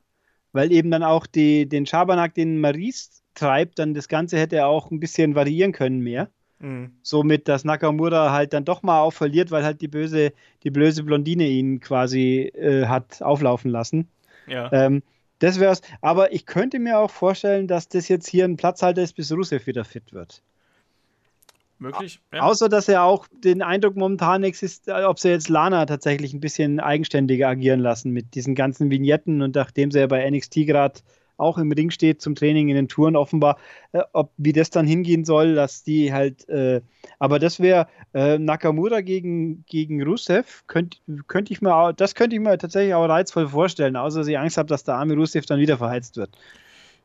weil eben dann auch die, den Schabernack, den Maries treibt, dann das Ganze hätte er auch ein bisschen variieren können mehr. Mhm. Somit, dass Nakamura halt dann doch mal auch verliert, weil halt die böse, die böse Blondine ihn quasi äh, hat auflaufen lassen. Ja. Ähm, das wär's. Aber ich könnte mir auch vorstellen, dass das jetzt hier ein Platzhalter ist, bis Rusev wieder fit wird.
Möglich.
Ja. Außer, dass er auch den Eindruck momentan existiert, ob sie jetzt Lana tatsächlich ein bisschen eigenständiger agieren lassen mit diesen ganzen Vignetten und nachdem sie ja bei NXT gerade auch im Ring steht zum Training in den Touren offenbar, äh, ob wie das dann hingehen soll, dass die halt, äh, aber das wäre äh, Nakamura gegen, gegen Rusev, könnte könnt ich mir, das könnte ich mir tatsächlich auch reizvoll vorstellen, außer dass ich Angst habe, dass der arme Rusev dann wieder verheizt wird.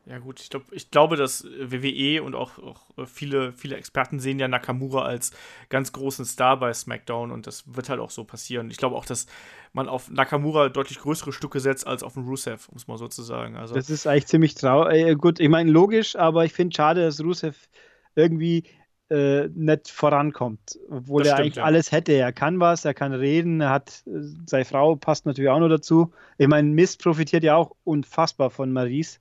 Ja, gut, ich, glaub, ich glaube, dass WWE und auch, auch, viele, viele Experten sehen ja Nakamura als ganz großen Star bei SmackDown und das wird halt auch so passieren. Ich glaube auch, dass man auf Nakamura deutlich größere Stücke setzt als auf den Rusev, um es mal so zu sagen. Also,
das ist eigentlich ziemlich traurig. Äh, gut, ich meine, logisch, aber ich finde schade, dass Rusev irgendwie äh, nicht vorankommt, obwohl er stimmt, eigentlich ja. alles hätte. Er kann was, er kann reden, er hat äh, seine Frau passt natürlich auch noch dazu. Ich meine, Mist profitiert ja auch unfassbar von Maries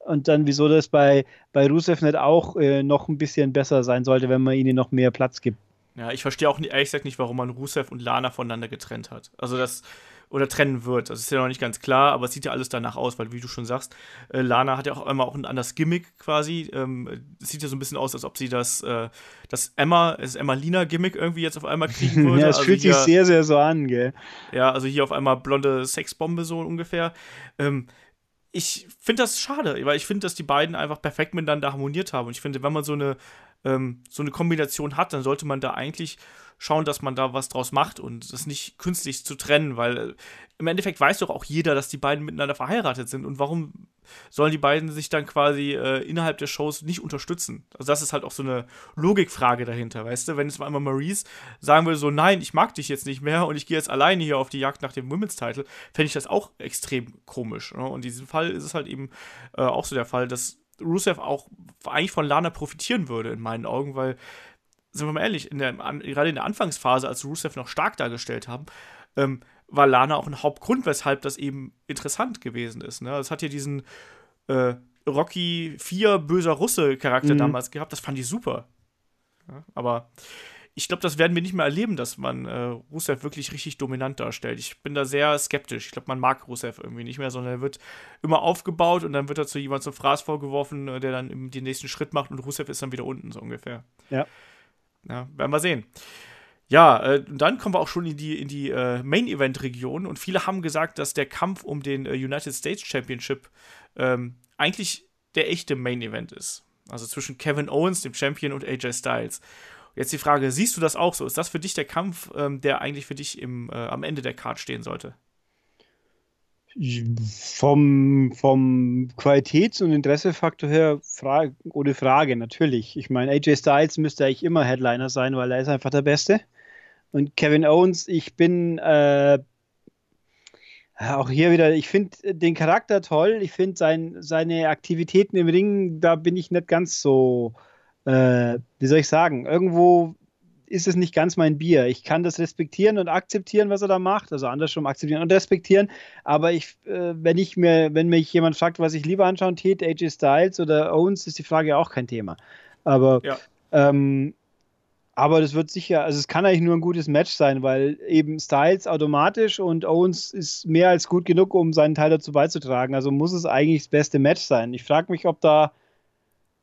und dann, wieso das bei, bei Rusev nicht auch äh, noch ein bisschen besser sein sollte, wenn man ihnen noch mehr Platz gibt.
Ja, ich verstehe auch nicht, ehrlich gesagt nicht, warum man Rusev und Lana voneinander getrennt hat. Also das, oder trennen wird. Das ist ja noch nicht ganz klar, aber es sieht ja alles danach aus, weil wie du schon sagst, äh, Lana hat ja auch immer auch ein anderes Gimmick quasi. Ähm, es sieht ja so ein bisschen aus, als ob sie das, äh, das Emma, das Emma-Lina-Gimmick irgendwie jetzt auf einmal kriegen würde.
ja, es
also
fühlt hier, sich sehr, sehr so an, gell?
Ja, also hier auf einmal blonde Sexbombe so ungefähr. Ähm, ich finde das schade, weil ich finde, dass die beiden einfach perfekt miteinander harmoniert haben. Und ich finde, wenn man so eine, ähm, so eine Kombination hat, dann sollte man da eigentlich schauen, dass man da was draus macht und das nicht künstlich zu trennen, weil äh, im Endeffekt weiß doch auch jeder, dass die beiden miteinander verheiratet sind. Und warum sollen die beiden sich dann quasi äh, innerhalb der Shows nicht unterstützen? Also das ist halt auch so eine Logikfrage dahinter, weißt du? Wenn jetzt mal einmal Maurice sagen würde, so nein, ich mag dich jetzt nicht mehr und ich gehe jetzt alleine hier auf die Jagd nach dem Women's Title, fände ich das auch extrem komisch. Ne? Und in diesem Fall ist es halt eben äh, auch so der Fall, dass Rusev auch eigentlich von Lana profitieren würde, in meinen Augen, weil, sind wir mal ehrlich, in der, an, gerade in der Anfangsphase, als Rusev noch stark dargestellt haben, ähm, war Lana auch ein Hauptgrund, weshalb das eben interessant gewesen ist. Ne? Es hat ja diesen äh, Rocky 4 böser Russe-Charakter mhm. damals gehabt, das fand ich super. Ja, aber ich glaube, das werden wir nicht mehr erleben, dass man äh, Rusev wirklich richtig dominant darstellt. Ich bin da sehr skeptisch. Ich glaube, man mag Rusev irgendwie nicht mehr, sondern er wird immer aufgebaut und dann wird er zu jemandem zum Fraß vorgeworfen, äh, der dann den nächsten Schritt macht und Rusev ist dann wieder unten, so ungefähr.
Ja.
Ja, werden wir sehen. Ja, äh, dann kommen wir auch schon in die, in die äh, Main-Event-Region und viele haben gesagt, dass der Kampf um den äh, United States Championship ähm, eigentlich der echte Main-Event ist. Also zwischen Kevin Owens, dem Champion, und AJ Styles. Jetzt die Frage, siehst du das auch so? Ist das für dich der Kampf, ähm, der eigentlich für dich im, äh, am Ende der Card stehen sollte?
Vom, vom Qualitäts- und Interessefaktor her Frage, ohne Frage, natürlich. Ich meine, AJ Styles müsste eigentlich immer Headliner sein, weil er ist einfach der Beste. Und Kevin Owens, ich bin äh, auch hier wieder, ich finde den Charakter toll. Ich finde sein, seine Aktivitäten im Ring, da bin ich nicht ganz so, äh, wie soll ich sagen, irgendwo ist es nicht ganz mein Bier. Ich kann das respektieren und akzeptieren, was er da macht, also andersrum akzeptieren und respektieren. Aber ich, äh, wenn ich mir, wenn mich jemand fragt, was ich lieber anschauen täte, AJ Styles oder Owens, ist die Frage auch kein Thema. Aber ja. ähm, aber das wird sicher, also es kann eigentlich nur ein gutes Match sein, weil eben Styles automatisch und Owens ist mehr als gut genug, um seinen Teil dazu beizutragen. Also muss es eigentlich das beste Match sein. Ich frage mich, ob da,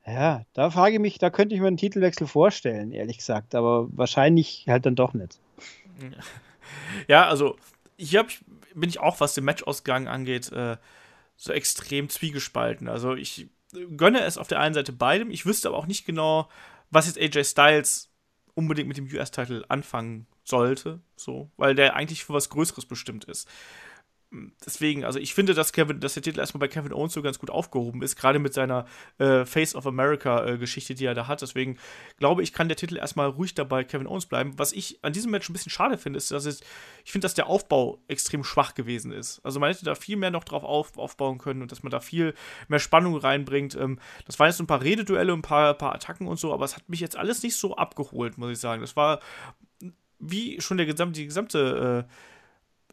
ja, da frage ich mich, da könnte ich mir einen Titelwechsel vorstellen, ehrlich gesagt, aber wahrscheinlich halt dann doch nicht.
Ja, also hier bin ich auch, was den Matchausgang angeht, äh, so extrem zwiegespalten. Also ich gönne es auf der einen Seite beidem, ich wüsste aber auch nicht genau, was jetzt AJ Styles unbedingt mit dem US-Title anfangen sollte, so, weil der eigentlich für was Größeres bestimmt ist. Deswegen, also ich finde, dass Kevin, dass der Titel erstmal bei Kevin Owens so ganz gut aufgehoben ist, gerade mit seiner äh, Face of America äh, die er da hat. Deswegen glaube ich, kann der Titel erstmal ruhig dabei Kevin Owens bleiben. Was ich an diesem Match ein bisschen schade finde, ist, dass es, ich finde, dass der Aufbau extrem schwach gewesen ist. Also man hätte da viel mehr noch drauf auf, aufbauen können und dass man da viel mehr Spannung reinbringt. Ähm, das waren jetzt ein paar Rededuelle, ein paar, paar Attacken und so, aber es hat mich jetzt alles nicht so abgeholt, muss ich sagen. Das war wie schon der gesamte, die gesamte äh,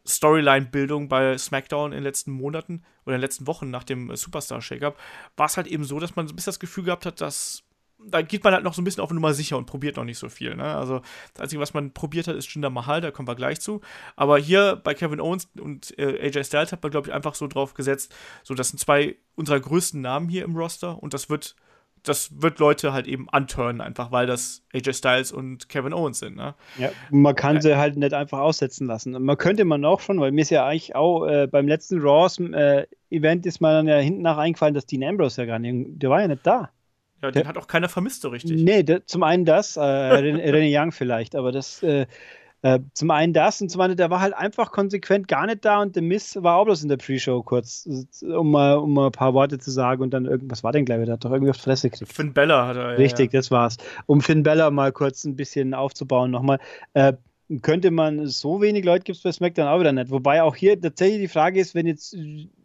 Storyline-Bildung bei SmackDown in den letzten Monaten oder in den letzten Wochen nach dem äh, Superstar-Shake-Up, war es halt eben so, dass man so ein bisschen das Gefühl gehabt hat, dass da geht man halt noch so ein bisschen auf Nummer sicher und probiert noch nicht so viel. Ne? Also das Einzige, was man probiert hat, ist Jinder Mahal, da kommen wir gleich zu. Aber hier bei Kevin Owens und äh, AJ Styles hat man, glaube ich, einfach so drauf gesetzt, so das sind zwei unserer größten Namen hier im Roster und das wird das wird Leute halt eben anturnen, einfach weil das AJ Styles und Kevin Owens sind. Ne?
Ja, man kann sie halt nicht einfach aussetzen lassen. Man könnte man auch schon, weil mir ist ja eigentlich auch äh, beim letzten Raws äh, Event ist mir dann ja hinten nach eingefallen, dass Dean Ambrose ja gar nicht, der war ja nicht da.
Ja, den der, hat auch keiner vermisst so richtig.
Nee, der, zum einen das, äh, René Young vielleicht, aber das äh, zum einen das und zum anderen, der war halt einfach konsequent gar nicht da und der Miss war auch bloß in der Pre-Show kurz, um mal, um mal ein paar Worte zu sagen und dann irgendwas war denn, glaube ich, der hat doch irgendwie auf die Fresse gekriegt.
Finn Bella hat er,
Richtig, ja. das war's. Um Finn Bella mal kurz ein bisschen aufzubauen nochmal. Äh, könnte man so wenig Leute gibt es bei SmackDown auch wieder nicht. Wobei auch hier tatsächlich die Frage ist, wenn jetzt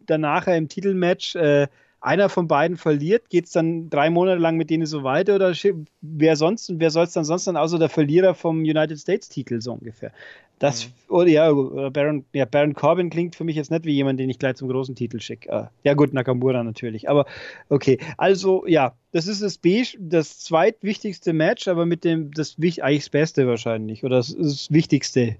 danach im Titelmatch äh, einer von beiden verliert, geht es dann drei Monate lang mit denen so weiter oder wer sonst, wer soll es dann sonst dann außer der Verlierer vom United States Titel so ungefähr? Das, mhm. oder ja, Baron, ja, Baron Corbin klingt für mich jetzt nicht wie jemand, den ich gleich zum großen Titel schicke. Uh, ja, gut, Nakamura natürlich, aber okay. Also, ja, das ist das B, das zweitwichtigste Match, aber mit dem, das eigentlich das Beste wahrscheinlich oder das, das Wichtigste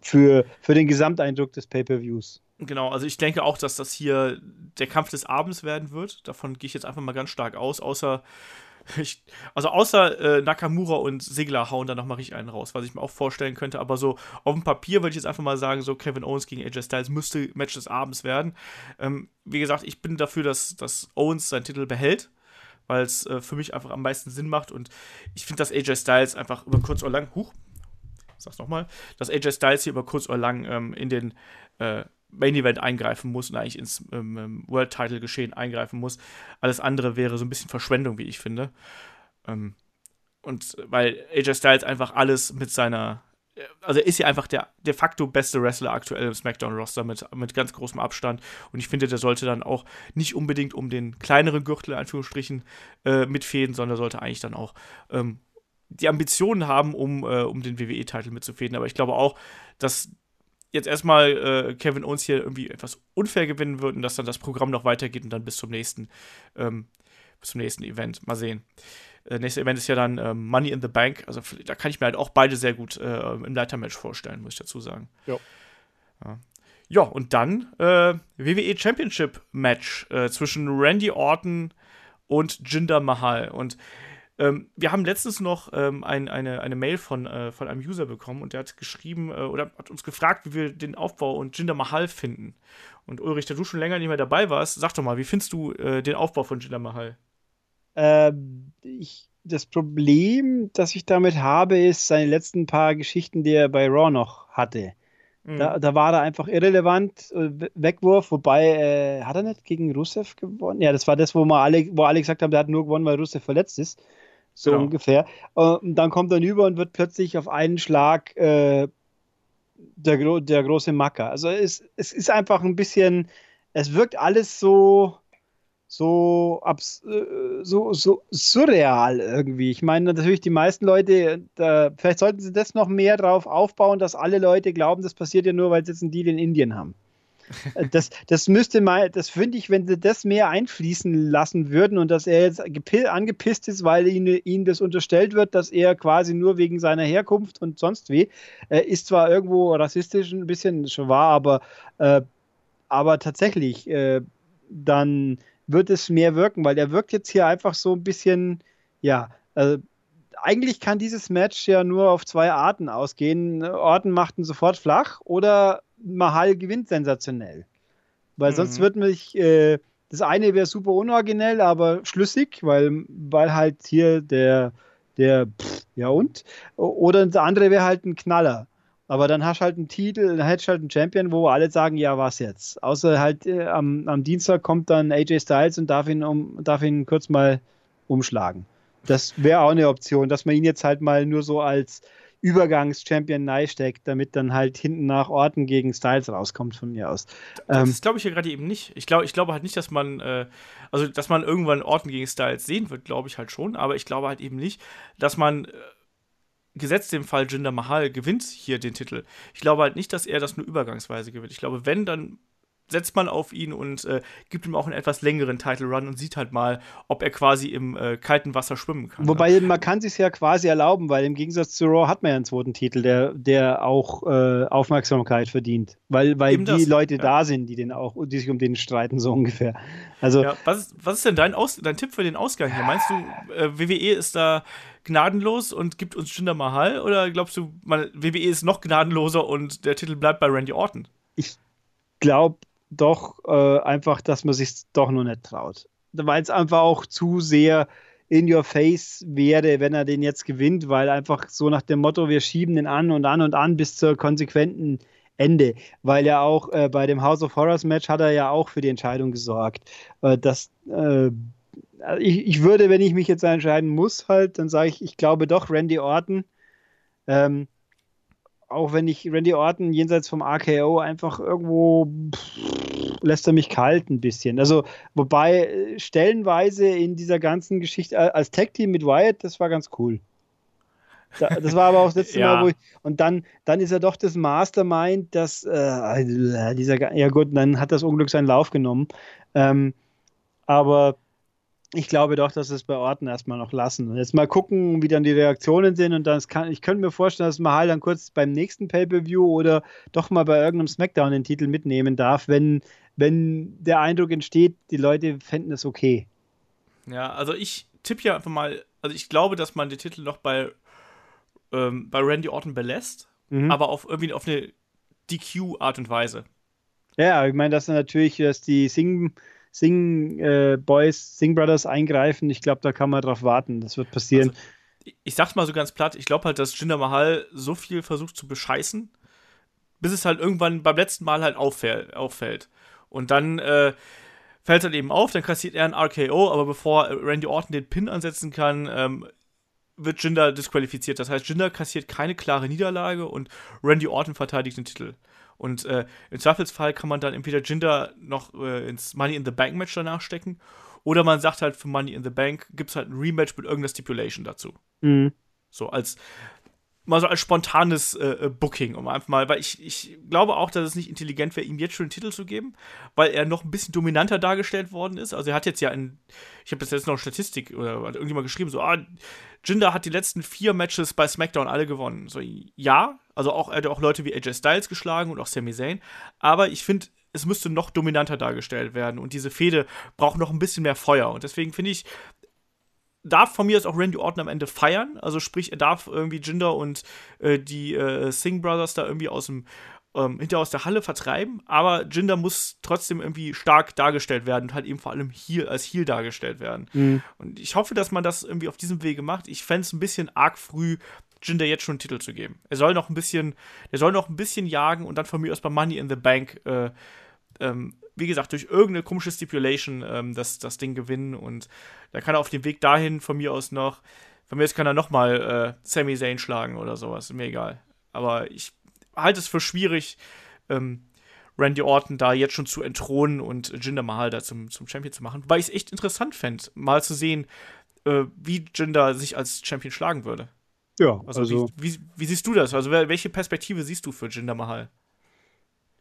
für, für den Gesamteindruck des Pay-Per-Views.
Genau, also ich denke auch, dass das hier der Kampf des Abends werden wird. Davon gehe ich jetzt einfach mal ganz stark aus, außer ich, also außer äh, Nakamura und Sigler hauen da nochmal richtig einen raus, was ich mir auch vorstellen könnte. Aber so auf dem Papier würde ich jetzt einfach mal sagen, so Kevin Owens gegen AJ Styles müsste Match des Abends werden. Ähm, wie gesagt, ich bin dafür, dass, dass Owens seinen Titel behält, weil es äh, für mich einfach am meisten Sinn macht. Und ich finde, dass AJ Styles einfach über kurz oder lang, huch, sag's nochmal, dass AJ Styles hier über kurz oder lang ähm, in den äh, Main Event eingreifen muss und eigentlich ins ähm, ähm, World Title Geschehen eingreifen muss. Alles andere wäre so ein bisschen Verschwendung, wie ich finde. Ähm, und weil AJ Styles einfach alles mit seiner, also er ist ja einfach der de facto beste Wrestler aktuell im SmackDown-Roster mit, mit ganz großem Abstand. Und ich finde, der sollte dann auch nicht unbedingt um den kleineren Gürtel, in Anführungsstrichen, äh, mitfäden, sondern sollte eigentlich dann auch ähm, die Ambitionen haben, um, äh, um den WWE-Titel mitzufäden. Aber ich glaube auch, dass jetzt erstmal äh, Kevin Owens hier irgendwie etwas unfair gewinnen wird und dass dann das Programm noch weitergeht und dann bis zum nächsten, ähm, bis zum nächsten Event. Mal sehen. Äh, nächste Event ist ja dann ähm, Money in the Bank. Also da kann ich mir halt auch beide sehr gut äh, im Leitermatch vorstellen, muss ich dazu sagen. Ja. Ja, ja und dann äh, WWE Championship Match äh, zwischen Randy Orton und Jinder Mahal. Und ähm, wir haben letztens noch ähm, ein, eine, eine Mail von, äh, von einem User bekommen und der hat geschrieben äh, oder hat uns gefragt, wie wir den Aufbau und Jinder Mahal finden. Und Ulrich, da du schon länger nicht mehr dabei warst, sag doch mal, wie findest du äh, den Aufbau von Jinder Mahal?
Ähm, ich, das Problem, das ich damit habe, ist seine letzten paar Geschichten, die er bei Raw noch hatte. Mhm. Da, da, war er einfach irrelevant, äh, Wegwurf, wobei, äh, hat er nicht gegen Rusev gewonnen? Ja, das war das, wo, wir alle, wo alle gesagt haben, der hat nur gewonnen, weil Rusev verletzt ist. So genau. ungefähr. Und dann kommt er über und wird plötzlich auf einen Schlag äh, der, der große Macker. Also es, es ist einfach ein bisschen, es wirkt alles so, so, abs äh, so, so surreal irgendwie. Ich meine, natürlich die meisten Leute, da, vielleicht sollten sie das noch mehr drauf aufbauen, dass alle Leute glauben, das passiert ja nur, weil sie jetzt einen Deal in Indien haben. Das, das müsste mal, das finde ich, wenn sie das mehr einfließen lassen würden und dass er jetzt angepisst ist, weil ihnen, ihnen das unterstellt wird, dass er quasi nur wegen seiner Herkunft und sonst wie, äh, ist zwar irgendwo rassistisch ein bisschen schon wahr, aber, äh, aber tatsächlich, äh, dann wird es mehr wirken, weil er wirkt jetzt hier einfach so ein bisschen, ja, also eigentlich kann dieses Match ja nur auf zwei Arten ausgehen. Orton macht ihn sofort flach oder Mahal gewinnt sensationell. Weil mhm. sonst wird mich, äh, das eine wäre super unoriginell, aber schlüssig, weil, weil halt hier der, der, pff, ja und? Oder das andere wäre halt ein Knaller. Aber dann hast du halt einen Titel, dann hättest du halt einen Champion, wo alle sagen, ja, was jetzt? Außer halt äh, am, am Dienstag kommt dann AJ Styles und darf ihn, um, darf ihn kurz mal umschlagen. Das wäre auch eine Option, dass man ihn jetzt halt mal nur so als Übergangs-Champion steckt, damit dann halt hinten nach Orten gegen Styles rauskommt von mir aus.
Das ähm, glaube ich ja gerade eben nicht. Ich glaube ich glaube halt nicht, dass man, äh, also dass man irgendwann Orten gegen Styles sehen wird, glaube ich halt schon, aber ich glaube halt eben nicht, dass man. Äh, gesetzt dem Fall Jinder Mahal gewinnt hier den Titel. Ich glaube halt nicht, dass er das nur übergangsweise gewinnt. Ich glaube, wenn, dann setzt man auf ihn und äh, gibt ihm auch einen etwas längeren Title Run und sieht halt mal, ob er quasi im äh, kalten Wasser schwimmen kann.
Wobei ne? man kann sich ja quasi erlauben, weil im Gegensatz zu Raw hat man ja einen zweiten Titel, der, der auch äh, Aufmerksamkeit verdient, weil, weil die das, Leute ja. da sind, die den auch, die sich um den streiten so ungefähr. Also
ja, was, ist, was ist denn dein, Aus, dein Tipp für den Ausgang hier? Meinst du, äh, WWE ist da gnadenlos und gibt uns Jinder Mahal oder glaubst du, man, WWE ist noch gnadenloser und der Titel bleibt bei Randy Orton?
Ich glaube doch äh, einfach, dass man sich doch noch nicht traut. Weil es einfach auch zu sehr in your face wäre, wenn er den jetzt gewinnt, weil einfach so nach dem Motto, wir schieben den an und an und an bis zur konsequenten Ende. Weil er auch äh, bei dem House of Horrors Match hat er ja auch für die Entscheidung gesorgt. Äh, dass, äh, ich, ich würde, wenn ich mich jetzt entscheiden muss, halt, dann sage ich, ich glaube doch Randy Orton. Ähm, auch wenn ich Randy Orton jenseits vom RKO einfach irgendwo pff, lässt er mich kalt ein bisschen. Also, wobei äh, stellenweise in dieser ganzen Geschichte als Tag-Team mit Wyatt, das war ganz cool. Da, das war aber auch das letzte ja. Mal, wo ich. Und dann, dann ist er doch das Mastermind, das. Äh, dieser, ja, gut, dann hat das Unglück seinen Lauf genommen. Ähm, aber ich glaube doch, dass es bei Orten erstmal noch lassen. Und jetzt mal gucken, wie dann die Reaktionen sind. Und dann kann, ich könnte mir vorstellen, dass Mahal dann kurz beim nächsten Pay-Per-View oder doch mal bei irgendeinem Smackdown den Titel mitnehmen darf, wenn, wenn der Eindruck entsteht, die Leute fänden es okay.
Ja, also ich tippe ja einfach mal, also ich glaube, dass man den Titel noch bei, ähm, bei Randy Orton belässt, mhm. aber auf irgendwie auf eine DQ-Art und Weise.
Ja, ich meine, dass natürlich, dass die Sing Sing äh, Boys, Sing Brothers eingreifen. Ich glaube, da kann man drauf warten. Das wird passieren.
Also, ich sag's mal so ganz platt, ich glaube halt, dass Jinder Mahal so viel versucht zu bescheißen, bis es halt irgendwann beim letzten Mal halt auffällt. Und dann äh, fällt es halt eben auf, dann kassiert er ein RKO, aber bevor Randy Orton den Pin ansetzen kann, ähm, wird Jinder disqualifiziert. Das heißt, Jinder kassiert keine klare Niederlage und Randy Orton verteidigt den Titel. Und äh, im Zweifelsfall kann man dann entweder Jinder noch äh, ins Money in the Bank Match danach stecken oder man sagt halt für Money in the Bank gibt es halt ein Rematch mit irgendeiner Stipulation dazu. Mhm. So als mal so als spontanes äh, äh, Booking, um einfach mal, weil ich, ich glaube auch, dass es nicht intelligent wäre, ihm jetzt schon den Titel zu geben, weil er noch ein bisschen dominanter dargestellt worden ist. Also er hat jetzt ja in, ich habe das jetzt noch Statistik oder hat irgendjemand geschrieben, so, ah, Jinder hat die letzten vier Matches bei SmackDown alle gewonnen. So, ja, also auch, er hat auch Leute wie AJ Styles geschlagen und auch Sami Zayn, aber ich finde, es müsste noch dominanter dargestellt werden und diese Fehde braucht noch ein bisschen mehr Feuer und deswegen finde ich, darf von mir aus auch Randy Orton am Ende feiern. Also sprich, er darf irgendwie Jinder und äh, die äh, Singh Brothers da irgendwie aus dem ähm, hinter aus der Halle vertreiben, aber Jinder muss trotzdem irgendwie stark dargestellt werden und halt eben vor allem hier als Heel dargestellt werden. Mhm. Und ich hoffe, dass man das irgendwie auf diesem Wege macht. Ich fände es ein bisschen arg früh, Jinder jetzt schon einen Titel zu geben. Er soll noch ein bisschen, er soll noch ein bisschen jagen und dann von mir aus bei Money in the Bank äh, ähm, wie gesagt, durch irgendeine komische Stipulation ähm, das, das Ding gewinnen und da kann er auf dem Weg dahin von mir aus noch, von mir aus kann er nochmal äh, Sami Zayn schlagen oder sowas, mir egal. Aber ich halte es für schwierig, ähm, Randy Orton da jetzt schon zu entthronen und Jinder Mahal da zum, zum Champion zu machen. Wobei ich es echt interessant fände, mal zu sehen, äh, wie Jinder sich als Champion schlagen würde.
Ja,
also, also wie, wie, wie, siehst du das? Also welche Perspektive siehst du für Jinder Mahal?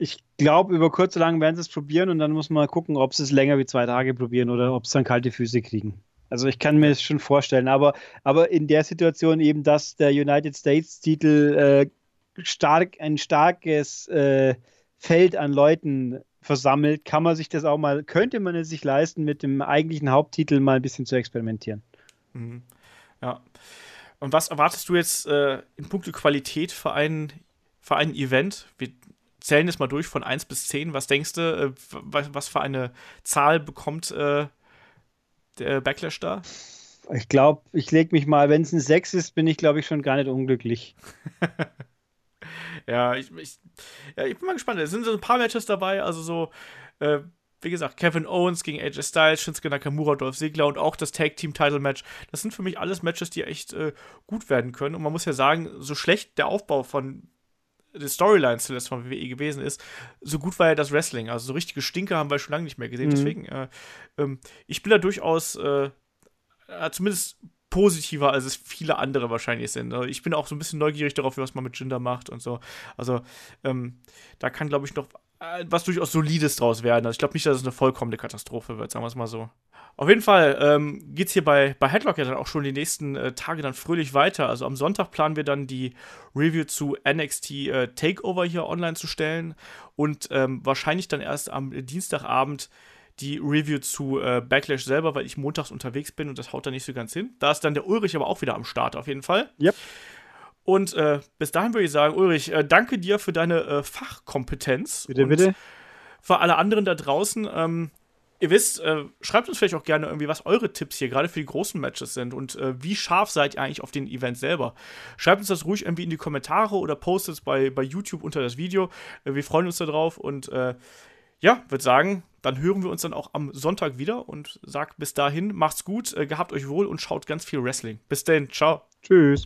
Ich glaube, über kurz oder lang werden sie es probieren und dann muss man gucken, ob sie es länger wie zwei Tage probieren oder ob sie dann kalte Füße kriegen. Also ich kann mir das schon vorstellen, aber, aber in der Situation eben, dass der United States-Titel äh, stark, ein starkes äh, Feld an Leuten versammelt, kann man sich das auch mal, könnte man es sich leisten, mit dem eigentlichen Haupttitel mal ein bisschen zu experimentieren.
Mhm. Ja. Und was erwartest du jetzt äh, in puncto Qualität für ein, für ein Event? Wir zählen jetzt mal durch von 1 bis 10. Was denkst du, äh, was für eine Zahl bekommt äh, der Backlash da?
Ich glaube, ich lege mich mal, wenn es ein 6 ist, bin ich, glaube ich, schon gar nicht unglücklich.
Ja, ich, ich, ja, ich bin mal gespannt. Es sind so ein paar Matches dabei, also so, äh, wie gesagt, Kevin Owens gegen AJ Styles, Shinsuke Nakamura, Dolph Ziggler und auch das Tag Team Title Match. Das sind für mich alles Matches, die echt äh, gut werden können. Und man muss ja sagen, so schlecht der Aufbau von den Storylines zuletzt von WWE gewesen ist, so gut war ja das Wrestling. Also so richtige Stinker haben wir schon lange nicht mehr gesehen. Mhm. Deswegen, äh, ähm, ich bin da durchaus äh, zumindest positiver, als es viele andere wahrscheinlich sind. Also ich bin auch so ein bisschen neugierig darauf, was man mit Jinder macht und so. Also ähm, da kann, glaube ich, noch was durchaus Solides draus werden. Also ich glaube nicht, dass es eine vollkommene Katastrophe wird, sagen wir es mal so. Auf jeden Fall ähm, geht es hier bei, bei Headlock ja dann auch schon die nächsten äh, Tage dann fröhlich weiter. Also am Sonntag planen wir dann die Review zu NXT äh, Takeover hier online zu stellen und ähm, wahrscheinlich dann erst am Dienstagabend die Review zu äh, Backlash selber, weil ich montags unterwegs bin und das haut da nicht so ganz hin. Da ist dann der Ulrich aber auch wieder am Start auf jeden Fall.
Yep.
Und äh, bis dahin würde ich sagen, Ulrich, äh, danke dir für deine äh, Fachkompetenz.
Bitte, bitte.
Für alle anderen da draußen, ähm, ihr wisst, äh, schreibt uns vielleicht auch gerne irgendwie, was eure Tipps hier gerade für die großen Matches sind und äh, wie scharf seid ihr eigentlich auf den Event selber. Schreibt uns das ruhig irgendwie in die Kommentare oder postet es bei, bei YouTube unter das Video. Äh, wir freuen uns darauf und ja, würde sagen, dann hören wir uns dann auch am Sonntag wieder und sagt bis dahin, macht's gut, gehabt euch wohl und schaut ganz viel Wrestling. Bis dann, ciao.
Tschüss.